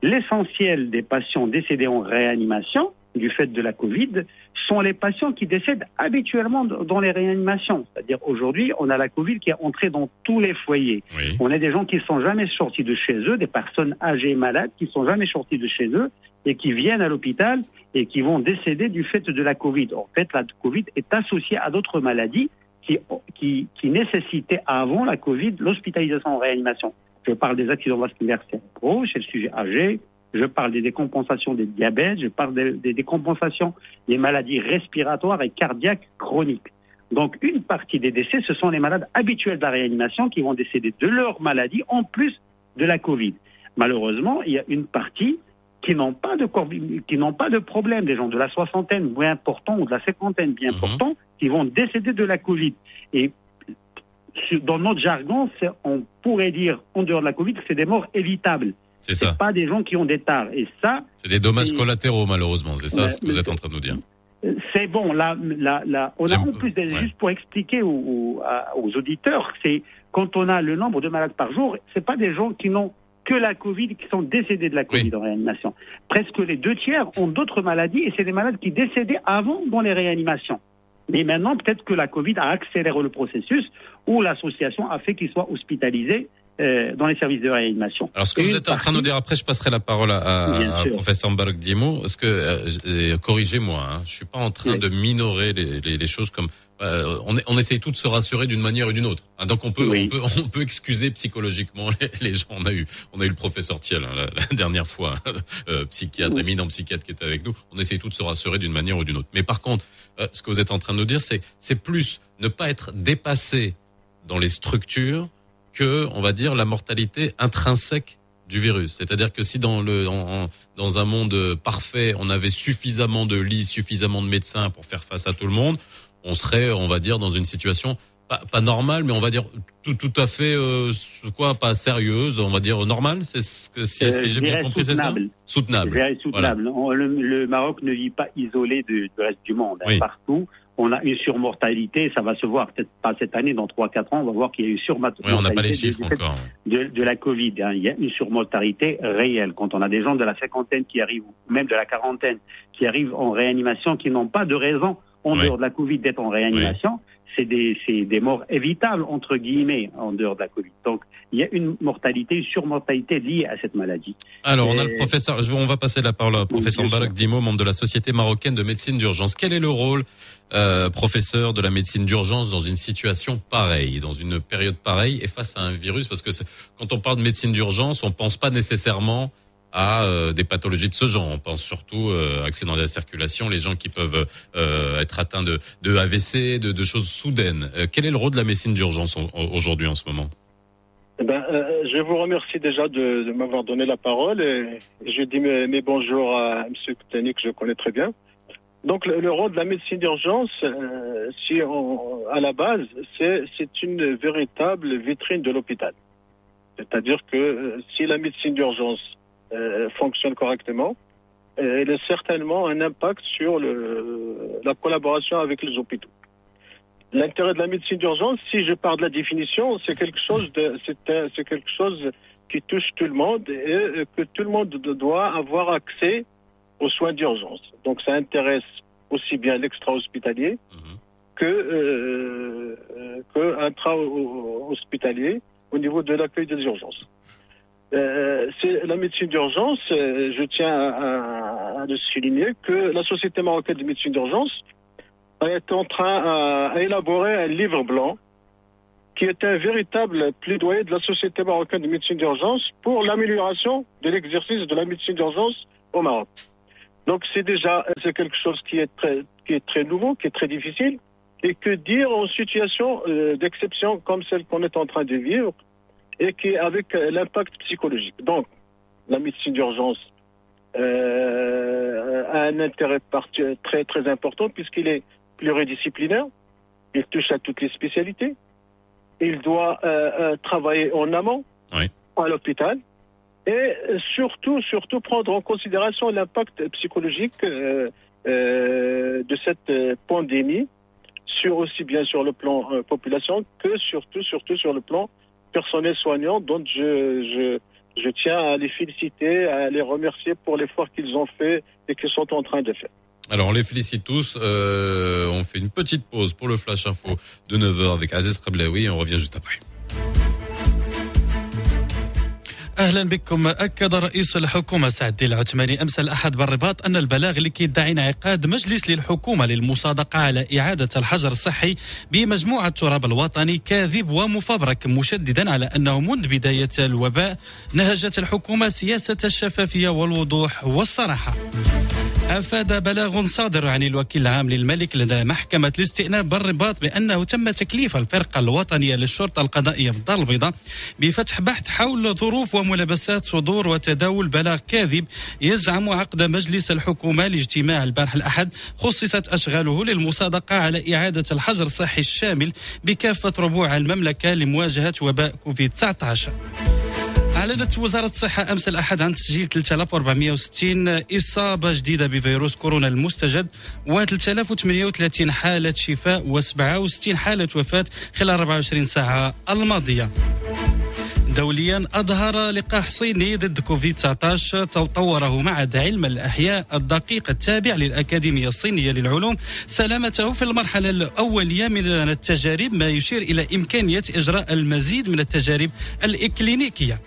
Speaker 11: l'essentiel des patients décédés en réanimation du fait de la Covid sont les patients qui décèdent habituellement dans les réanimations. C'est-à-dire aujourd'hui, on a la Covid qui est entrée dans tous les foyers. On a des gens qui ne sont jamais sortis de chez eux, des personnes âgées et malades qui ne sont jamais sortis de chez eux et qui viennent à l'hôpital et qui vont décéder du fait de la Covid. En fait, la Covid est associée à d'autres maladies qui, qui, qui nécessitaient avant la Covid l'hospitalisation en réanimation. Je parle des accidents vasculaires cérébraux chez le sujet âgé, je parle des décompensations des diabètes, je parle des, décompensations des maladies respiratoires et cardiaques chroniques. Donc une partie des décès, ce sont les malades habituels de la réanimation qui vont décéder de leur maladie en plus de la Covid. Malheureusement, il y a une partie qui n'ont pas de qui n'ont pas de problème, des gens de la soixantaine bien importants ou de la cinquantaine bien mhm. importants, qui vont décéder de la Covid. Et dans notre jargon, on pourrait dire en dehors de la Covid c'est des morts évitables.
Speaker 2: C'est ça.
Speaker 11: pas des gens qui ont des tares. Et ça.
Speaker 2: C'est des dommages collatéraux, malheureusement. C'est ça ce que vous êtes en train de nous dire.
Speaker 11: C'est bon. Là, là, là, on a en plus, juste pour expliquer aux, aux auditeurs, c'est quand on a le nombre de malades par jour, c'est pas des gens qui n'ont que la Covid, qui sont décédés de la Covid en réanimation. Presque les deux tiers ont d'autres maladies et c'est des malades qui décédaient avant dans les réanimations. Mais maintenant, peut-être que la Covid a accéléré le processus ou l'association a fait qu'ils soient hospitalisés euh, dans les services de réanimation.
Speaker 2: Alors, ce que vous êtes en train de nous dire, après, je passerai la parole à, à, professeur Mbarek Dimo. Est-ce que, euh, corrigez-moi, hein, je suis pas en train de minorer les, les, les choses comme euh, on, on, essaye tous de se rassurer d'une manière ou d'une autre. Hein, donc on peut, on peut, on peut excuser psychologiquement les, les, gens. On a eu, on a eu le professeur Thiel hein, la, dernière fois, euh, psychiatre, oui. éminent psychiatre qui était avec nous. On essaye tous de se rassurer d'une manière ou d'une autre. Mais par contre, euh, ce que vous êtes en train de nous dire, c'est, c'est plus ne pas être dépassé dans les structures que, on va dire, la mortalité intrinsèque du virus. C'est-à-dire que si dans le dans un monde parfait, on avait suffisamment de lits, suffisamment de médecins pour faire face à tout le monde, on serait, on va dire, dans une situation pas, pas normale, mais on va dire tout, tout à fait euh, quoi, pas sérieuse, on va dire normale. C'est ce que si, euh, j'ai bien compris, c'est ça? Soutenable.
Speaker 11: soutenable. Le, le, Maroc ne vit pas isolé du, reste du monde. Hein, partout, on a une surmortalité, ça va se voir peut-être pas cette année, dans 3-4 ans, on va voir qu'il y a une surmortalité.
Speaker 2: Oui, on n'a pas les chiffres
Speaker 11: de,
Speaker 2: encore.
Speaker 11: De, de, la Covid, hein. il y a une surmortalité réelle. Quand on a des gens de la cinquantaine qui arrivent, ou même de la quarantaine, qui arrivent en réanimation, qui n'ont pas de raison en dehors de la Covid d'être en réanimation, c'est des, des morts évitables, entre guillemets, en dehors de la Covid. Donc, il y a une mortalité, une surmortalité liée à cette maladie.
Speaker 2: Alors, on a le professeur, on va passer la parole au professeur Barak Dimo, membre de la Société marocaine de médecine d'urgence. Quel est le rôle, euh, professeur de la médecine d'urgence dans une situation pareille, dans une période pareille et face à un virus? Parce que quand on parle de médecine d'urgence, on pense pas nécessairement à euh, des pathologies de ce genre. On pense surtout euh, accidents de la circulation, les gens qui peuvent euh, être atteints de, AVC, de, choses soudaines. Euh, quel est le rôle de la médecine d'urgence aujourd'hui en ce moment?
Speaker 12: Eh ben, je vous remercie déjà de, m'avoir donné la parole et je dis mes, mes bonjours à M. Koutani que je connais très bien. Donc le, rôle de la médecine d'urgence, si on, à la base, c'est une véritable vitrine de l'hôpital. C'est-à-dire que si la médecine d'urgence euh, fonctionne correctement, elle a certainement un impact sur le, la collaboration avec les hôpitaux. L'intérêt de la médecine d'urgence, si je parle de la définition, c'est quelque chose de, c'est quelque chose qui touche tout le monde et que tout le monde doit avoir accès aux soins d'urgence. Donc ça intéresse aussi bien l'extra-hospitalier mhm. que, euh, que intra-hospitalier au niveau de l'accueil des urgences. Euh, c'est la médecine d'urgence, euh, je tiens à, le souligner, que la Société marocaine de médecine d'urgence est en train d'élaborer un livre blanc qui est un véritable plaidoyer de la Société marocaine de médecine d'urgence pour l'amélioration de l'exercice de la médecine d'urgence au Maroc. Donc c'est déjà c'est quelque chose qui est très qui est très nouveau, qui est très difficile. Et que dire en situation euh, d'exception comme celle qu'on est en train de vivre et qui est avec euh, l'impact psychologique. Donc la médecine d'urgence euh, a un intérêt très très important puisqu'il est pluridisciplinaire. Il touche à toutes les spécialités. Il doit travailler en amont à l'hôpital et surtout, surtout prendre en considération l'impact psychologique euh, euh, de cette euh, pandémie, sur aussi bien sur le plan population que surtout, surtout sur le plan personnel soignant, dont je, je, je tiens à les féliciter, à les remercier pour l'effort qu'ils ont fait et qu'ils sont en train de faire.
Speaker 2: Alors on les félicite tous. on fait une petite pause pour le Flash Info de 9h avec Aziz Rablaoui et on revient juste après.
Speaker 6: أهلا بكم أكد رئيس الحكومة سعد العثماني أمس الأحد بالرباط أن البلاغ اللي كيدعي انعقاد مجلس للحكومة للمصادقة على إعادة الحجر الصحي بمجموعة تراب الوطني كاذب ومفبرك مشددا على أنه منذ بداية الوباء نهجت الحكومة سياسة الشفافية والوضوح والصراحة. أفاد بلاغ صادر عن الوكيل العام للملك لدى محكمة الاستئناف بالرباط بأنه تم تكليف الفرقة الوطنية للشرطة القضائية بالدار البيضاء بفتح بحث حول ظروف وملابسات صدور وتداول بلاغ كاذب يزعم عقد مجلس الحكومة لاجتماع البارح الأحد خصصت أشغاله للمصادقة على إعادة الحجر الصحي الشامل بكافة ربوع المملكة لمواجهة وباء كوفيد 19 أعلنت وزارة الصحة أمس الأحد عن تسجيل 3460 إصابة جديدة بفيروس كورونا المستجد و 3038 حالة شفاء و67 حالة وفاة خلال 24 ساعة الماضية. دوليا أظهر لقاح صيني ضد كوفيد 19 طوره معهد علم الأحياء الدقيق التابع للأكاديمية الصينية للعلوم. سلامته في المرحلة الأولية من التجارب ما يشير إلى إمكانية إجراء المزيد من التجارب الإكلينيكية.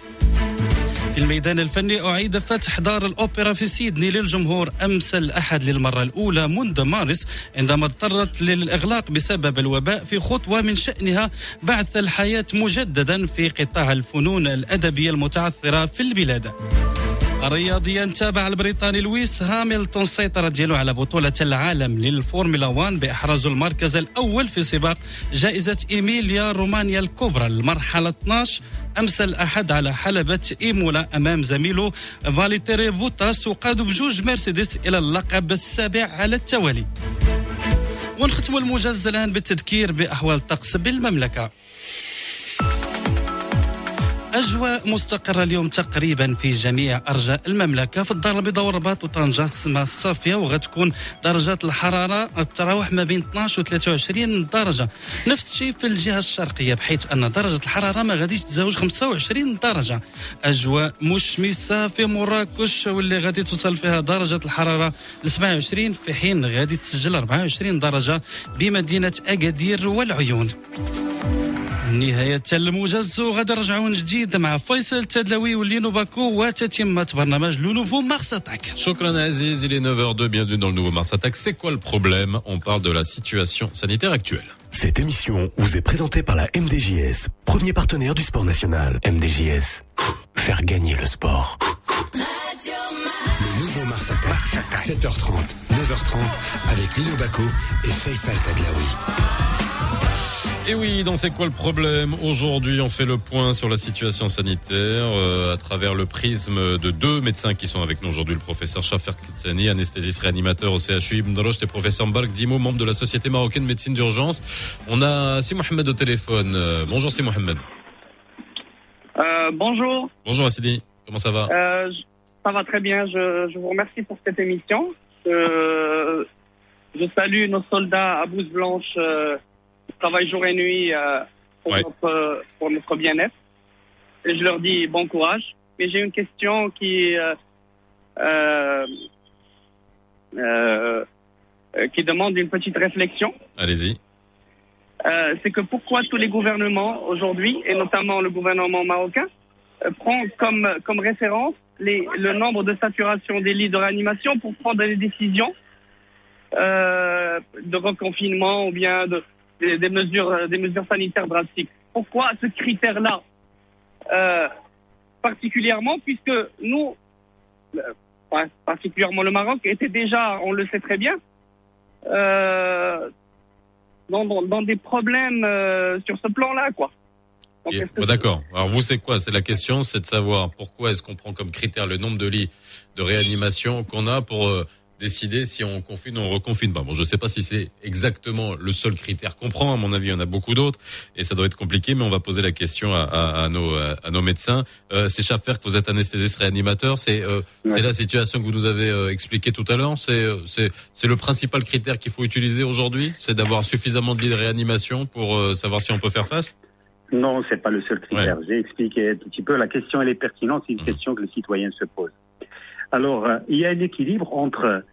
Speaker 6: في الميدان الفني أعيد فتح دار الأوبرا في سيدني للجمهور أمس الأحد للمرة الأولى منذ مارس عندما اضطرت للإغلاق بسبب الوباء في خطوة من شأنها بعث الحياة مجددا في قطاع الفنون الأدبية المتعثرة في البلاد. رياضيا تابع البريطاني لويس هامilton السيطرة ديالو على بطولة العالم للفورمولا 1 بإحراز المركز الأول في سباق جائزة إيميليا رومانيا الكبرى. المرحلة 12 أمس الأحد على حلبة إيمولا أمام زميله فاليتيري بوتاس وقادوا بجوج مرسيدس إلى اللقب السابع على التوالي. ونختم الموجز الآن بالتذكير بأحوال الطقس بالمملكة. أجواء مستقرة اليوم تقريبا في جميع أرجاء المملكة. في الدار البيضاء والرباط وطنجة السماء الصافية وغتكون درجات الحرارة تتراوح ما بين 12 و 23 درجة. نفس الشيء في الجهة الشرقية بحيث أن درجة الحرارة ما غاديش تتزاوج 25 درجة. أجواء مشمسة في مراكش واللي غادي توصل فيها درجة الحرارة ل 27 في حين غادي تسجل 24 درجة بمدينة أكادير والعيون. نهاية الموجز غدا رجعون جديد مع فيصل تدلوي ولينو باكو وتتمة برنامج لو نوفو مارس اتاك
Speaker 2: شكرا عزيز il est 9h02 bienvenue dans le nouveau Mars Attack c'est quoi le problème on parle de la situation sanitaire actuelle
Speaker 1: Cette émission vous est présentée par la MDJS premier partenaire du sport national MDJS faire gagner le sport le nouveau Mars Attack 7h30 9h30 avec Lino Baco et Faisal Tadlaoui
Speaker 2: Et oui, donc c'est quoi le problème Aujourd'hui, on fait le point sur la situation sanitaire euh, à travers le prisme de deux médecins qui sont avec nous aujourd'hui, le professeur Shafer Kitsani, anesthésiste réanimateur au CHU Ibn Roche et professeur Mbark Dimo, membre de la Société marocaine de médecine d'urgence. On a Si Mohamed au téléphone. Euh, bonjour Si Mohamed.
Speaker 13: Euh, bonjour.
Speaker 2: Bonjour Assidi, comment ça va
Speaker 13: euh, Ça va très bien, je, je, vous remercie pour cette émission. Euh, je salue nos soldats à blouse blanche travaillent jour et nuit euh, pour, notre, pour notre bien-être. Et je leur dis bon courage. Mais j'ai une question qui euh, euh, qui demande une petite réflexion.
Speaker 2: Allez-y.
Speaker 13: c'est que pourquoi tous les gouvernements aujourd'hui, et notamment le gouvernement marocain, prend comme, comme référence les, le nombre de saturation des lits de réanimation pour prendre des décisions de reconfinement ou bien de, des, mesures, euh, des mesures sanitaires drastiques. Pourquoi ce critère-là euh, particulièrement puisque nous, euh, particulièrement le Maroc, était déjà, on le sait très bien, dans, des problèmes sur ce plan-là, quoi.
Speaker 2: D'accord. Alors vous, c'est quoi? C'est la question, c'est de savoir pourquoi est-ce qu'on prend comme critère le nombre de lits de réanimation qu'on a pour décider si on confine ou on reconfine pas. Bon, je sais pas si c'est exactement le seul critère qu'on prend. À mon avis, il y en a beaucoup d'autres et ça doit être compliqué, mais on va poser la question à, à, à nos, à nos médecins. Euh, c'est Schaffer que vous êtes anesthésiste réanimateur. C'est euh, c'est la situation que vous nous avez euh, expliqué tout à l'heure. C'est euh, c'est c'est le principal critère qu'il faut utiliser aujourd'hui, c'est d'avoir suffisamment de lits de réanimation pour euh, savoir si on peut faire face?
Speaker 11: Non, c'est pas le seul critère. J'ai expliqué un petit peu. La question, elle est pertinente. C'est une mmh. question que le citoyen se pose. Alors, euh, il y a un équilibre entre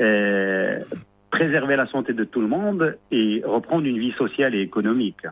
Speaker 11: euh, préserver la santé de tout le monde et reprendre une vie sociale et économique.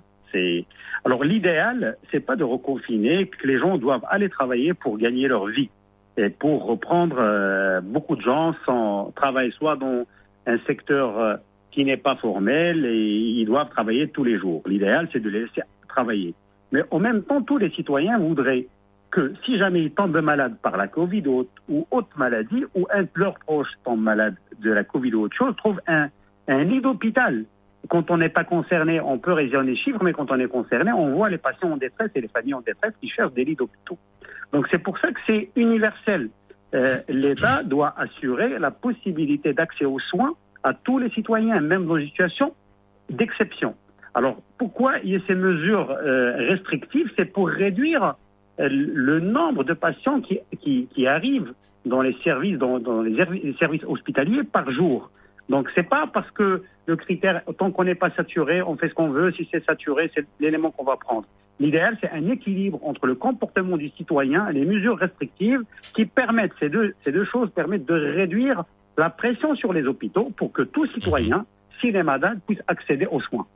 Speaker 11: Alors l'idéal, c'est pas de reconfiner, que les gens doivent aller travailler pour gagner leur vie et pour reprendre. Euh, beaucoup de gens sans travail, soit dans un secteur qui n'est pas formel et ils doivent travailler tous les jours. L'idéal, c'est de les laisser travailler. Mais en même temps, tous les citoyens voudraient que si jamais ils tombent malades par la Covid ou, autre maladie, ou un de leurs proches tombe malade de la Covid ou autre chose, trouve un, lit d'hôpital. Quand on n'est pas concerné, on peut raisonner les chiffres, mais quand on est concerné, on voit les patients en détresse et les familles en détresse qui cherchent des lits d'hôpitaux. Donc c'est pour ça que c'est universel. Euh, L'État doit assurer la possibilité d'accès aux soins à tous les citoyens, même dans une situation d'exception. Alors pourquoi il y a ces mesures euh, restrictives? C'est pour réduire le nombre de patients qui, qui, qui arrivent dans les services, dans, dans les, services hospitaliers par jour. Donc c'est pas parce que le critère, tant qu'on n'est pas saturé, on fait ce qu'on veut. Si c'est saturé, c'est l'élément qu'on va prendre. L'idéal, c'est un équilibre entre le comportement du citoyen et les mesures restrictives qui permettent, ces deux, ces deux choses permettent de réduire la pression sur les hôpitaux pour que tout citoyen, s'il est malade, puisse accéder aux soins.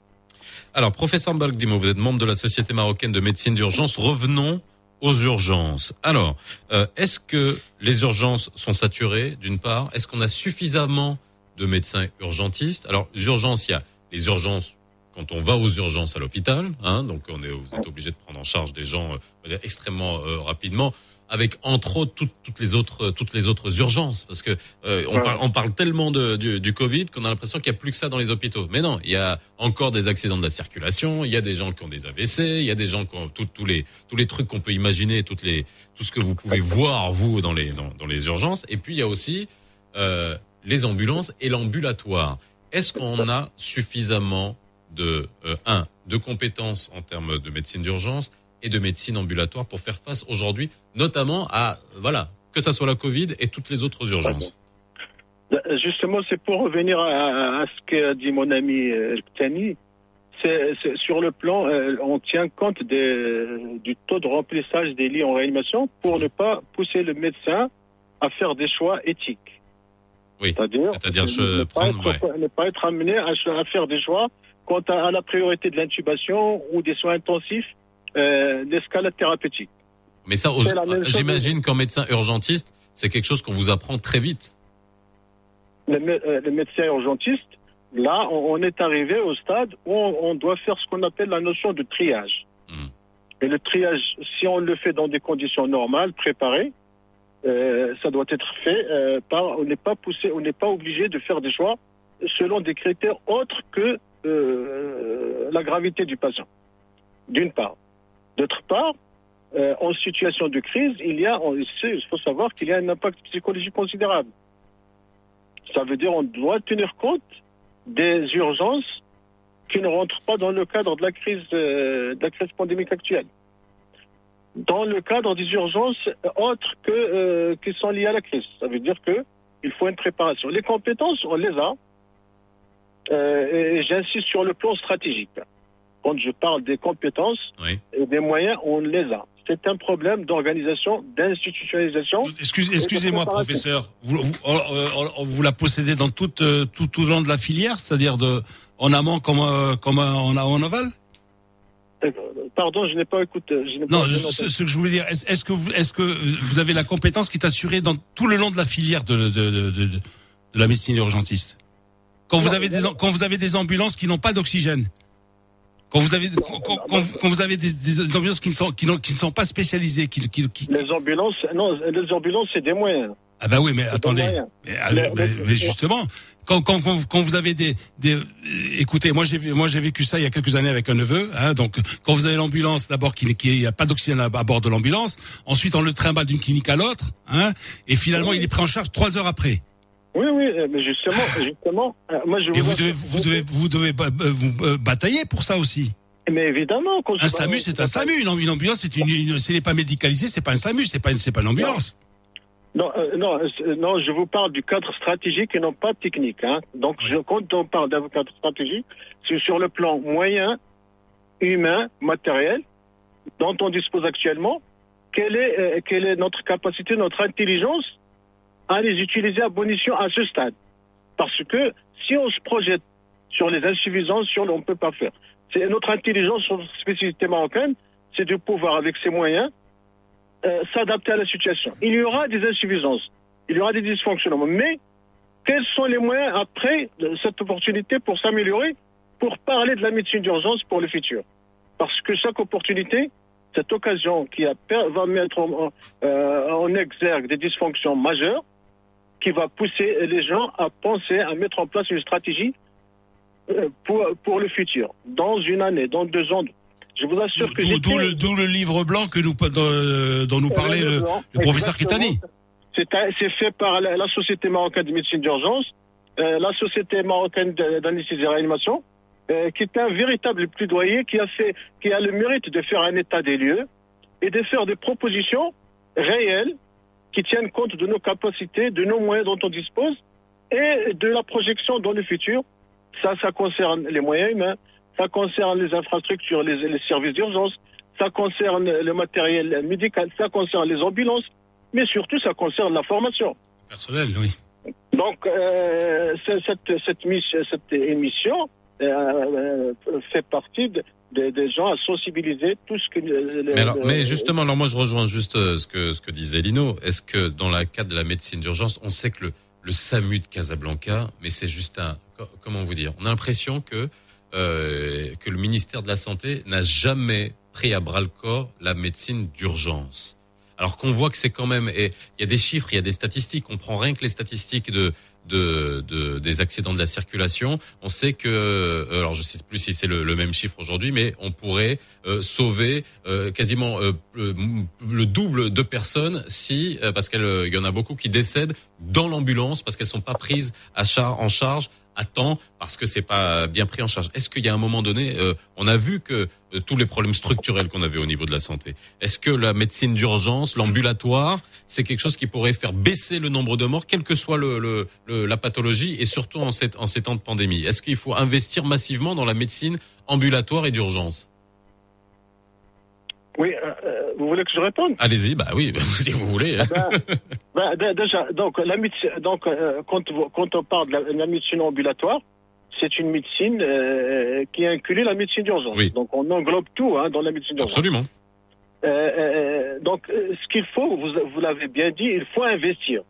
Speaker 2: Alors, professeur Balkdimo, vous êtes membre de la Société marocaine de médecine d'urgence. Revenons aux urgences. Alors, euh, est-ce que les urgences sont saturées, d'une part? Est-ce qu'on a suffisamment de médecins urgentistes? Alors, les urgences, il y a les urgences quand on va aux urgences à l'hôpital, hein, donc on est, vous êtes obligé de prendre en charge des gens euh, extrêmement euh, rapidement avec entre autres toutes, les autres toutes les autres urgences parce que euh, on, parle, on parle tellement de, du, du Covid qu'on a l'impression qu'il y a plus que ça dans les hôpitaux. Mais non, il y a encore des accidents de la circulation, il y a des gens qui ont des AVC, il y a des gens qui ont tous les tous les trucs qu'on peut imaginer, toutes les tout ce que vous pouvez voir vous dans les dans, dans les urgences. Et puis il y a aussi euh, les ambulances et l'ambulatoire. Est-ce qu'on a suffisamment de euh, un de compétences en termes de médecine d'urgence et de médecine ambulatoire pour faire face aujourd'hui, notamment à, voilà, que ça soit la Covid et toutes les autres urgences.
Speaker 12: Euh, justement, c'est pour revenir à, ce qu'a dit mon ami euh, Tani. C'est, sur le plan, euh, on tient compte du taux de remplissage des lits en réanimation pour ne pas pousser le médecin à faire des choix éthiques.
Speaker 2: Oui, c'est-à-dire,
Speaker 12: ne, pas être, ne, pas être, amené à, faire des choix quant à la priorité de l'intubation ou des soins intensifs euh, l'escalade thérapeutique.
Speaker 2: Mais ça, j'imagine qu'en médecin urgentiste, c'est quelque chose qu'on vous apprend très vite.
Speaker 12: Le, euh, médecin urgentiste, là, on, est arrivé au stade où on, doit faire ce qu'on appelle la notion de triage. Hmm. Et le triage, si on le fait dans des conditions normales, préparées, euh, ça doit être fait par. On n'est pas poussé, on n'est pas obligé de faire des choix selon des critères autres que euh, la gravité du patient, d'une part. D'autre part, euh, en situation de crise, il y a, il faut savoir qu'il y a un impact psychologique considérable. Ça veut dire qu'on doit tenir compte des urgences qui ne rentrent pas dans le cadre de la crise, euh, de la crise pandémique actuelle. Dans le cadre des urgences autres que euh, qui sont liées à la crise, ça veut dire que il faut une préparation. Les compétences, on les a. Euh, et j'insiste sur le plan stratégique. Quand je parle des compétences et des moyens, on les a. C'est un problème d'organisation, d'institutionnalisation.
Speaker 3: Excusez-moi, professeur. Vous, vous, oh, oh, vous, la possédez dans tout, tout, tout le long de la filière, c'est-à-dire de en amont comme, euh, comme en, en aval?
Speaker 12: Euh, Pardon, je n'ai pas écouté.
Speaker 3: non, ce, que je voulais dire, est-ce que vous, est-ce que vous avez la compétence qui est assurée dans tout le long de la filière de, de, de, de, de la médecine urgentiste? Quand vous avez des quand vous avez des ambulances qui n'ont pas d'oxygène, quand vous avez quand, quand, vous avez des, des, ambulances qui ne sont qui, qui ne sont pas spécialisées, qui, qui, qui...
Speaker 12: les ambulances, non, les ambulances c'est des moyens.
Speaker 3: Ah bah oui, mais attendez. Ah, mais, mais, justement, quand, quand, quand vous avez des, des écoutez, moi j'ai moi j'ai vécu ça il y a quelques années avec un neveu. Hein, donc quand vous avez l'ambulance d'abord qui n'y a pas d'oxygène à, bord de l'ambulance, ensuite on le trimballe d'une clinique à l'autre, hein, et finalement il est pris en charge trois heures après.
Speaker 12: Oui, oui, euh, mais justement, [LAUGHS] justement, euh, moi je.
Speaker 3: Et vous devez, vous devez, vous devez vous batailler pour ça aussi.
Speaker 12: Mais évidemment,
Speaker 3: quand un SAMU, c'est un SAMU. Une ambulance, c'est une, une, c'est pas médicalisé, c'est pas un SAMU, c'est pas, c'est pas une ambulance.
Speaker 12: Non, euh, non, euh, non, je vous parle du cadre stratégique et non pas technique. Hein. Donc, je, quand on parle d'un cadre stratégique, c'est sur le plan moyen, humain, matériel, dont on dispose actuellement. Quelle est, euh, quelle est notre capacité, notre intelligence à les utiliser à bon escient à ce stade Parce que si on se projette sur les insuffisances, sur on ne peut pas faire. C'est notre intelligence, notre spécificité marocaine, c'est de pouvoir, avec ses moyens, euh, s'adapter à la situation. Il y aura des insuffisances, il y aura des dysfonctionnements, mais quels sont les moyens après cette opportunité pour s'améliorer, pour parler de la médecine d'urgence pour le futur? Parce que chaque opportunité, cette occasion qui va mettre en, euh, en exergue des dysfonctions majeures, qui va pousser les gens à penser, à mettre en place une stratégie euh, pour, pour le futur, dans une année, dans deux ans, je vous assure que
Speaker 3: d'où le, le, livre blanc que nous, dont nous parlait le, le, professeur Kitani.
Speaker 12: C'est fait par la, Société marocaine de médecine d'urgence, euh, la Société marocaine d'anesthésie et réanimation, euh, qui est un véritable plaidoyer qui a fait, qui a le mérite de faire un état des lieux et de faire des propositions réelles qui tiennent compte de nos capacités, de nos moyens dont on dispose et de la projection dans le futur. Ça, ça concerne les moyens humains, ça concerne les infrastructures, les, les services d'urgence, ça concerne le matériel médical, ça concerne les ambulances, mais surtout ça concerne la formation.
Speaker 3: Personnel, oui.
Speaker 12: Donc, euh, cette, cette, mission, cette émission euh, euh, fait partie de, des gens à sensibiliser tout ce que.
Speaker 2: mais, alors, mais, justement, alors moi je rejoins juste euh, ce que ce que disait Lino. Est-ce que dans le cadre de la médecine d'urgence, on sait que le, le SAMU de Casablanca, mais c'est juste un comment vous dire, on a l'impression que euh, que le ministère de la Santé n'a jamais pris à bras le corps la médecine d'urgence. Alors qu'on voit que c'est quand même, et il y a des chiffres, il y a des statistiques. On prend rien que les statistiques de, de, de des accidents de la circulation. On sait que, euh, alors je sais plus si c'est le, même chiffre aujourd'hui, mais on pourrait euh, sauver euh, quasiment le double de personnes si, parce qu'il y en a beaucoup qui décèdent dans l'ambulance parce qu'elles sont pas prises à en charge à temps parce que c'est pas bien pris en charge. Est-ce qu'il y a un moment donné, euh, on a vu que euh, tous les problèmes structurels qu'on avait au niveau de la santé, est-ce que la médecine d'urgence, l'ambulatoire, c'est quelque chose qui pourrait faire baisser le nombre de morts, quelle que soit le, le, la pathologie et surtout en, cette, en ces temps de pandémie? Est-ce qu'il faut investir massivement dans la médecine ambulatoire et d'urgence?
Speaker 12: Oui, euh, euh, vous voulez que je réponde?
Speaker 2: Allez-y, bah oui, [LAUGHS] si vous voulez.
Speaker 12: Ben, déjà, donc, la médecine, donc euh, quand, quand, on parle de la, médecine ambulatoire, c'est une médecine qui inclut la médecine d'urgence. Oui. Donc on englobe tout hein, dans la médecine d'urgence.
Speaker 2: Absolument.
Speaker 12: donc ce qu'il faut, vous, vous l'avez bien dit, il faut investir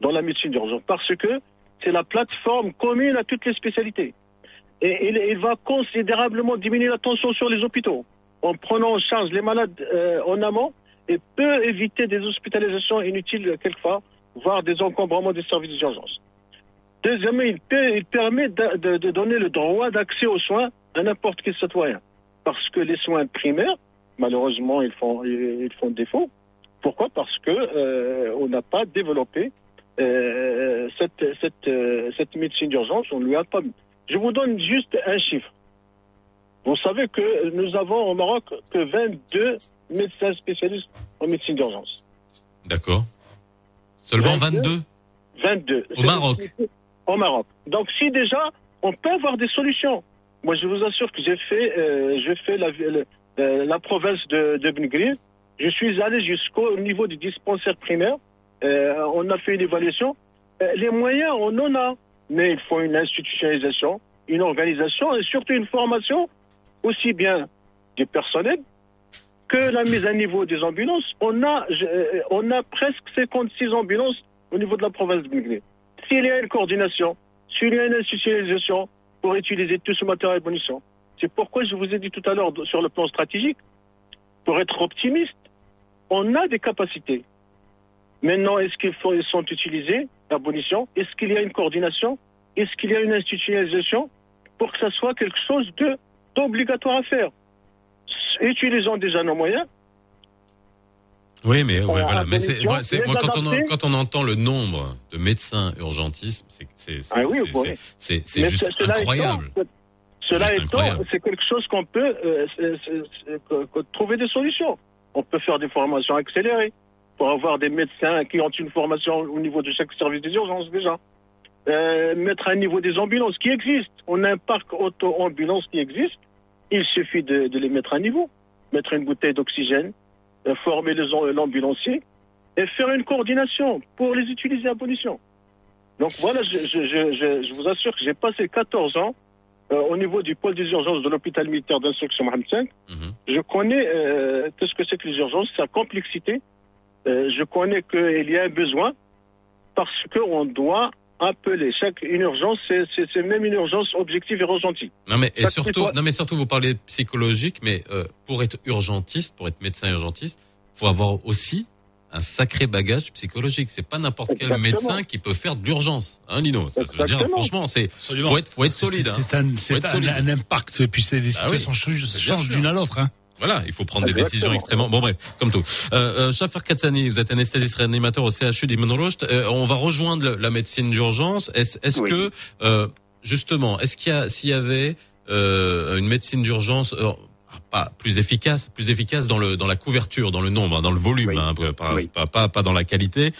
Speaker 12: dans la médecine d'urgence parce que c'est la plateforme commune à toutes les spécialités. Et il, il va considérablement diminuer la tension sur les hôpitaux en prenant en charge les malades euh, en amont et peut éviter des hospitalisations inutiles quelquefois, voire des encombrements des services d'urgence. Deuxièmement, il, permet de, donner le droit d'accès aux soins à n'importe quel citoyen. Parce que les soins primaires, malheureusement, ils font, ils font défaut. Pourquoi? Parce que euh, on n'a pas développé euh, cette, cette, euh, cette médecine d'urgence. On lui a pas. Je vous donne juste un chiffre. Vous savez que nous avons au Maroc que 22 médecins spécialistes en médecine d'urgence.
Speaker 2: D'accord. Seulement 22
Speaker 12: 22.
Speaker 2: Au Maroc
Speaker 12: Au Maroc. Donc si déjà, on peut avoir des solutions. Moi, je vous assure que j'ai fait, euh, fait la, la, province de, de Je suis allé jusqu'au niveau du dispensaire primaire. Euh, on a fait une évaluation. Euh, les moyens, on en a. Mais il faut une institutionnalisation, une organisation et surtout une formation, aussi bien du personnel que la mise à niveau des ambulances. On a, euh, on a presque 56 ambulances au niveau de la province de Benghazi. S'il y a une coordination, s'il y a une institutionnalisation pour utiliser tout ce matériel bonissant, c'est pourquoi je vous ai dit tout à l'heure sur le plan stratégique, pour être optimiste, on a des capacités. Maintenant, est-ce qu'ils sont utilisés, l'abolition Est-ce qu'il y a une coordination? Est-ce qu'il y a une institutionnalisation pour que ça soit quelque chose d'obligatoire à faire Utilisons déjà nos moyens.
Speaker 2: Oui, mais voilà. Mais c'est, moi, quand, on, quand on entend le nombre de médecins urgentistes, c'est
Speaker 12: ah
Speaker 2: c'est juste incroyable.
Speaker 12: cela étant, c'est quelque chose qu'on peut euh, trouver des solutions. On peut faire des formations accélérées pour avoir des médecins qui ont une formation au niveau de chaque service des urgences déjà. Euh, mettre un niveau des ambulances qui existent. On a un parc auto-ambulance qui existe. Il suffit de, les mettre à niveau. Mettre une bouteille d'oxygène, euh, former l'ambulancier et faire une coordination pour les utiliser à pollution. Donc voilà, je, vous assure que j'ai passé 14 ans euh, au niveau du pôle des urgences de l'hôpital militaire d'instruction Mohamed V. Mhm. Je connais tout ce que c'est que les urgences, sa complexité, euh, je connais qu'il y a un besoin parce qu'on doit appeler chaque une urgence, c'est même une urgence objective et ressentie.
Speaker 2: Non mais et surtout, non mais surtout vous parlez psychologique, mais euh, pour être urgentiste, pour être médecin urgentiste, faut avoir aussi un sacré bagage psychologique. C'est pas n'importe quel médecin qui peut faire de l'urgence, hein, Nino. Ça veut dire, franchement, c'est faut être, faut être solide.
Speaker 3: C'est hein. un, un, impact. Et puis c'est les ah situations changent d'une à l'autre. Hein.
Speaker 2: Voilà, il faut prendre des décisions extrêmement. Bon bref, comme tout. Euh, euh, Shafer Katsani, vous êtes anesthésiste réanimateur au CHU d'Immunologie. Euh, on va rejoindre la médecine d'urgence. Est-ce est que euh, justement, est-ce qu'il y a s'il y avait euh, une médecine d'urgence euh, pas plus efficace, plus efficace dans le dans la couverture, dans le nombre, hein, dans le volume, hein, pas, pas, pas dans la qualité.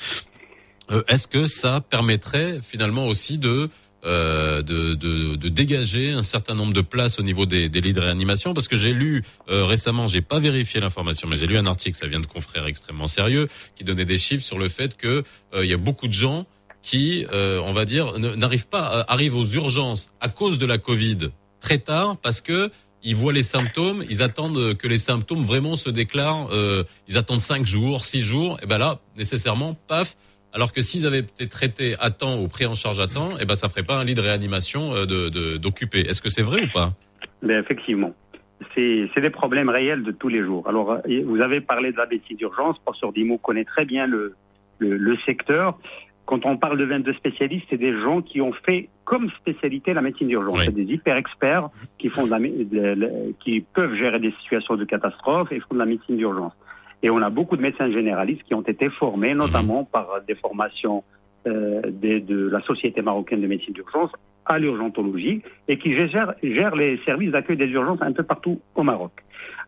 Speaker 2: est-ce que ça permettrait finalement aussi de euh, de, de, de, dégager un certain nombre de places au niveau des, des lits de réanimation parce que j'ai lu euh, récemment, j'ai pas vérifié l'information, mais j'ai lu un article, ça vient de confrères extrêmement sérieux, qui donnait des chiffres sur le fait que euh, il y a beaucoup de gens qui, euh, on va dire, n'arrivent pas, arrivent aux urgences à cause de la Covid très tard parce que ils voient les symptômes, ils attendent que les symptômes vraiment se déclarent, ils attendent cinq jours, six jours, et ben là, nécessairement, paf, alors que s'ils avaient été traités à temps ou pris en charge à temps, eh ben ça ferait pas un lit de réanimation euh, de d'occuper. Est-ce que c'est vrai ou pas?
Speaker 11: Ben Effectivement. C'est des problèmes réels de tous les jours. Alors, euh, vous avez parlé de la médecine d'urgence. Professeur Dimo connaît très bien le, le, secteur. Quand on parle de 22 spécialistes, c'est des gens qui ont fait comme spécialité la médecine d'urgence. C'est des hyper experts qui font qui peuvent gérer des situations de catastrophe et font de la médecine d'urgence. Et on a beaucoup de médecins généralistes qui ont été formés, notamment mhm. par des formations euh, de la Société marocaine de médecine d'urgence à l'urgentologie et qui gèrent, gèrent les services d'accueil des urgences un peu partout au Maroc.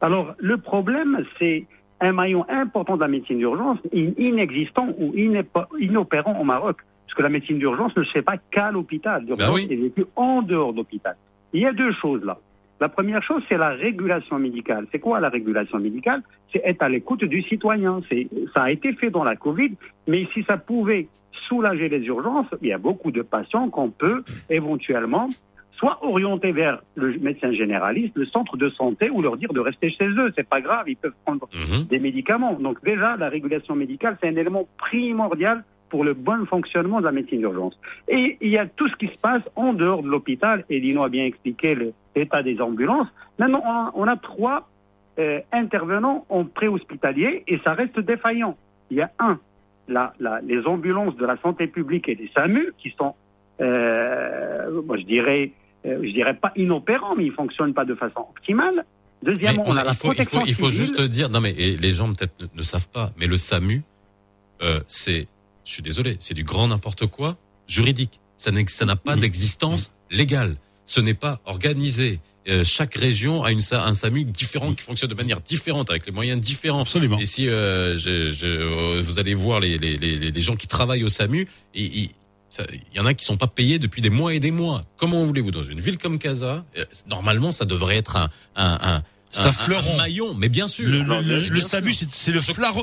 Speaker 11: Alors, le problème, c'est un maillon important de la médecine d'urgence inexistant ou inopérant au Maroc. Parce que la médecine d'urgence ne se fait pas qu'à l'hôpital.
Speaker 2: Ben oui.
Speaker 11: vécue en dehors d'hôpital. Il y a deux choses là. La première chose, c'est la régulation médicale. C'est quoi la régulation médicale? C'est être à l'écoute du citoyen. Ça a été fait dans la Covid, mais si ça pouvait soulager les urgences, il y a beaucoup de patients qu'on peut éventuellement soit orienter vers le médecin généraliste, le centre de santé, ou leur dire de rester chez eux. C'est pas grave, ils peuvent prendre mhm. des médicaments. Donc déjà, la régulation médicale, c'est un élément primordial pour le bon fonctionnement de la médecine d'urgence. Et il y a tout ce qui se passe en dehors de l'hôpital, et Dino a bien expliqué l'état des ambulances. Maintenant, on a, trois euh, intervenants en préhospitalier, et ça reste défaillant. Il y a un, la, la, les ambulances de la santé publique et des SAMU, qui sont moi je dirais, je dirais pas inopérant, mais il fonctionne pas de façon optimale. Deuxièmement, on, a, la
Speaker 2: faut,
Speaker 11: protection
Speaker 2: il faut, il faut juste dire, non mais les gens peut-être ne, savent pas, mais le SAMU, c'est, je suis désolé, c'est du grand n'importe quoi juridique. Ça n'a pas d'existence légale. Ce n'est pas organisé. Euh, chaque région a une, un SAMU différent qui fonctionne de manière différente avec les moyens différents.
Speaker 3: Absolument.
Speaker 2: Et si euh, je, je, euh, vous allez voir les, les, les, les, gens qui travaillent au SAMU, il y en a qui sont pas payés depuis des mois et des mois. Comment voulez-vous dans une ville comme Casa Normalement, ça devrait être un, un, un
Speaker 3: c'est un, fleuron.
Speaker 2: maillon, mais bien sûr.
Speaker 3: Le, le, le SAMU, c'est le,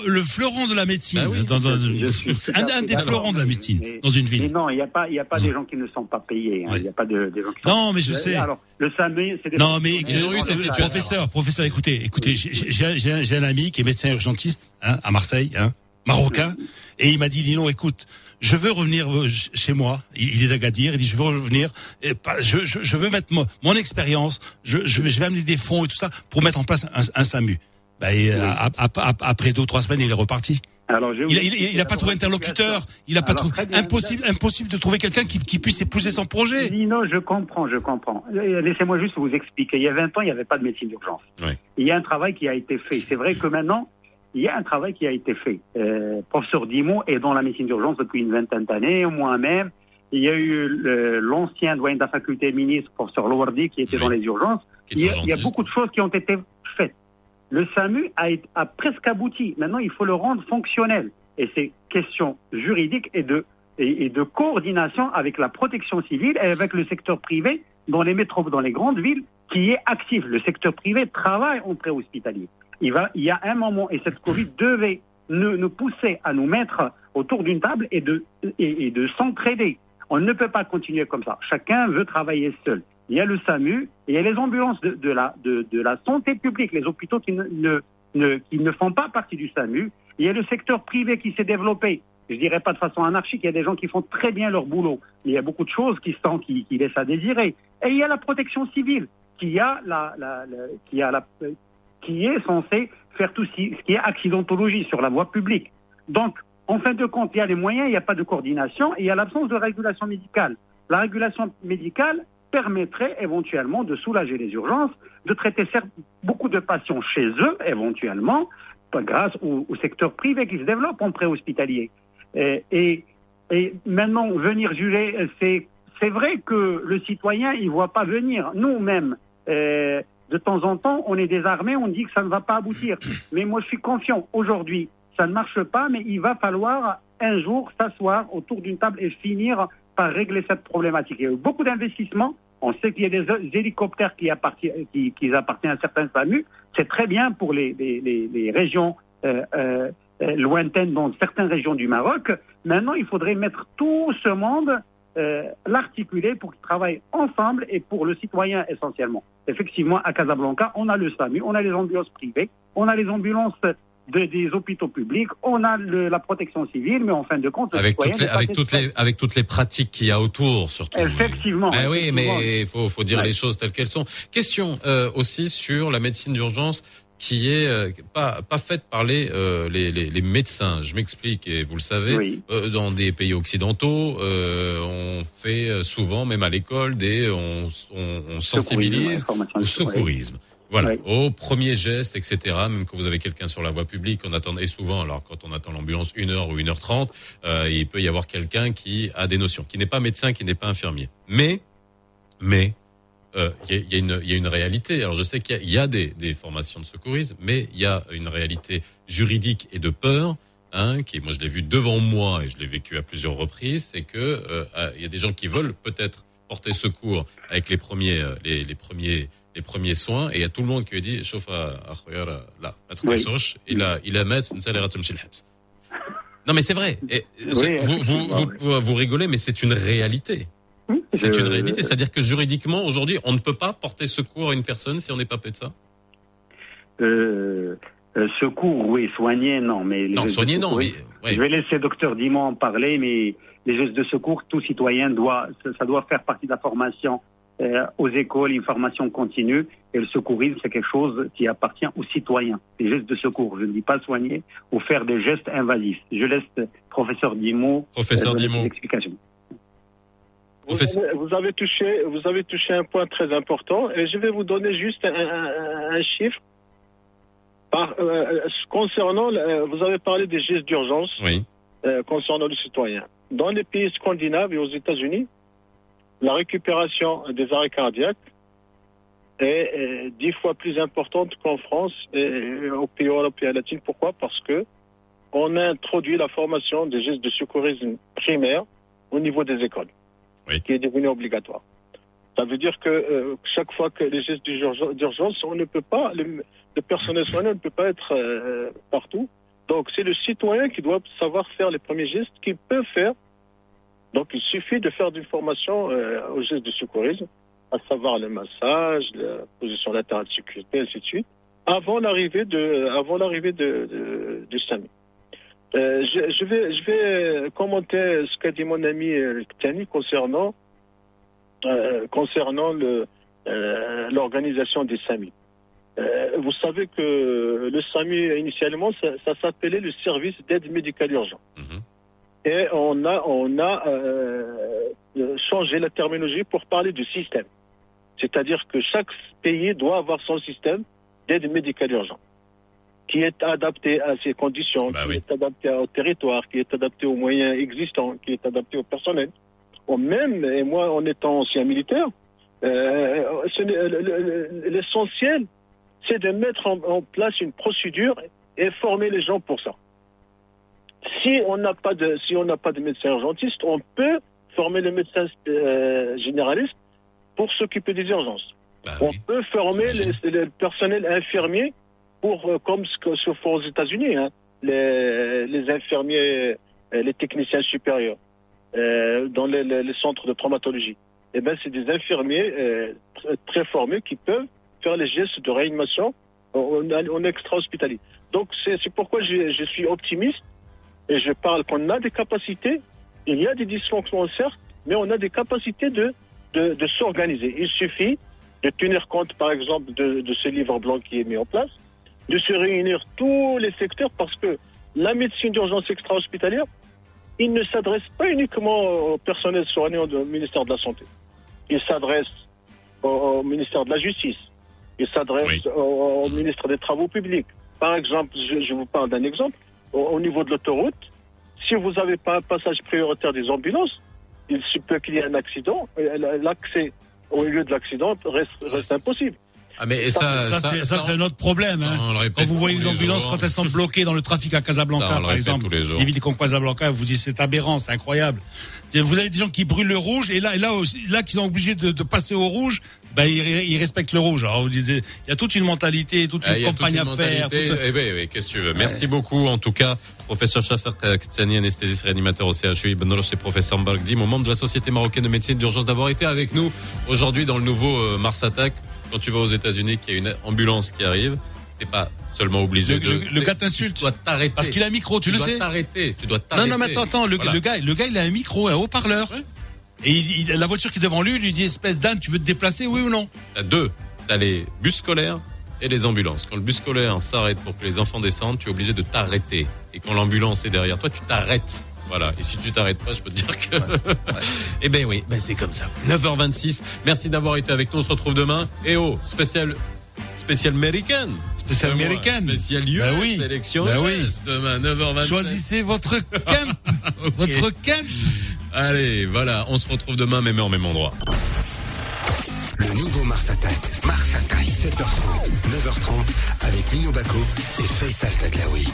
Speaker 3: le fleuron de la médecine. Bah dans, dans, un, des fleurons de la médecine dans une ville.
Speaker 11: Mais non, il n'y a pas, il y a pas des gens qui ne sont pas payés. Hein. Il n'y a pas de, des gens qui
Speaker 3: Non, mais je sais.
Speaker 11: Alors, le SAMU, c'est des
Speaker 3: Non, mais c'est professeur, professeur, écoutez, écoutez, j'ai un ami qui est médecin urgentiste hein, à Marseille, hein, marocain, et il m'a dit, Lino, écoute, je veux revenir euh, chez moi. Il est d'Agadir. Il dit, je veux revenir. Je, je, je veux mettre mon, mon expérience. Je, je, vais, je vais amener des fonds et tout ça pour mettre en place un, un SAMU. Bah, après deux ou trois semaines, il est reparti. Alors, je il, il, il, a pas trouvé interlocuteur, il a pas trouvé impossible, impossible de trouver quelqu'un qui, qui, puisse épouser son projet.
Speaker 11: Non, je comprends, je comprends. Euh, laissez-moi juste vous expliquer. Il y a 20 ans, il n'y avait pas de médecine d'urgence. Oui. Il y a un travail qui a été fait. C'est vrai que maintenant, il y a un travail qui a été fait. Euh, professeur Dimo est dans la médecine d'urgence depuis une vingtaine d'années, moi-même. Il y a eu l'ancien doyen de la faculté ministre, professeur Lowardi, qui était dans les urgences. Il y, a, il y, a, beaucoup de choses qui ont été faites. Le SAMU a, a presque abouti. Maintenant, il faut le rendre fonctionnel. Et c'est question juridique et de, et, et, de coordination avec la protection civile et avec le secteur privé dans les métropoles, dans les grandes villes, qui est actif. Le secteur privé travaille en préhospitalier il, va, il y a un moment, et cette Covid devait nous, nous pousser à nous mettre autour d'une table et de, et, de s'entraider. On ne peut pas continuer comme ça. Chacun veut travailler seul. Il y a le SAMU il y a les ambulances de, de la, de, de, la santé publique, les hôpitaux qui ne, ne, qui ne font pas partie du SAMU. Il y a le secteur privé qui s'est développé. Je dirais pas de façon anarchique, il y a des gens qui font très bien leur boulot. Il y a beaucoup de choses qui, sont, qui, qui laissent à désirer. Et il y a la protection civile qui a la, la, la qui a la, qui est censé faire tout ce qui est accidentologie sur la voie publique. Donc, en fin de compte, il y a les moyens, il n'y a pas de coordination et il y a l'absence de régulation médicale. La régulation médicale permettrait éventuellement de soulager les urgences, de traiter beaucoup de patients chez eux, éventuellement, grâce au, secteur privé qui se développe en préhospitalier. Et, maintenant, venir juger, c'est, vrai que le citoyen, il voit pas venir. Nous-mêmes, euh, de temps en temps, on est désarmé, on dit que ça ne va pas aboutir. [CLEARS THROAT] Mais moi, je suis confiant. Aujourd'hui, ça ne marche pas, mais il va falloir un jour s'asseoir autour d'une table et finir par régler cette problématique. Il y a eu beaucoup d'investissements. On sait qu'il y a des hélicoptères qui appartiennent, qui, qui appartiennent à certains SAMU. C'est très bien pour les, les, les, régions euh, euh, lointaines, dans certaines régions du Maroc. Maintenant, il faudrait mettre tout ce monde euh, l'articuler pour qu'ils travaillent ensemble et pour le citoyen essentiellement. Effectivement, à Casablanca, on a le SAMU, on a les ambulances privées, on a les ambulances des hôpitaux publics, on a la protection civile, mais en fin de compte,
Speaker 2: avec toutes les, avec toutes les avec toutes les pratiques qu'il y a autour, surtout.
Speaker 11: Effectivement.
Speaker 2: Mais oui, mais il faut faut dire les choses telles qu'elles sont. Question euh, aussi sur la médecine d'urgence qui est euh, pas pas faite par les, euh, les, les, les médecins. Je m'explique et vous le savez, euh, dans des pays occidentaux, on fait souvent, même à l'école, des on, on, on sensibilise au secourisme. Voilà, au premier geste, etc. Même quand vous avez quelqu'un sur la voie publique, on attend et souvent, alors quand on attend l'ambulance une heure ou une heure trente, il peut y avoir quelqu'un qui a des notions, qui n'est pas médecin, qui n'est pas infirmier. Mais, mais il euh, y, a, une, y, a, une réalité. Alors je sais qu'il y, y, a des, des, formations de secourisme, mais il y a une réalité juridique et de peur. Hein, qui, moi, je l'ai vu devant moi et je l'ai vécu à plusieurs reprises, c'est que euh, il y a des gens qui veulent peut-être porter secours avec les premiers, euh, les, les, premiers, les premiers soins, et il y a tout le monde qui dit chauffe à là, il a, il a Non, mais c'est vrai. Et, vous, vous, vous, vous rigolez, mais c'est une réalité. C'est une réalité, c'est-à-dire que juridiquement, aujourd'hui, on ne peut pas porter secours à une personne si on n'est pas médecin
Speaker 11: euh, euh, Secours, oui, soigner, non. Mais
Speaker 2: non, soigner, non. Mais,
Speaker 11: Je vais laisser docteur Dimon en parler, mais les gestes de secours, tout citoyen doit, ça doit faire partie de la formation euh, aux écoles, une formation continue. Et le secourisme, c'est quelque chose qui appartient aux citoyens. Les gestes de secours, je ne dis pas soigner ou faire des gestes invasifs. Je laisse professeur Dimon
Speaker 2: professeur Dimon.
Speaker 11: l'explication.
Speaker 12: Vous, avez, touché, vous avez touché un point très important et je vais vous donner juste un, chiffre. Par, euh, concernant, vous avez parlé des gestes d'urgence concernant les citoyens. Dans les pays scandinaves et aux États-Unis, la récupération des arrêts cardiaques est dix fois plus importante qu'en France et aux pays européens latins. Pourquoi? Parce que on a introduit la formation des gestes de secourisme primaire au niveau des écoles, qui est devenu obligatoire. Ça veut dire que euh, chaque fois que les gestes d'urgence, on ne peut pas, le, personnel [LAUGHS] soignant ne peut pas être euh, partout. Donc c'est le citoyen qui doit savoir faire les premiers gestes qu'il peut faire. Donc il suffit de faire d'une formation euh, aux gestes de secourisme, à savoir le massage, la position latérale de sécurité, ainsi de suite, avant l'arrivée de, avant l'arrivée de, du SAMI. Euh, je, vais, je vais commenter ce qu'a dit mon ami Tani concernant, euh, concernant l'organisation des SAMI. Euh, vous savez que le SAMI, initialement, ça, s'appelait le service d'aide médicale urgente. Mhm. Et on a, on a changé la terminologie pour parler du système. C'est-à-dire que chaque pays doit avoir son système d'aide médicale urgente qui est adapté à ces conditions, bah qui est adapté au territoire, qui est adapté aux moyens existants, qui est adapté au personnel. même, et moi en étant ancien militaire, euh, l'essentiel, c'est de mettre en, place une procédure et former les gens pour ça. Si on n'a pas de, si on n'a pas de médecin urgentiste, on peut former les médecins euh, généralistes pour s'occuper des urgences. Bah on peut former le personnel infirmier pour, euh, comme ce que se fait aux États-Unis, hein, les, infirmiers, euh, les techniciens supérieurs euh, dans les, centres de traumatologie. Eh ben, c'est des infirmiers euh, très formés qui peuvent faire les gestes de réanimation en, en extra-hospitalier. Donc, c'est pourquoi je, suis optimiste et je parle qu'on a des capacités. Il y a des dysfonctionnements, certes, mais on a des capacités de, de, s'organiser. Il suffit de tenir compte, par exemple, de ce livre blanc qui est mis en place de se réunir tous les secteurs parce que la médecine d'urgence extra-hospitalière, il ne s'adresse pas uniquement au personnel soignant du ministère de la Santé. Il s'adresse au, ministère de la Justice. Il s'adresse au, ministre des Travaux publics. Par exemple, je, vous parle d'un exemple. Au, niveau de l'autoroute, si vous n'avez pas un passage prioritaire des ambulances, il se peut qu'il y ait un accident. L'accès au lieu de l'accident reste impossible.
Speaker 3: Ah mais ça, ça, ça c'est un autre problème. Hein. Quand vous voyez les ambulances quand elles sont bloquées dans le trafic à Casablanca, par exemple, les villes comme Casablanca, vous dites c'est aberrant, c'est incroyable. Vous avez des gens qui brûlent le rouge et là, et là, là, qui sont obligés de, de passer au rouge, ben ils, respectent le rouge. Alors vous dites, il y a toute une mentalité, toute une campagne à faire.
Speaker 2: Eh ben, oui, qu'est-ce que tu veux. Merci beaucoup, en tout cas, professeur Schaffer Ktsani, anesthésiste réanimateur au CHU, Ibn et professeur Mbargdi, membre de la Société marocaine de médecine d'urgence, d'avoir été avec nous aujourd'hui dans le nouveau euh, Mars Attack quand tu vas aux États-Unis, qu'il y a une ambulance qui arrive, t'es pas seulement obligé
Speaker 3: de. Le, gars t'insulte.
Speaker 2: Tu dois t'arrêter.
Speaker 3: Parce qu'il a un micro, tu, le sais.
Speaker 2: T'arrêter. Tu dois t'arrêter.
Speaker 3: Non, non, mais attends, attends. Le, gars, le gars, il a un micro, un haut-parleur. Et il, la voiture qui est devant lui lui dit espèce d'âne, tu veux te déplacer, oui ou non?
Speaker 2: T'as deux. T'as les bus scolaires et les ambulances. Quand le bus scolaire s'arrête pour que les enfants descendent, tu es obligé de t'arrêter. Et quand l'ambulance est derrière toi, tu t'arrêtes. Voilà. Et si tu t'arrêtes pas, je peux te dire que. [LAUGHS] eh ben oui, ben c'est comme ça. 9h26. Merci d'avoir été avec nous. On se retrouve demain. Et oh, spécial. Spécial américaine.
Speaker 3: Spécial américaine.
Speaker 2: Spécial US.
Speaker 3: Ben oui.
Speaker 2: Sélection
Speaker 3: ben oui.
Speaker 2: Demain, 9h26.
Speaker 3: Choisissez votre [LAUGHS] camp. Votre camp.
Speaker 2: Allez, voilà. On se retrouve demain, même heure, même endroit.
Speaker 1: Le nouveau Mars Attack. Mars Attack. 7h30, 9h30 avec Nino Baco et Faisal Tadlaoui.